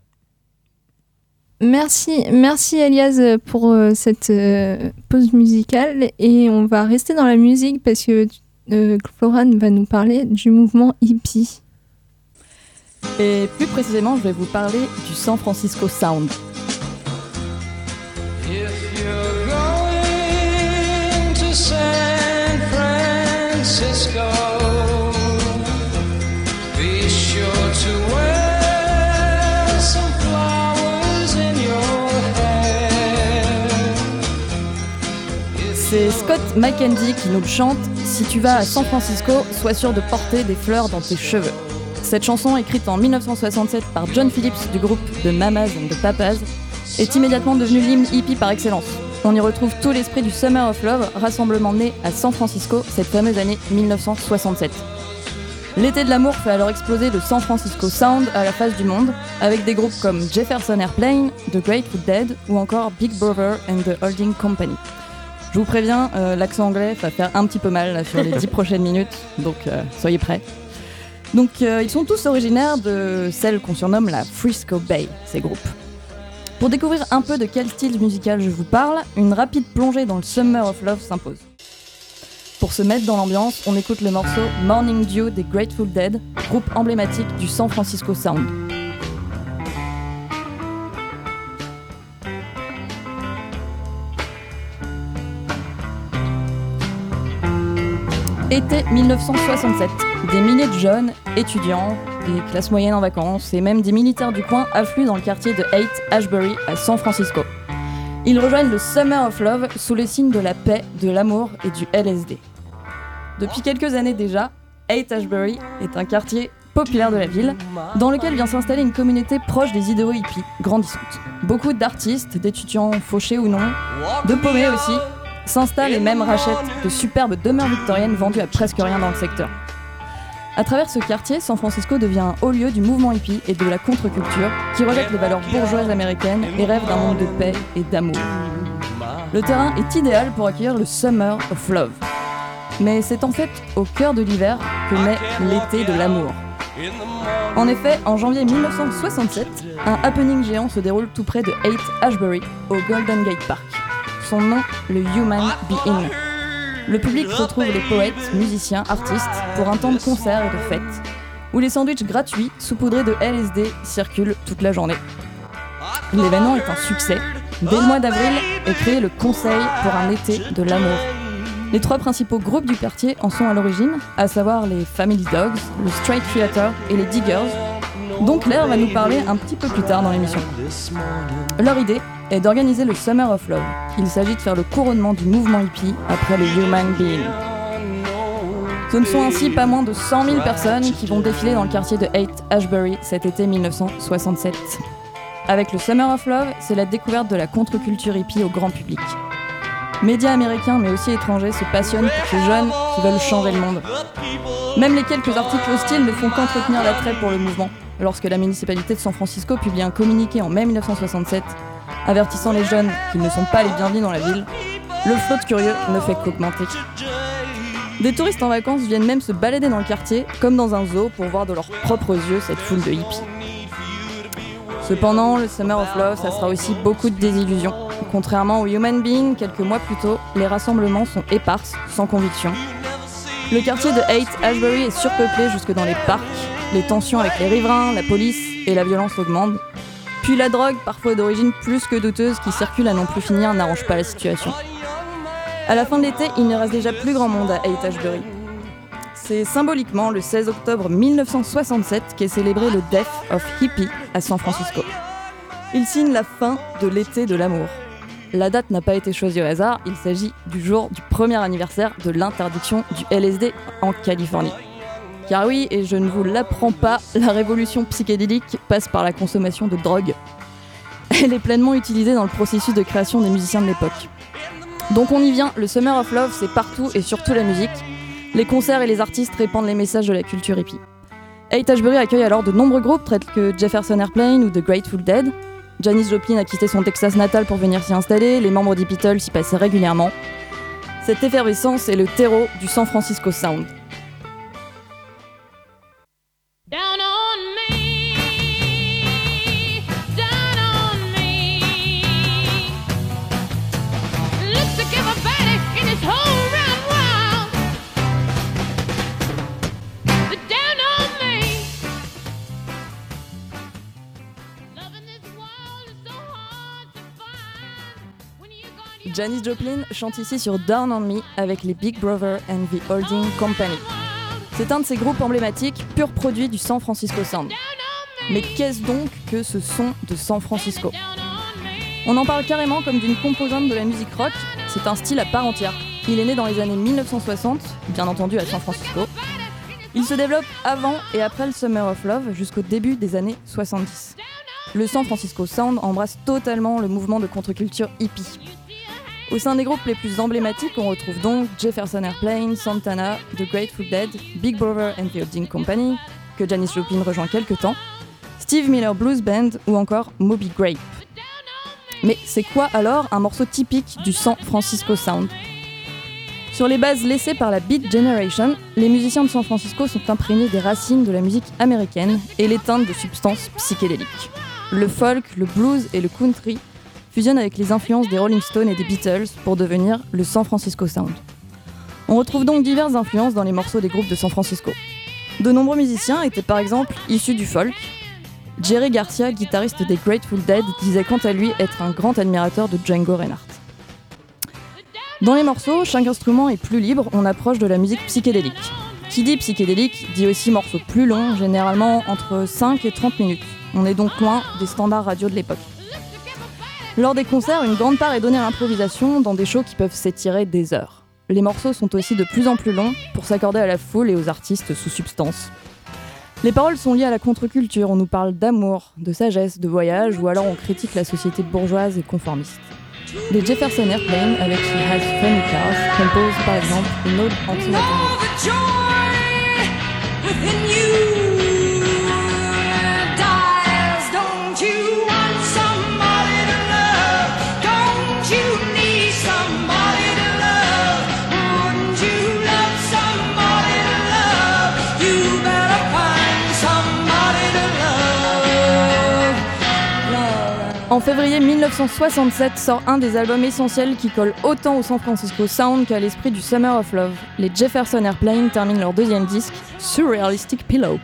Merci, merci Elias euh, pour euh, cette euh, pause musicale et on va rester dans la musique parce que euh, Florane va nous parler du mouvement hippie. Et plus précisément, je vais vous parler du San Francisco Sound. C'est Scott McKenzie qui nous le chante. Si tu vas à San Francisco, sois sûr de porter des fleurs dans tes cheveux. Cette chanson, écrite en 1967 par John Phillips du groupe de Mamas and the Papas, est immédiatement devenue l'hymne hippie par excellence. On y retrouve tout l'esprit du Summer of Love, rassemblement né à San Francisco cette fameuse année 1967. L'été de l'amour fait alors exploser le San Francisco Sound à la face du monde, avec des groupes comme Jefferson Airplane, The Grateful Dead ou encore Big Brother and the Holding Company. Je vous préviens, euh, l'accent anglais va faire un petit peu mal là, sur les 10 <laughs> prochaines minutes, donc euh, soyez prêts. Donc euh, ils sont tous originaires de celle qu'on surnomme la Frisco Bay, ces groupes. Pour découvrir un peu de quel style musical je vous parle, une rapide plongée dans le Summer of Love s'impose. Pour se mettre dans l'ambiance, on écoute le morceau Morning Dew des Grateful Dead, groupe emblématique du San Francisco Sound. Été 1967. Des milliers de jeunes, étudiants, des classes moyennes en vacances et même des militaires du coin affluent dans le quartier de Haight Ashbury à San Francisco. Ils rejoignent le Summer of Love sous le signe de la paix, de l'amour et du LSD. Depuis quelques années déjà, Haight Ashbury est un quartier populaire de la ville, dans lequel vient s'installer une communauté proche des idéaux hippies, grandissante. Beaucoup d'artistes, d'étudiants fauchés ou non, de paumés aussi, s'installent et même rachètent de superbes demeures victoriennes vendues à presque rien dans le secteur. À travers ce quartier, San Francisco devient un haut lieu du mouvement hippie et de la contre-culture qui rejette les valeurs bourgeoises américaines et rêve d'un monde de paix et d'amour. Le terrain est idéal pour accueillir le Summer of Love. Mais c'est en fait au cœur de l'hiver que naît l'été de l'amour. En effet, en janvier 1967, un happening géant se déroule tout près de Haight Ashbury, au Golden Gate Park. Son nom, le Human Being. Le public retrouve les poètes, musiciens, artistes pour un temps de concert et de fête, où les sandwichs gratuits saupoudrés de LSD circulent toute la journée. L'événement est un succès. Dès le mois d'avril est créé le Conseil pour un été de l'amour. Les trois principaux groupes du quartier en sont à l'origine, à savoir les Family Dogs, le Straight Theater et les Diggers, dont Claire va nous parler un petit peu plus tard dans l'émission. Leur idée est d'organiser le Summer of Love. Il s'agit de faire le couronnement du mouvement hippie après le Human Being. Ce ne sont ainsi pas moins de 100 000 personnes qui vont défiler dans le quartier de Haight Ashbury cet été 1967. Avec le Summer of Love, c'est la découverte de la contre-culture hippie au grand public. Médias américains mais aussi étrangers se passionnent pour ces jeunes qui veulent changer le monde. Même les quelques articles hostiles ne font qu'entretenir l'attrait pour le mouvement. Lorsque la municipalité de San Francisco publie un communiqué en mai 1967 avertissant les jeunes qu'ils ne sont pas les bienvenus dans la ville, le flot de curieux ne fait qu'augmenter. Des touristes en vacances viennent même se balader dans le quartier, comme dans un zoo, pour voir de leurs propres yeux cette foule de hippies. Cependant, le Summer of Love, ça sera aussi beaucoup de désillusions. Contrairement au Human Being, quelques mois plus tôt, les rassemblements sont éparses, sans conviction. Le quartier de Haight Ashbury est surpeuplé jusque dans les parcs, les tensions avec les riverains, la police et la violence augmentent. Puis la drogue, parfois d'origine plus que douteuse, qui circule à n'en plus finir, n'arrange pas la situation. À la fin de l'été, il ne reste déjà plus grand monde à Haight Ashbury. C'est symboliquement le 16 octobre 1967 qu'est célébré le Death of Hippie à San Francisco. Il signe la fin de l'été de l'amour. La date n'a pas été choisie au hasard, il s'agit du jour du premier anniversaire de l'interdiction du LSD en Californie. Car oui, et je ne vous l'apprends pas, la révolution psychédélique passe par la consommation de drogue. Elle est pleinement utilisée dans le processus de création des musiciens de l'époque. Donc on y vient, le Summer of Love c'est partout et surtout la musique. Les concerts et les artistes répandent les messages de la culture hippie. Haight Ashbury accueille alors de nombreux groupes tels que Jefferson Airplane ou The Grateful Dead. Janis Joplin a quitté son Texas natal pour venir s'y installer, les membres des s'y passaient régulièrement. Cette effervescence est le terreau du San Francisco Sound. Janis Joplin chante ici sur Down on Me avec les Big Brother and the Holding Company. C'est un de ces groupes emblématiques, pur produit du San Francisco Sound. Mais qu'est-ce donc que ce son de San Francisco? On en parle carrément comme d'une composante de la musique rock, c'est un style à part entière. Il est né dans les années 1960, bien entendu à San Francisco. Il se développe avant et après le Summer of Love jusqu'au début des années 70. Le San Francisco Sound embrasse totalement le mouvement de contre-culture hippie. Au sein des groupes les plus emblématiques, on retrouve donc Jefferson Airplane, Santana, The Grateful Dead, Big Brother and the Holding Company, que Janis Joplin rejoint quelques temps, Steve Miller Blues Band ou encore Moby Grape. Mais c'est quoi alors un morceau typique du San Francisco Sound? Sur les bases laissées par la Beat Generation, les musiciens de San Francisco sont imprégnés des racines de la musique américaine et les teintes de substances psychédéliques. Le folk, le blues et le country fusionnent avec les influences des Rolling Stones et des Beatles pour devenir le San Francisco Sound. On retrouve donc diverses influences dans les morceaux des groupes de San Francisco. De nombreux musiciens étaient par exemple issus du folk. Jerry Garcia, guitariste des Grateful Dead, disait quant à lui être un grand admirateur de Django Reinhardt. Dans les morceaux, chaque instrument est plus libre, on approche de la musique psychédélique. Qui dit psychédélique dit aussi morceaux plus longs, généralement entre 5 et 30 minutes. On est donc loin des standards radio de l'époque. Lors des concerts, une grande part est donnée à l'improvisation dans des shows qui peuvent s'étirer des heures. Les morceaux sont aussi de plus en plus longs pour s'accorder à la foule et aux artistes sous substance. Les paroles sont liées à la contre-culture, on nous parle d'amour, de sagesse, de voyage, ou alors on critique la société bourgeoise et conformiste. Les Jefferson Airplane avec She Has Funny Cars composent par exemple une ode anti-matérialiste. En février 1967 sort un des albums essentiels qui colle autant au San Francisco Sound qu'à l'esprit du Summer of Love. Les Jefferson Airplane terminent leur deuxième disque, Surrealistic Pillow.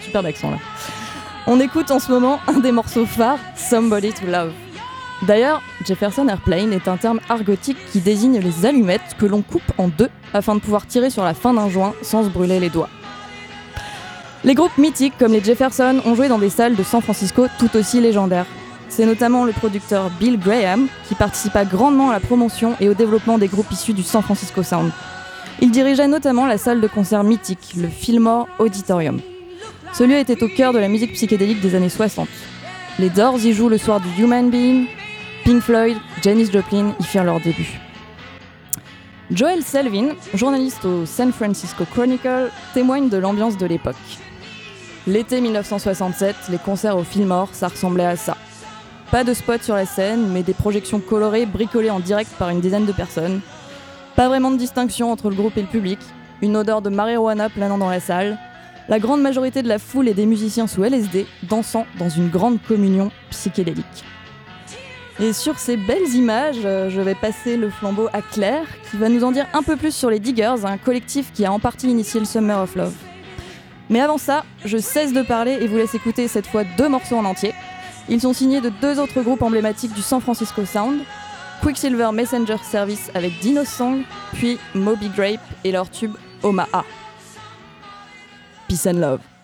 Super d'accent là. On écoute en ce moment un des morceaux phares, Somebody to Love. D'ailleurs, Jefferson Airplane est un terme argotique qui désigne les allumettes que l'on coupe en deux afin de pouvoir tirer sur la fin d'un joint sans se brûler les doigts. Les groupes mythiques comme les Jefferson ont joué dans des salles de San Francisco tout aussi légendaires. C'est notamment le producteur Bill Graham qui participa grandement à la promotion et au développement des groupes issus du San Francisco Sound. Il dirigeait notamment la salle de concert mythique, le Fillmore Auditorium. Ce lieu était au cœur de la musique psychédélique des années 60. Les Doors y jouent le soir du Human Being, Pink Floyd, Janis Joplin y firent leur début. Joel Selvin, journaliste au San Francisco Chronicle, témoigne de l'ambiance de l'époque. L'été 1967, les concerts au Fillmore, ça ressemblait à ça. Pas de spots sur la scène, mais des projections colorées bricolées en direct par une dizaine de personnes. Pas vraiment de distinction entre le groupe et le public, une odeur de marijuana planant dans la salle. La grande majorité de la foule et des musiciens sous LSD dansant dans une grande communion psychédélique. Et sur ces belles images, euh, je vais passer le flambeau à Claire, qui va nous en dire un peu plus sur les Diggers, un collectif qui a en partie initié le Summer of Love. Mais avant ça, je cesse de parler et vous laisse écouter cette fois deux morceaux en entier. Ils sont signés de deux autres groupes emblématiques du San Francisco Sound, Quicksilver Messenger Service avec Dino Song, puis Moby Grape et leur tube Omaha. Peace and love.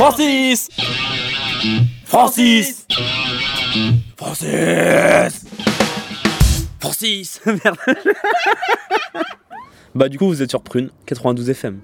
Francis! Francis! Francis! Francis. <laughs> Merde. Bah du coup vous êtes sur Prune, 92 FM.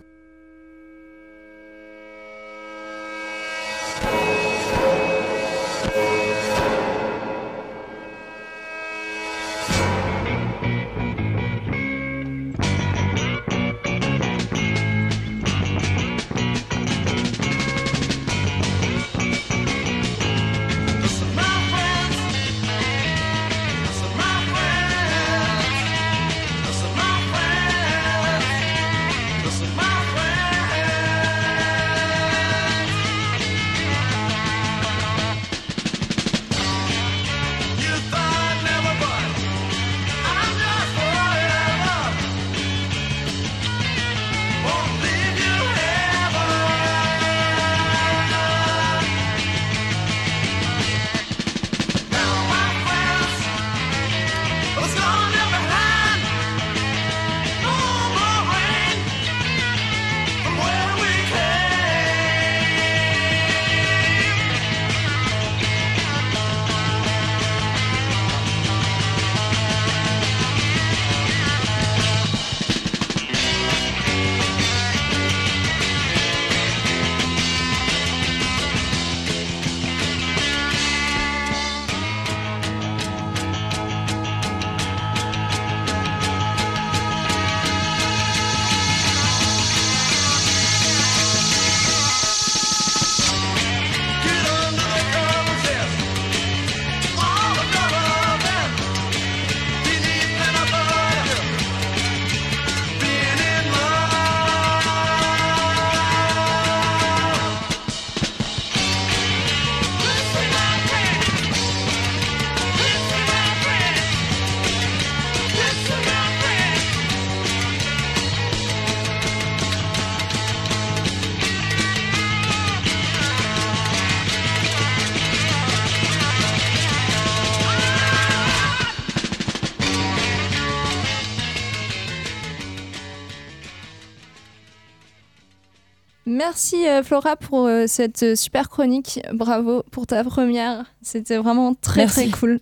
Merci euh, Flora pour euh, cette euh, super chronique. Bravo pour ta première. C'était vraiment très Merci. très cool.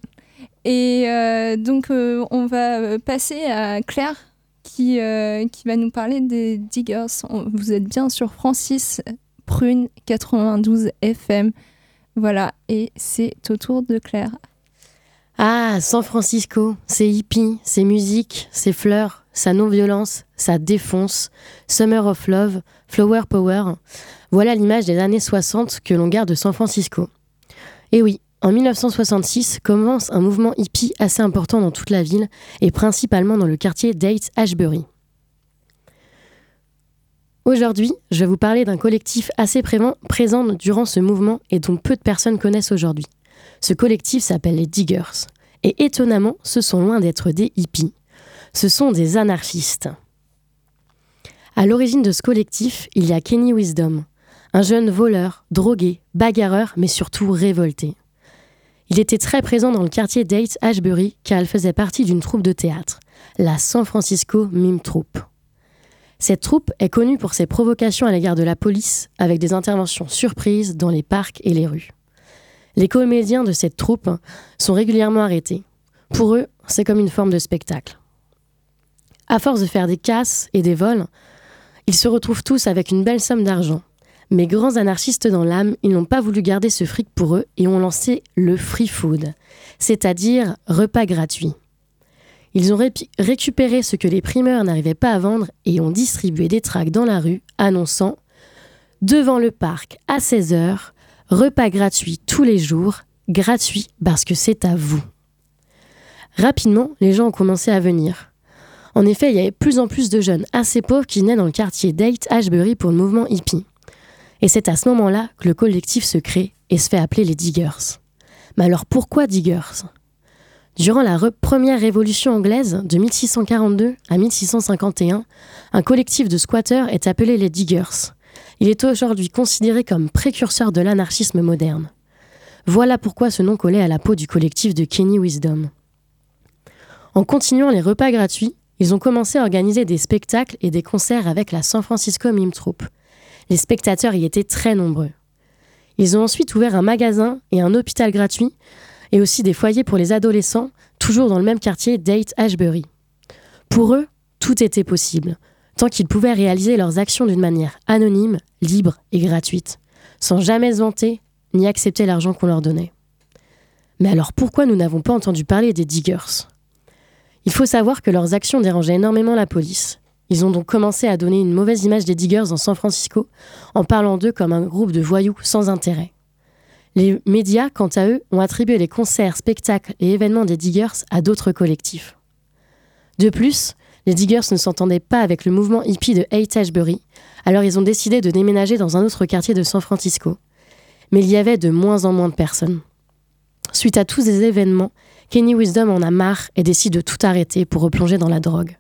Et euh, donc euh, on va passer à Claire qui, euh, qui va nous parler des Diggers. On- vous êtes bien sur Francis Prune 92 FM. Voilà, et c'est au tour de Claire. Ah, San Francisco, c'est hippie, c'est musique, c'est fleurs, sa non-violence, ça défonce, Summer of Love, Flower Power. Voilà l'image des années 60 que l'on garde de San Francisco. Et oui, en 1966 commence un mouvement hippie assez important dans toute la ville et principalement dans le quartier Date-Ashbury. Aujourd'hui, je vais vous parler d'un collectif assez présent durant ce mouvement et dont peu de personnes connaissent aujourd'hui. Ce collectif s'appelle les Diggers. Et étonnamment, ce sont loin d'être des hippies. Ce sont des anarchistes. À l'origine de ce collectif, il y a Kenny Wisdom, un jeune voleur, drogué, bagarreur, mais surtout révolté. Il était très présent dans le quartier Date Ashbury car il faisait partie d'une troupe de théâtre, la San Francisco Mime Troupe. Cette troupe est connue pour ses provocations à l'égard de la police, avec des interventions surprises dans les parcs et les rues. Les comédiens de cette troupe sont régulièrement arrêtés. Pour eux, c'est comme une forme de spectacle. À force de faire des casses et des vols, ils se retrouvent tous avec une belle somme d'argent. Mais grands anarchistes dans l'âme, ils n'ont pas voulu garder ce fric pour eux et ont lancé le free food, c'est-à-dire repas gratuits. Ils ont récupéré ce que les primeurs n'arrivaient pas à vendre et ont distribué des tracts dans la rue annonçant Devant le parc à 16h, repas gratuit tous les jours, gratuit parce que c'est à vous. Rapidement, les gens ont commencé à venir. En effet, il y avait plus en plus de jeunes assez pauvres qui venaient dans le quartier Date Ashbury pour le mouvement hippie. Et c'est à ce moment-là que le collectif se crée et se fait appeler les Diggers. Mais alors pourquoi Diggers? Durant la re- première révolution anglaise de 1642 à 1651, un collectif de squatteurs est appelé les Diggers. Il est aujourd'hui considéré comme précurseur de l'anarchisme moderne. Voilà pourquoi ce nom collait à la peau du collectif de Kenny Wisdom. En continuant les repas gratuits, ils ont commencé à organiser des spectacles et des concerts avec la San Francisco Mime Troupe. Les spectateurs y étaient très nombreux. Ils ont ensuite ouvert un magasin et un hôpital gratuit et aussi des foyers pour les adolescents, toujours dans le même quartier Date Ashbury. Pour eux, tout était possible, tant qu'ils pouvaient réaliser leurs actions d'une manière anonyme, libre et gratuite, sans jamais se vanter ni accepter l'argent qu'on leur donnait. Mais alors pourquoi nous n'avons pas entendu parler des diggers? Il faut savoir que leurs actions dérangeaient énormément la police. Ils ont donc commencé à donner une mauvaise image des diggers en San Francisco en parlant d'eux comme un groupe de voyous sans intérêt. Les médias, quant à eux, ont attribué les concerts, spectacles et événements des diggers à d'autres collectifs. De plus, les diggers ne s'entendaient pas avec le mouvement hippie de Haight Ashbury, alors ils ont décidé de déménager dans un autre quartier de San Francisco. Mais il y avait de moins en moins de personnes. Suite à tous ces événements, Kenny Wisdom en a marre et décide de tout arrêter pour replonger dans la drogue.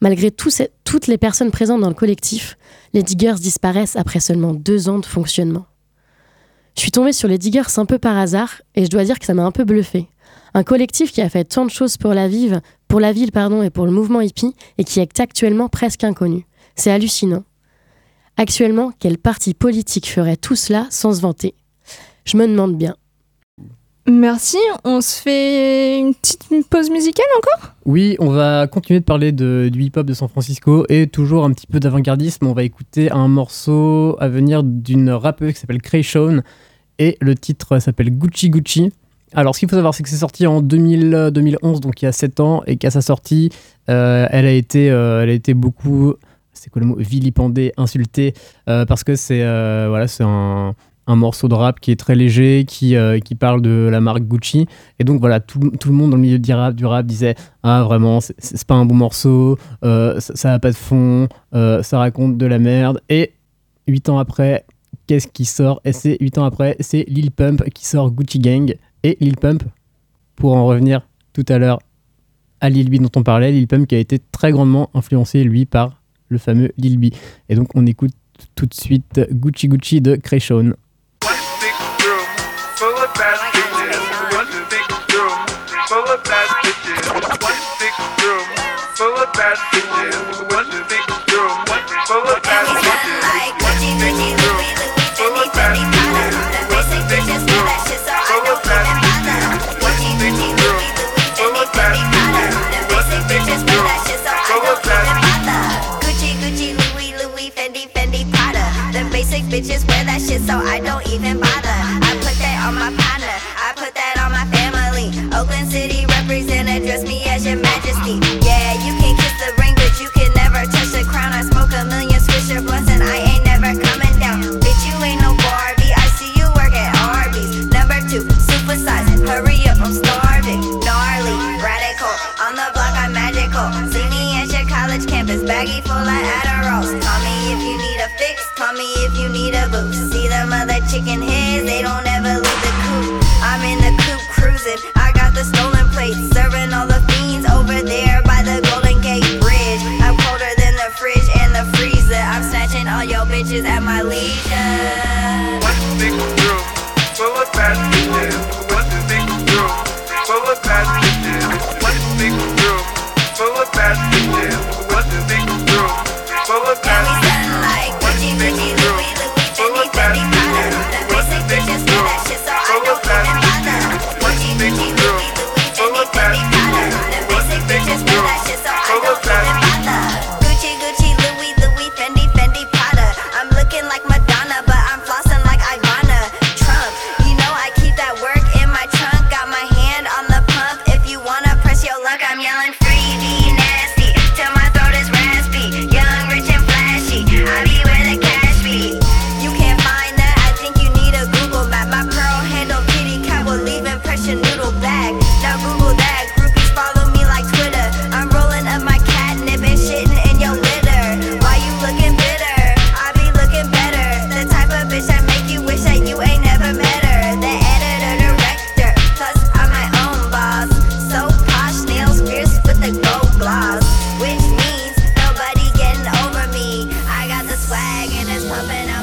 Malgré toutes les personnes présentes dans le collectif, les diggers disparaissent après seulement deux ans de fonctionnement. Je suis tombée sur les diggers un peu par hasard et je dois dire que ça m'a un peu bluffé. Un collectif qui a fait tant de choses pour la, vive, pour la ville pardon, et pour le mouvement hippie et qui est actuellement presque inconnu. C'est hallucinant. Actuellement, quel parti politique ferait tout cela sans se vanter? Je me demande bien. Merci, on se fait une petite pause musicale encore? Oui, on va continuer de parler de, du hip-hop de San Francisco et toujours un petit peu d'avant-gardisme. On va écouter un morceau à venir d'une rappeuse qui s'appelle Krayshawn et le titre s'appelle Gucci Gucci. Alors, ce qu'il faut savoir, c'est que c'est sorti en 2000, euh, 2011, donc il y a 7 ans, et qu'à sa sortie, euh, elle, a été, euh, elle a été beaucoup, c'est quoi le mot, vilipendée, insultée, euh, parce que c'est euh, voilà, c'est un, morceau de rap qui est très léger, qui, euh, qui parle de la marque Gucci. Et donc voilà, tout, tout le monde dans le milieu du rap, du rap disait Ah, vraiment, c'est- pas un bon morceau, euh, ça, ça a pas de fond, euh, ça raconte de la merde. Et 8 ans après, qu'est-ce qui sort? Et c'est 8 ans après, c'est Lil Pump qui sort Gucci Gang. Et Lil Pump, pour en revenir tout à l'heure à Lil B dont on parlait, Lil Pump qui a été très grandement influencé, lui, par le fameux Lil B. Et donc on écoute tout de suite Gucci Gucci de Krayshawn. full. bitches wear that shit, so I don't even buy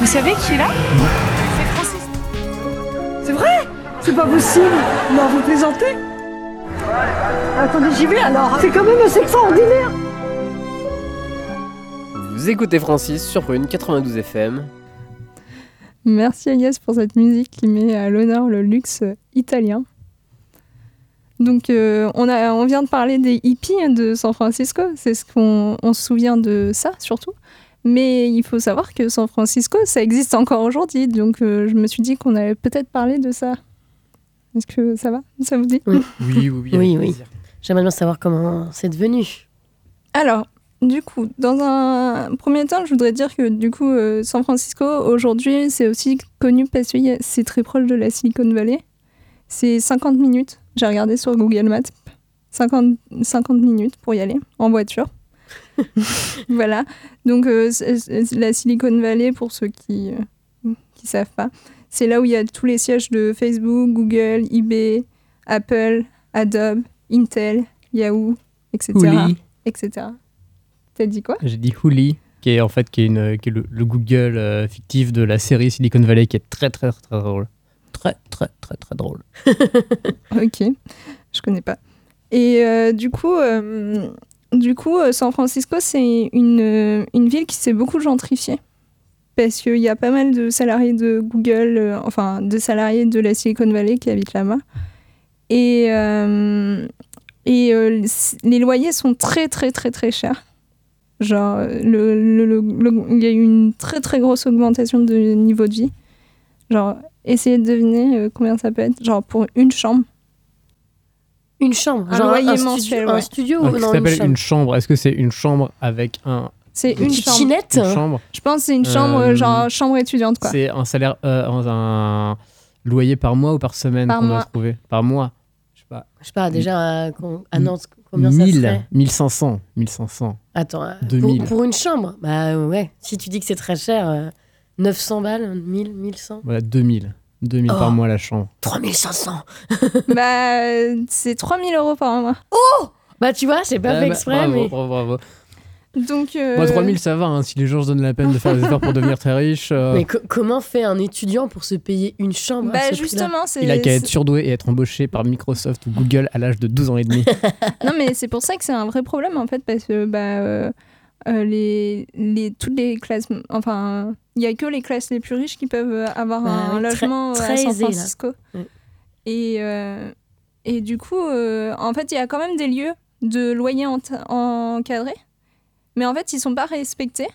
savez qui est là C'est Francis. C'est vrai C'est pas possible Non, vous plaisantez Attendez, j'y vais alors C'est quand même assez extraordinaire Vous écoutez Francis sur Prune 92 FM. Merci Agnès pour cette musique qui met à l'honneur le luxe italien. Donc euh, on, a, on vient de parler des hippies de San Francisco, c'est ce qu'on on se souvient de ça surtout. Mais il faut savoir que San Francisco, ça existe encore aujourd'hui, donc euh, je me suis dit qu'on allait peut-être parler de ça. Est-ce que ça va? Ça vous dit? Oui, Oui, oui, oui. oui. avec oui. plaisir. J'aimerais bien savoir comment c'est devenu. Alors, du coup, dans un premier temps, je voudrais dire que du coup, euh, San Francisco, aujourd'hui, c'est aussi connu parce que c'est très proche de la Silicon Valley. C'est 50 minutes, j'ai regardé sur Google Maps, 50, 50 minutes pour y aller, en voiture. <laughs> voilà, donc euh, la Silicon Valley, pour ceux qui ne savent pas, c'est là où il y a tous les sièges de Facebook, Google, eBay, Apple, Adobe, Intel, Yahoo, etc. Hooli. etc. T'as dit quoi? J'ai dit Hooli, qui est en fait qui est, une, qui est le, le Google euh, fictif de la série Silicon Valley, qui est très très très drôle. Très très très très drôle. <laughs> Ok, je connais pas. Et euh, du coup, euh, du coup, euh, San Francisco, c'est une, euh, une ville qui s'est beaucoup gentrifiée. Parce qu'il y a pas mal de salariés de Google, euh, enfin, de salariés de la Silicon Valley qui habitent là-bas. Et, et les loyers sont très, très, très, très chers. Genre, il y a eu une très, très grosse augmentation de niveau de vie. Genre, essayez de deviner combien ça peut être. Genre, pour une chambre. Une chambre, Un genre loyer un, mensuel, un ouais. studio Donc, ou ça non une s'appelle chambre? une chambre. Est-ce que c'est une chambre avec un. C'est une Une chambre Je pense que c'est une chambre, Euh, genre chambre étudiante, quoi. C'est un salaire, euh, un loyer par mois ou par semaine Par qu'on doit mois. trouver? Par mois. Je sais pas. Je sais pas, déjà à, à Nantes, combien ça 1000, serait? 1500, 1500. Attends, euh, 2000. pour, pour une chambre? Bah ouais, si tu dis que c'est très cher, euh, 900 balles, 1000, 1100 Voilà, 2000. 2000 par Oh. mois la chambre. 3500 bah, c'est 3000 euros par mois. Oh Bah tu vois, j'ai pas fait bah, exprès, bravo, mais... bravo, bravo. Donc. euh, Moi, 3000, ça va. hein, si les gens se donnent la peine de faire des efforts pour devenir très riches. euh, Mais co- comment fait un étudiant pour se payer une chambre à Bah, ce justement, c'est. il a qu'à être c'est- surdoué et être embauché par Microsoft ou Google à l'âge de 12 ans et demi. <laughs> Non, mais c'est pour ça que c'est un vrai problème, en fait, parce que, bah. euh, euh, les, les, toutes les classes, enfin, il y a que les classes les plus riches qui peuvent avoir Bah un oui, très- logement euh, très à San. Francisco. Mm. Et, euh, et du coup, euh, en fait, il y a quand même des lieux de loyer ent- encadrés, mais en fait, ils sont pas respectés.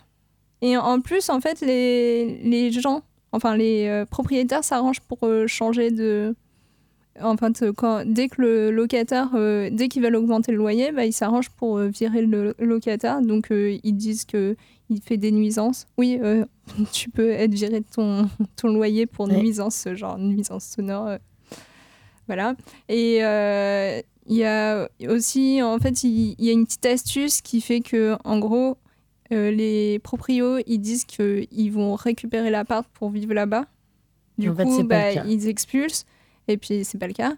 Et en plus, en fait, les, les gens enfin les propriétaires s'arrangent pour changer de. Te- quand, dès que le locataire, euh, dès qu'ils veulent augmenter le loyer, bah, ils s'arrangent pour euh, virer le locataire. Donc euh, ils disent que il fait des nuisances. Oui, <laughs> tu peux être viré de ton, <laughs> ton loyer pour Ouais. nuisance, genre nuisance sonore. euh, voilà. Et il y a aussi, en fait, il y, a une petite astuce qui fait que, en gros, les proprios, ils disent qu'ils vont récupérer l'appart pour vivre là-bas. Du En fait, coup, bah, ils expulsent, et puis c'est pas le cas.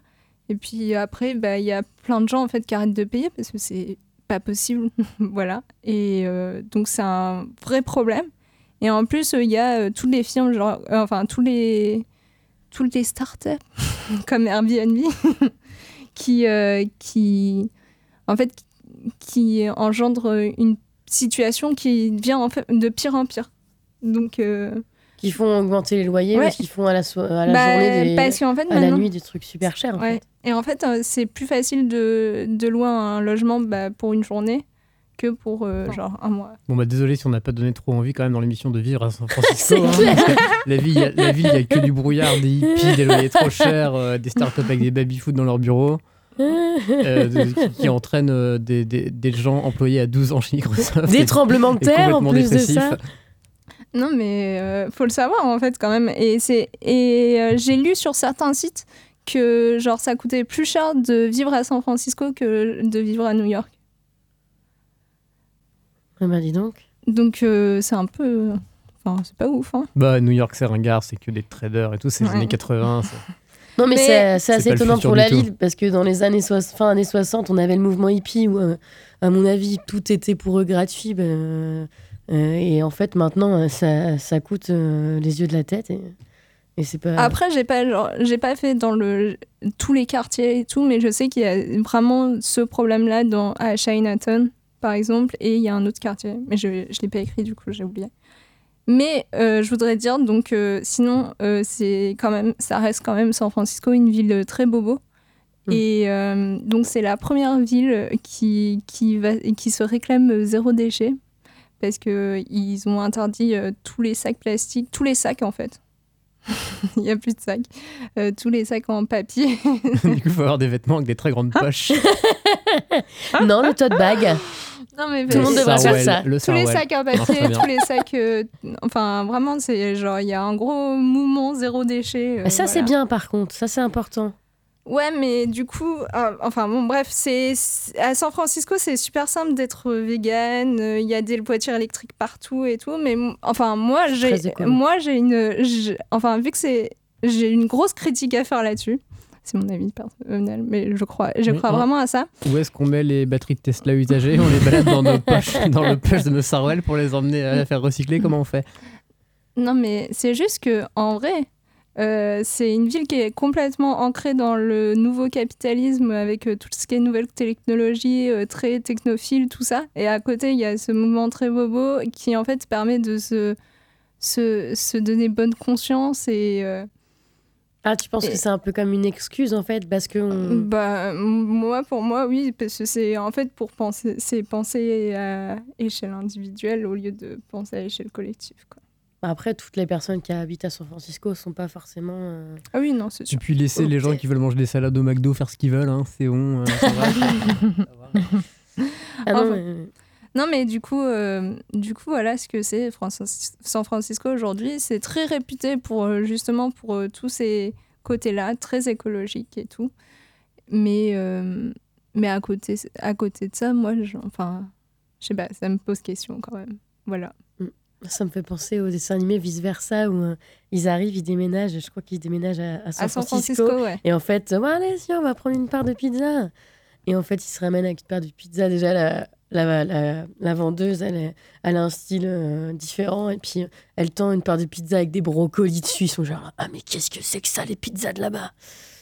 Et puis après, bah, il y a plein de gens en fait qui arrêtent de payer parce que c'est pas possible, <laughs> voilà. Et euh, donc c'est un vrai problème. Et en plus, il y a euh, toutes les firmes, genre, euh, enfin tous les toutes les startups <laughs> comme Airbnb <laughs> qui euh, qui en fait qui engendrent une situation qui devient en fait de pire en pire. Donc Qui font augmenter les loyers, Ouais. mais qui font à la, so- à la Bah, journée, des, parce qu'en fait, à la nuit des trucs super chers. en Ouais. fait. Et en fait, euh, c'est plus facile de, de louer un logement bah, pour une journée que pour euh, genre un mois. Bon bah désolé si on n'a pas donné trop envie quand même dans l'émission de vivre à San Francisco. <laughs> Hein, la ville, il la ville, il y a que du brouillard, des hippies, des loyers trop chers, euh, des startups avec des baby-foot dans leur bureau, euh, de- qui, qui entraînent euh, des, des- des gens employés à 12 ans chez Microsoft. Des et- tremblements de terre, en plus de ça. Non, mais euh, faut le savoir en fait quand même. Et, c'est et euh, j'ai lu sur certains sites que genre ça coûtait plus cher de vivre à San Francisco que de vivre à New York. Ah bah dis donc. Donc euh, c'est un peu. Enfin, c'est pas ouf. Hein. Bah New York c'est ringard, c'est que des traders et tout, c'est les Ouais. années 80. c'est- Non, mais, Mais- c'est- assez pas le étonnant futur pour du la tout. ville parce que dans les années soix- fin années 60, on avait le mouvement hippie où, euh, à mon avis, tout était pour eux gratuit. ben, euh, et en fait, maintenant, euh, ça, ça coûte euh, les yeux de la tête. Et, et c'est pas. Après, j'ai pas, genre, j'ai pas fait dans le, tous les quartiers et tout, mais je sais qu'il y a vraiment ce problème-là dans, à Chinatown, par exemple, et il y a un autre quartier. Mais je, je l'ai pas écrit, du coup, j'ai oublié. Mais euh, je voudrais dire, donc, euh, sinon, euh, c'est quand même, ça reste quand même San Francisco, une ville très bobo. Et euh, donc, c'est la première ville qui, qui, va, qui se réclame zéro déchet. Parce qu'ils ont interdit euh, tous les sacs plastiques, tous les sacs en fait. <laughs> Il n'y a plus de sacs. Euh, tous les sacs en papier. <laughs> du coup, il faut avoir des vêtements avec des très grandes poches. non, le tote bag. Non, mais Tout le monde devrait faire ça. le tous les sacs en papier, tous les sacs. euh, enfin, vraiment, c'est genre, il y a un gros mouvement zéro déchet. euh, Ah, ça, c'est bien, par contre. Ça, c'est important. Ouais, mais du coup, euh, enfin bon, bref, c'est à San Francisco, c'est super simple d'être vegan. euh, Il y a des voitures électriques partout et tout. Mais enfin, moi, j'ai, moi, j'ai une, enfin, vu que c'est, j'ai une grosse critique à faire là-dessus. C'est mon avis personnel, mais je crois, je crois vraiment à ça. Où est-ce qu'on met les batteries de Tesla usagées? On les balade dans nos poches, <laughs> dans le poche de nos Sarwell pour les emmener à la faire recycler? Comment on fait? Non, mais c'est juste que en vrai, euh, c'est une ville qui est complètement ancrée dans le nouveau capitalisme avec euh, tout ce qui est nouvelles technologies, euh, très technophile, tout ça. Et à côté, il y a ce mouvement très bobo qui en fait permet de se, se, se donner bonne conscience et. euh, Ah, tu penses Et- que c'est un peu comme une excuse, en fait, parce que. on- Bah, moi, pour moi, oui, parce que c'est en fait pour penser, c'est penser à échelle individuelle au lieu de penser à échelle collective. Quoi. Après, toutes les personnes qui habitent à San Francisco sont pas forcément. euh, Ah oui, non, c'est Et sûr. puis laisser les gens qui veulent manger des salades au McDo faire ce qu'ils veulent, hein, c'est bon. euh, ça va. <laughs> Ah non, Enfin, mais- Non, mais du coup, euh, du coup, voilà ce que c'est San Francisco aujourd'hui. C'est très réputé pour euh, justement pour euh, tous ces côtés-là, très écologiques et tout. Mais, euh, mais à côté, à côté de ça, moi, je, enfin, je sais pas, ça me pose question quand même. Voilà. Ça me fait penser au dessin animé Vice Versa où euh, ils arrivent, ils déménagent, je crois qu'ils déménagent à, à San, À San Francisco. Francisco, ouais. Et en fait, allez, si, on va prendre une part de pizza. Et en fait, ils se ramènent avec une part de pizza. Déjà, la, la, la, la vendeuse, elle a un style euh, différent. Et puis, elle tend une part de pizza avec des brocolis dessus. Ils sont genre, ah, mais qu'est-ce que c'est que ça, les pizzas de là-bas?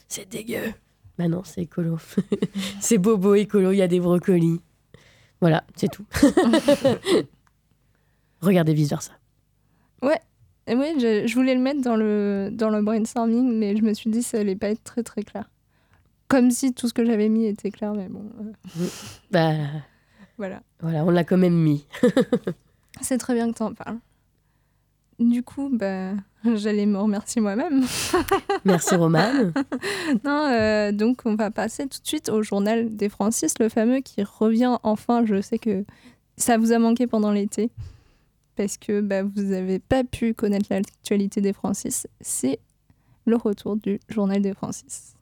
C'est dégueu. Bah non, c'est écolo. <laughs> c'est bobo écolo, il y a des brocolis. Voilà, c'est tout. <laughs> Regardez Vice Versa. Ouais. Et oui, je, je voulais le mettre dans le, dans le brainstorming, mais je me suis dit que ça allait pas être très très clair. Comme si tout ce que j'avais mis était clair, mais bon. euh, <laughs> Bah, voilà. voilà, on l'a quand même mis. <laughs> C'est très bien que tu en parles. du coup, bah, <laughs> j'allais me remercier moi-même. Merci Romane. non, euh, donc on va passer tout de suite au journal des Francis, le fameux qui revient enfin. Je sais que ça vous a manqué pendant l'été parce que bah, vous n'avez pas pu connaître l'actualité des Francis. C'est le retour du journal des Francis.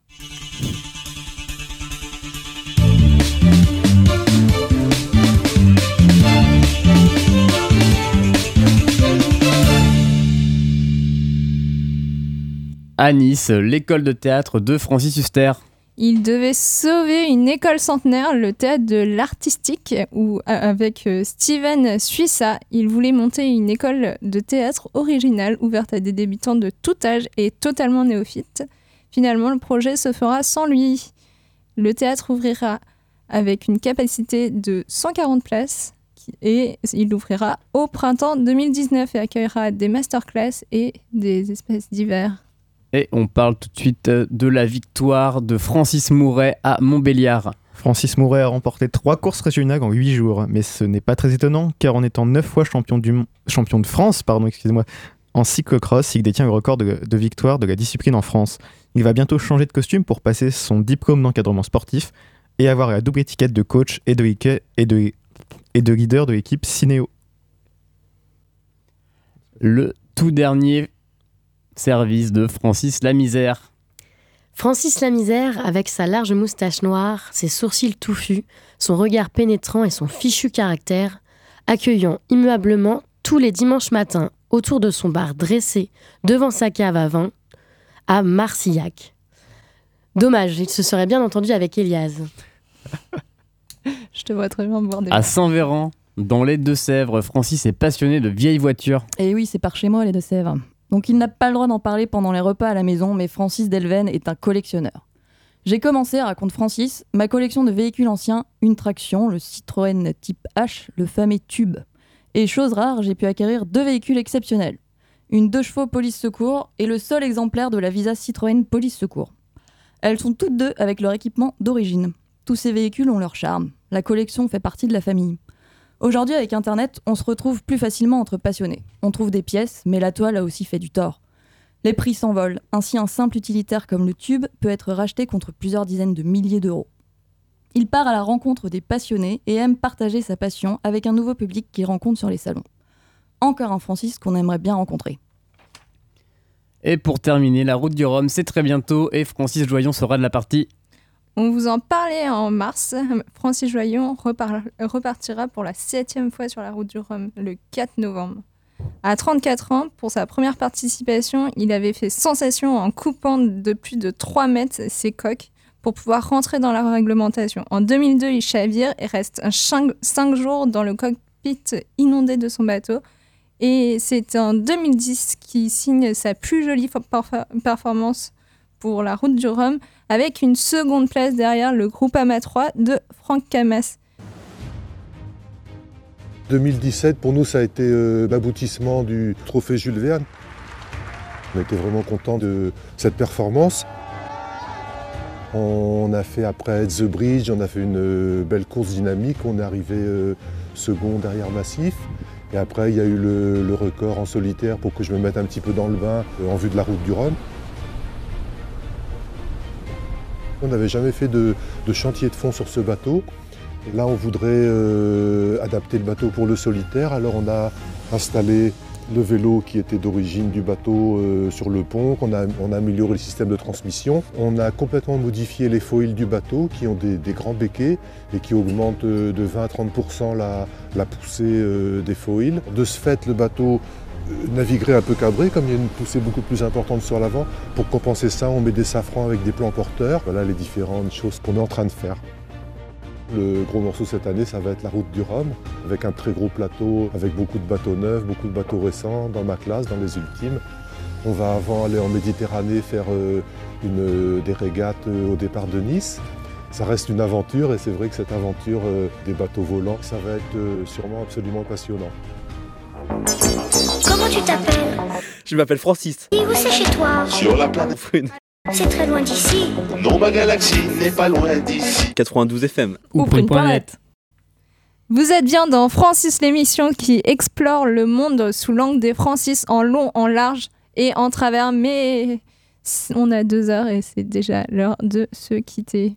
À Nice, l'école de théâtre de Francis Huster. Il devait sauver une école centenaire, le théâtre de l'artistique, où avec euh, Steven Suissa, il voulait monter une école de théâtre originale ouverte à des débutants de tout âge et totalement néophytes. Finalement, le projet se fera sans lui. Le théâtre ouvrira avec une capacité de 140 places et il ouvrira au printemps 2019 et accueillera des masterclass et des espèces divers. Et on parle tout de suite euh, de la victoire de Francis Mouret à Montbéliard. Francis Mouret a remporté trois courses régionales en 8 jours, mais ce n'est pas très étonnant car en étant 9 fois champion, du, mon- champion de France pardon, excusez-moi, en cyclocross, il détient le record de, de victoire de la discipline en France. Il va bientôt changer de costume pour passer son diplôme d'encadrement sportif et avoir la double étiquette de coach et de, éque- et de, et de leader de l'équipe Cinéo. Le tout dernier service de Francis Lamisère. Francis Lamisère, avec sa large moustache noire, ses sourcils touffus, son regard pénétrant et son fichu caractère, accueillant immuablement tous les dimanches matins autour de son bar dressé devant sa cave à vin à Marcillac. Dommage, il se serait bien entendu avec Elias. <laughs> Je te vois très bien boire des À Saint-Véran, dans les Deux-Sèvres, Francis est passionné de vieilles voitures. Et oui, c'est par chez moi les Deux-Sèvres. Donc il n'a pas le droit d'en parler pendant les repas à la maison, mais Francis Delven est un collectionneur. J'ai commencé, raconte Francis, ma collection de véhicules anciens, une traction, le Citroën Type H, le fameux Tube. Et chose rare, j'ai pu acquérir deux véhicules exceptionnels. Une 2 chevaux police secours et le seul exemplaire de la Visa Citroën police secours. Elles sont toutes deux avec leur équipement d'origine. Tous ces véhicules ont leur charme. La collection fait partie de la famille. Aujourd'hui, avec Internet, on se retrouve plus facilement entre passionnés. On trouve des pièces, mais la toile a aussi fait du tort. Les prix s'envolent. Ainsi, un simple utilitaire comme le tube peut être racheté contre plusieurs dizaines de milliers d'euros. Il part à la rencontre des passionnés et aime partager sa passion avec un nouveau public qu'il rencontre sur les salons. Encore un Francis qu'on aimerait bien rencontrer. Et pour terminer, la route du Rhum, c'est très bientôt et Francis Joyon sera de la partie. On vous en parlait en mars. Francis Joyon repar- repartira pour la septième fois sur la route du Rhum le 4 novembre. À 34 ans, pour sa première participation, il avait fait sensation en coupant de plus de 3 mètres ses coques pour pouvoir rentrer dans la réglementation. En 2002, il chavire et reste 5 jours dans le cockpit inondé de son bateau. Et c'est en 2010 qu'il signe sa plus jolie fo- perfor- performance pour la route du Rhum avec une seconde place derrière le groupe AMA 3 de Franck Camas. 2017, pour nous, ça a été euh, l'aboutissement du trophée Jules Verne. On était vraiment contents de cette performance. On a fait après The Bridge, on a fait une euh, belle course dynamique. On est arrivé euh, second derrière Massif. Et après, il y a eu le, record en solitaire pour que je me mette un petit peu dans le bain en vue de la route du Rhum. On n'avait jamais fait de, chantier de fond sur ce bateau. Là, on voudrait euh, adapter le bateau pour le solitaire. Alors, on a installé le vélo qui était d'origine du bateau euh, sur le pont, on a amélioré le système de transmission. On a complètement modifié les foils du bateau qui ont des, grands béquets et qui augmentent euh, de 20 à 30 la, la poussée des foils. De ce fait, le bateau euh, naviguerait un peu cabré, comme il y a une poussée beaucoup plus importante sur l'avant. Pour compenser ça, on met des safrans avec des plans porteurs. Voilà les différentes choses qu'on est en train de faire. Le gros morceau cette année, ça va être la route du Rhum, avec un très gros plateau, avec beaucoup de bateaux neufs, beaucoup de bateaux récents dans ma classe, dans les ultimes. On va avant aller en Méditerranée faire euh, une, des régates euh, au départ de Nice. Ça reste une aventure et c'est vrai que cette aventure euh, des bateaux volants, ça va être euh, sûrement absolument passionnant. Comment tu t'appelles Je m'appelle Francis. Et où c'est chez toi Sur la planète. C'est très loin d'ici. Non, ma galaxie n'est pas loin d'ici. 92 FM. Ou prune.net. Vous êtes bien dans Francis l'émission qui explore le monde sous l'angle des Francis en long, en large et en travers. Mais on a deux heures et c'est déjà l'heure de se quitter.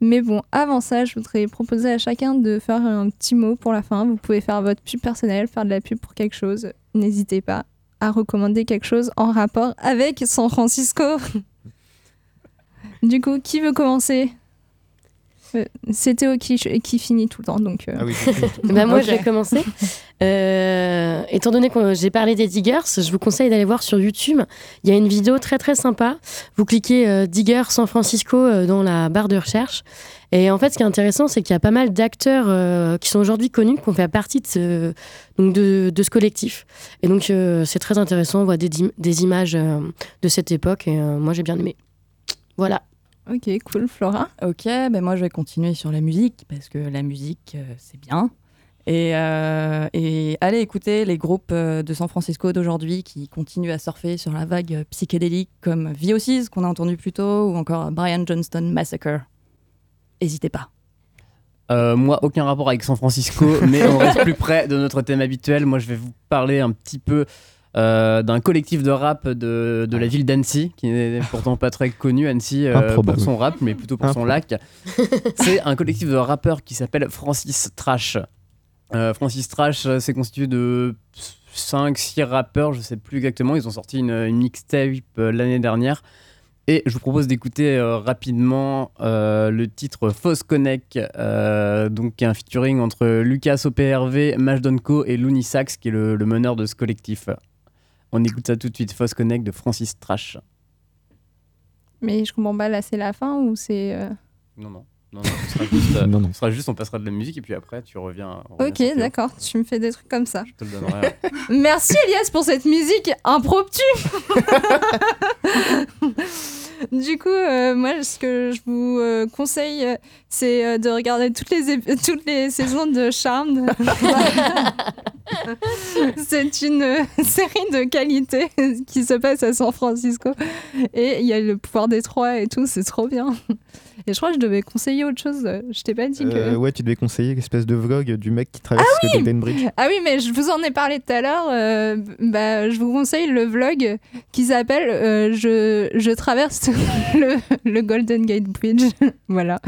Mais bon, avant ça, je voudrais proposer à chacun de faire un petit mot pour la fin. Vous pouvez faire votre pub personnelle, faire de la pub pour quelque chose. N'hésitez pas à recommander quelque chose en rapport avec San Francisco. <laughs> du coup, qui veut commencer? Euh, C'est Théo qui, qui finit tout le temps, donc... euh, Ah <laughs> Bah, moi, je vais commencer. <laughs> Euh, étant donné que j'ai parlé des diggers, je vous conseille d'aller voir sur YouTube. Il y a une vidéo très très sympa. Vous cliquez euh, Digger San Francisco euh, dans la barre de recherche. Et en fait, ce qui est intéressant, c'est qu'il y a pas mal d'acteurs euh, qui sont aujourd'hui connus, qui ont fait partie de ce, donc de, de ce collectif. Et donc, euh, c'est très intéressant. On voit des, images euh, de cette époque. Et euh, moi, j'ai bien aimé. Voilà. Ok, cool. Flora Ok, ben moi je vais continuer sur la musique parce que la musique euh, c'est bien. Et, euh, et allez écouter les groupes euh, de San Francisco d'aujourd'hui qui continuent à surfer sur la vague psychédélique comme VOCs qu'on a entendu plus tôt ou encore Brian Johnston Massacre. N'hésitez pas. Euh, moi, aucun rapport avec San Francisco, mais on reste <laughs> plus près de notre thème habituel. Moi, je vais vous parler un petit peu euh, d'un collectif de rap de, de la ville d'Annecy, qui n'est pourtant pas très connu, Annecy, euh, pour son rap, mais plutôt pour son lac. C'est un collectif de rappeurs qui s'appelle Francis Trash. Euh, Francis Trash, c'est constitué de 5-6 rappeurs, je sais plus exactement. Ils ont sorti une, une mixtape l'année dernière. Et je vous propose d'écouter euh, rapidement euh, le titre Fausse Connect, euh, donc qui est un featuring entre Lucas OPRV, Mash Donko et Looney Sax, qui est le, le meneur de ce collectif. On écoute ça tout de suite, Fausse Connect de Francis Trash. Mais je comprends pas, là c'est la fin ou c'est... euh, Non, non. Non, non, ce sera juste, <laughs> euh, ce sera juste, on passera de la musique et puis après tu reviens. Ok, d'accord, tu me fais des trucs comme ça. Je te le donnerai. ouais. <laughs> Merci Elias pour cette musique impromptue. <laughs> du coup, euh, moi, ce que je vous euh, conseille, euh, c'est euh, de regarder toutes les, toutes les saisons de Charmed. <laughs> c'est une euh, <laughs> série de qualité <laughs> qui se passe à San Francisco. Et il y a le pouvoir des trois et tout, c'est trop bien. Et je crois que je devais conseiller autre chose. Je t'ai pas dit que... Euh, ouais, tu devais conseiller l'espèce de vlog du mec qui traverse le Golden Bridge. Ah oui, mais je vous en ai parlé tout à l'heure. euh, bah, je vous conseille le vlog qui s'appelle euh, je, je traverse le, le Golden Gate Bridge. voilà.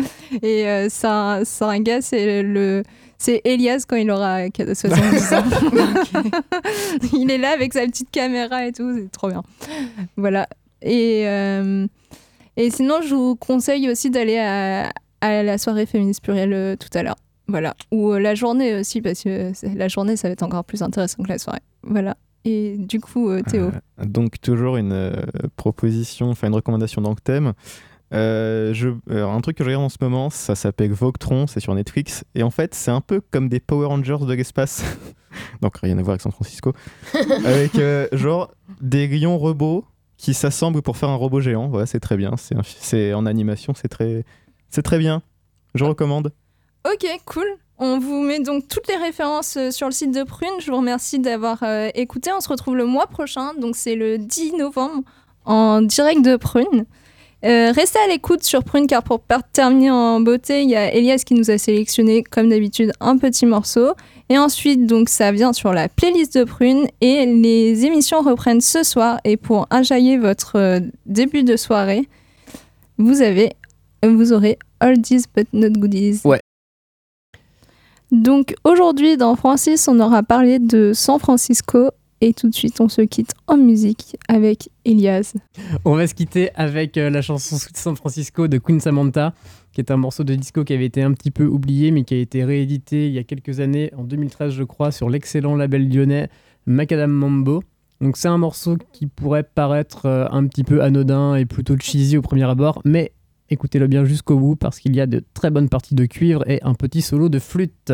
Et c'est un, c'est un gars, c'est le. C'est Elias quand il aura 70 ans. <laughs> il est là avec sa petite caméra et tout, c'est trop bien. Voilà. Et, euh, et sinon, je vous conseille aussi d'aller à, à la soirée féministe plurielle euh, tout à l'heure. Voilà. Ou euh, la journée aussi, parce que c'est- la journée, ça va être encore plus intéressant que la soirée. Voilà. Et du coup, euh, Théo. Donc toujours une euh, proposition, enfin une recommandation dans le thème. Euh, je, alors, un truc que je regarde en ce moment, ça s'appelle Voctron, c'est sur Netflix. Et en fait, c'est un peu comme des Power Rangers de l'espace. <laughs> Donc rien à voir avec San Francisco. <laughs> avec euh, genre des lions robots qui s'assemblent pour faire un robot géant. Voilà, c'est très bien. C'est en animation, c'est très, c'est très bien. Je recommande. Ok, cool. On vous met donc toutes les références euh, sur le site de Prune. Je vous remercie d'avoir euh, écouté. On se retrouve le mois prochain, donc c'est le 10 novembre, en direct de Prune. Euh, restez à l'écoute sur Prune car pour terminer en beauté, il y a Elias qui nous a sélectionné comme d'habitude un petit morceau. Et ensuite, donc ça vient sur la playlist de Prune et les émissions reprennent ce soir. Et pour injailler votre euh, début de soirée, vous avez, vous aurez Oldies but not goodies. Ouais. Donc aujourd'hui dans Francis, on aura parlé de San Francisco et tout de suite on se quitte en musique avec Elias. On va se quitter avec euh, la chanson Sweet San Francisco de Queen Samantha, qui est un morceau de disco qui avait été un petit peu oublié, mais qui a été réédité il y a quelques années, en 2013 je crois, sur l'excellent label lyonnais Macadam Mambo. Donc c'est un morceau qui pourrait paraître euh, un petit peu anodin et plutôt cheesy au premier abord, mais écoutez-le bien jusqu'au bout parce qu'il y a de très bonnes parties de cuivre et un petit solo de flûte.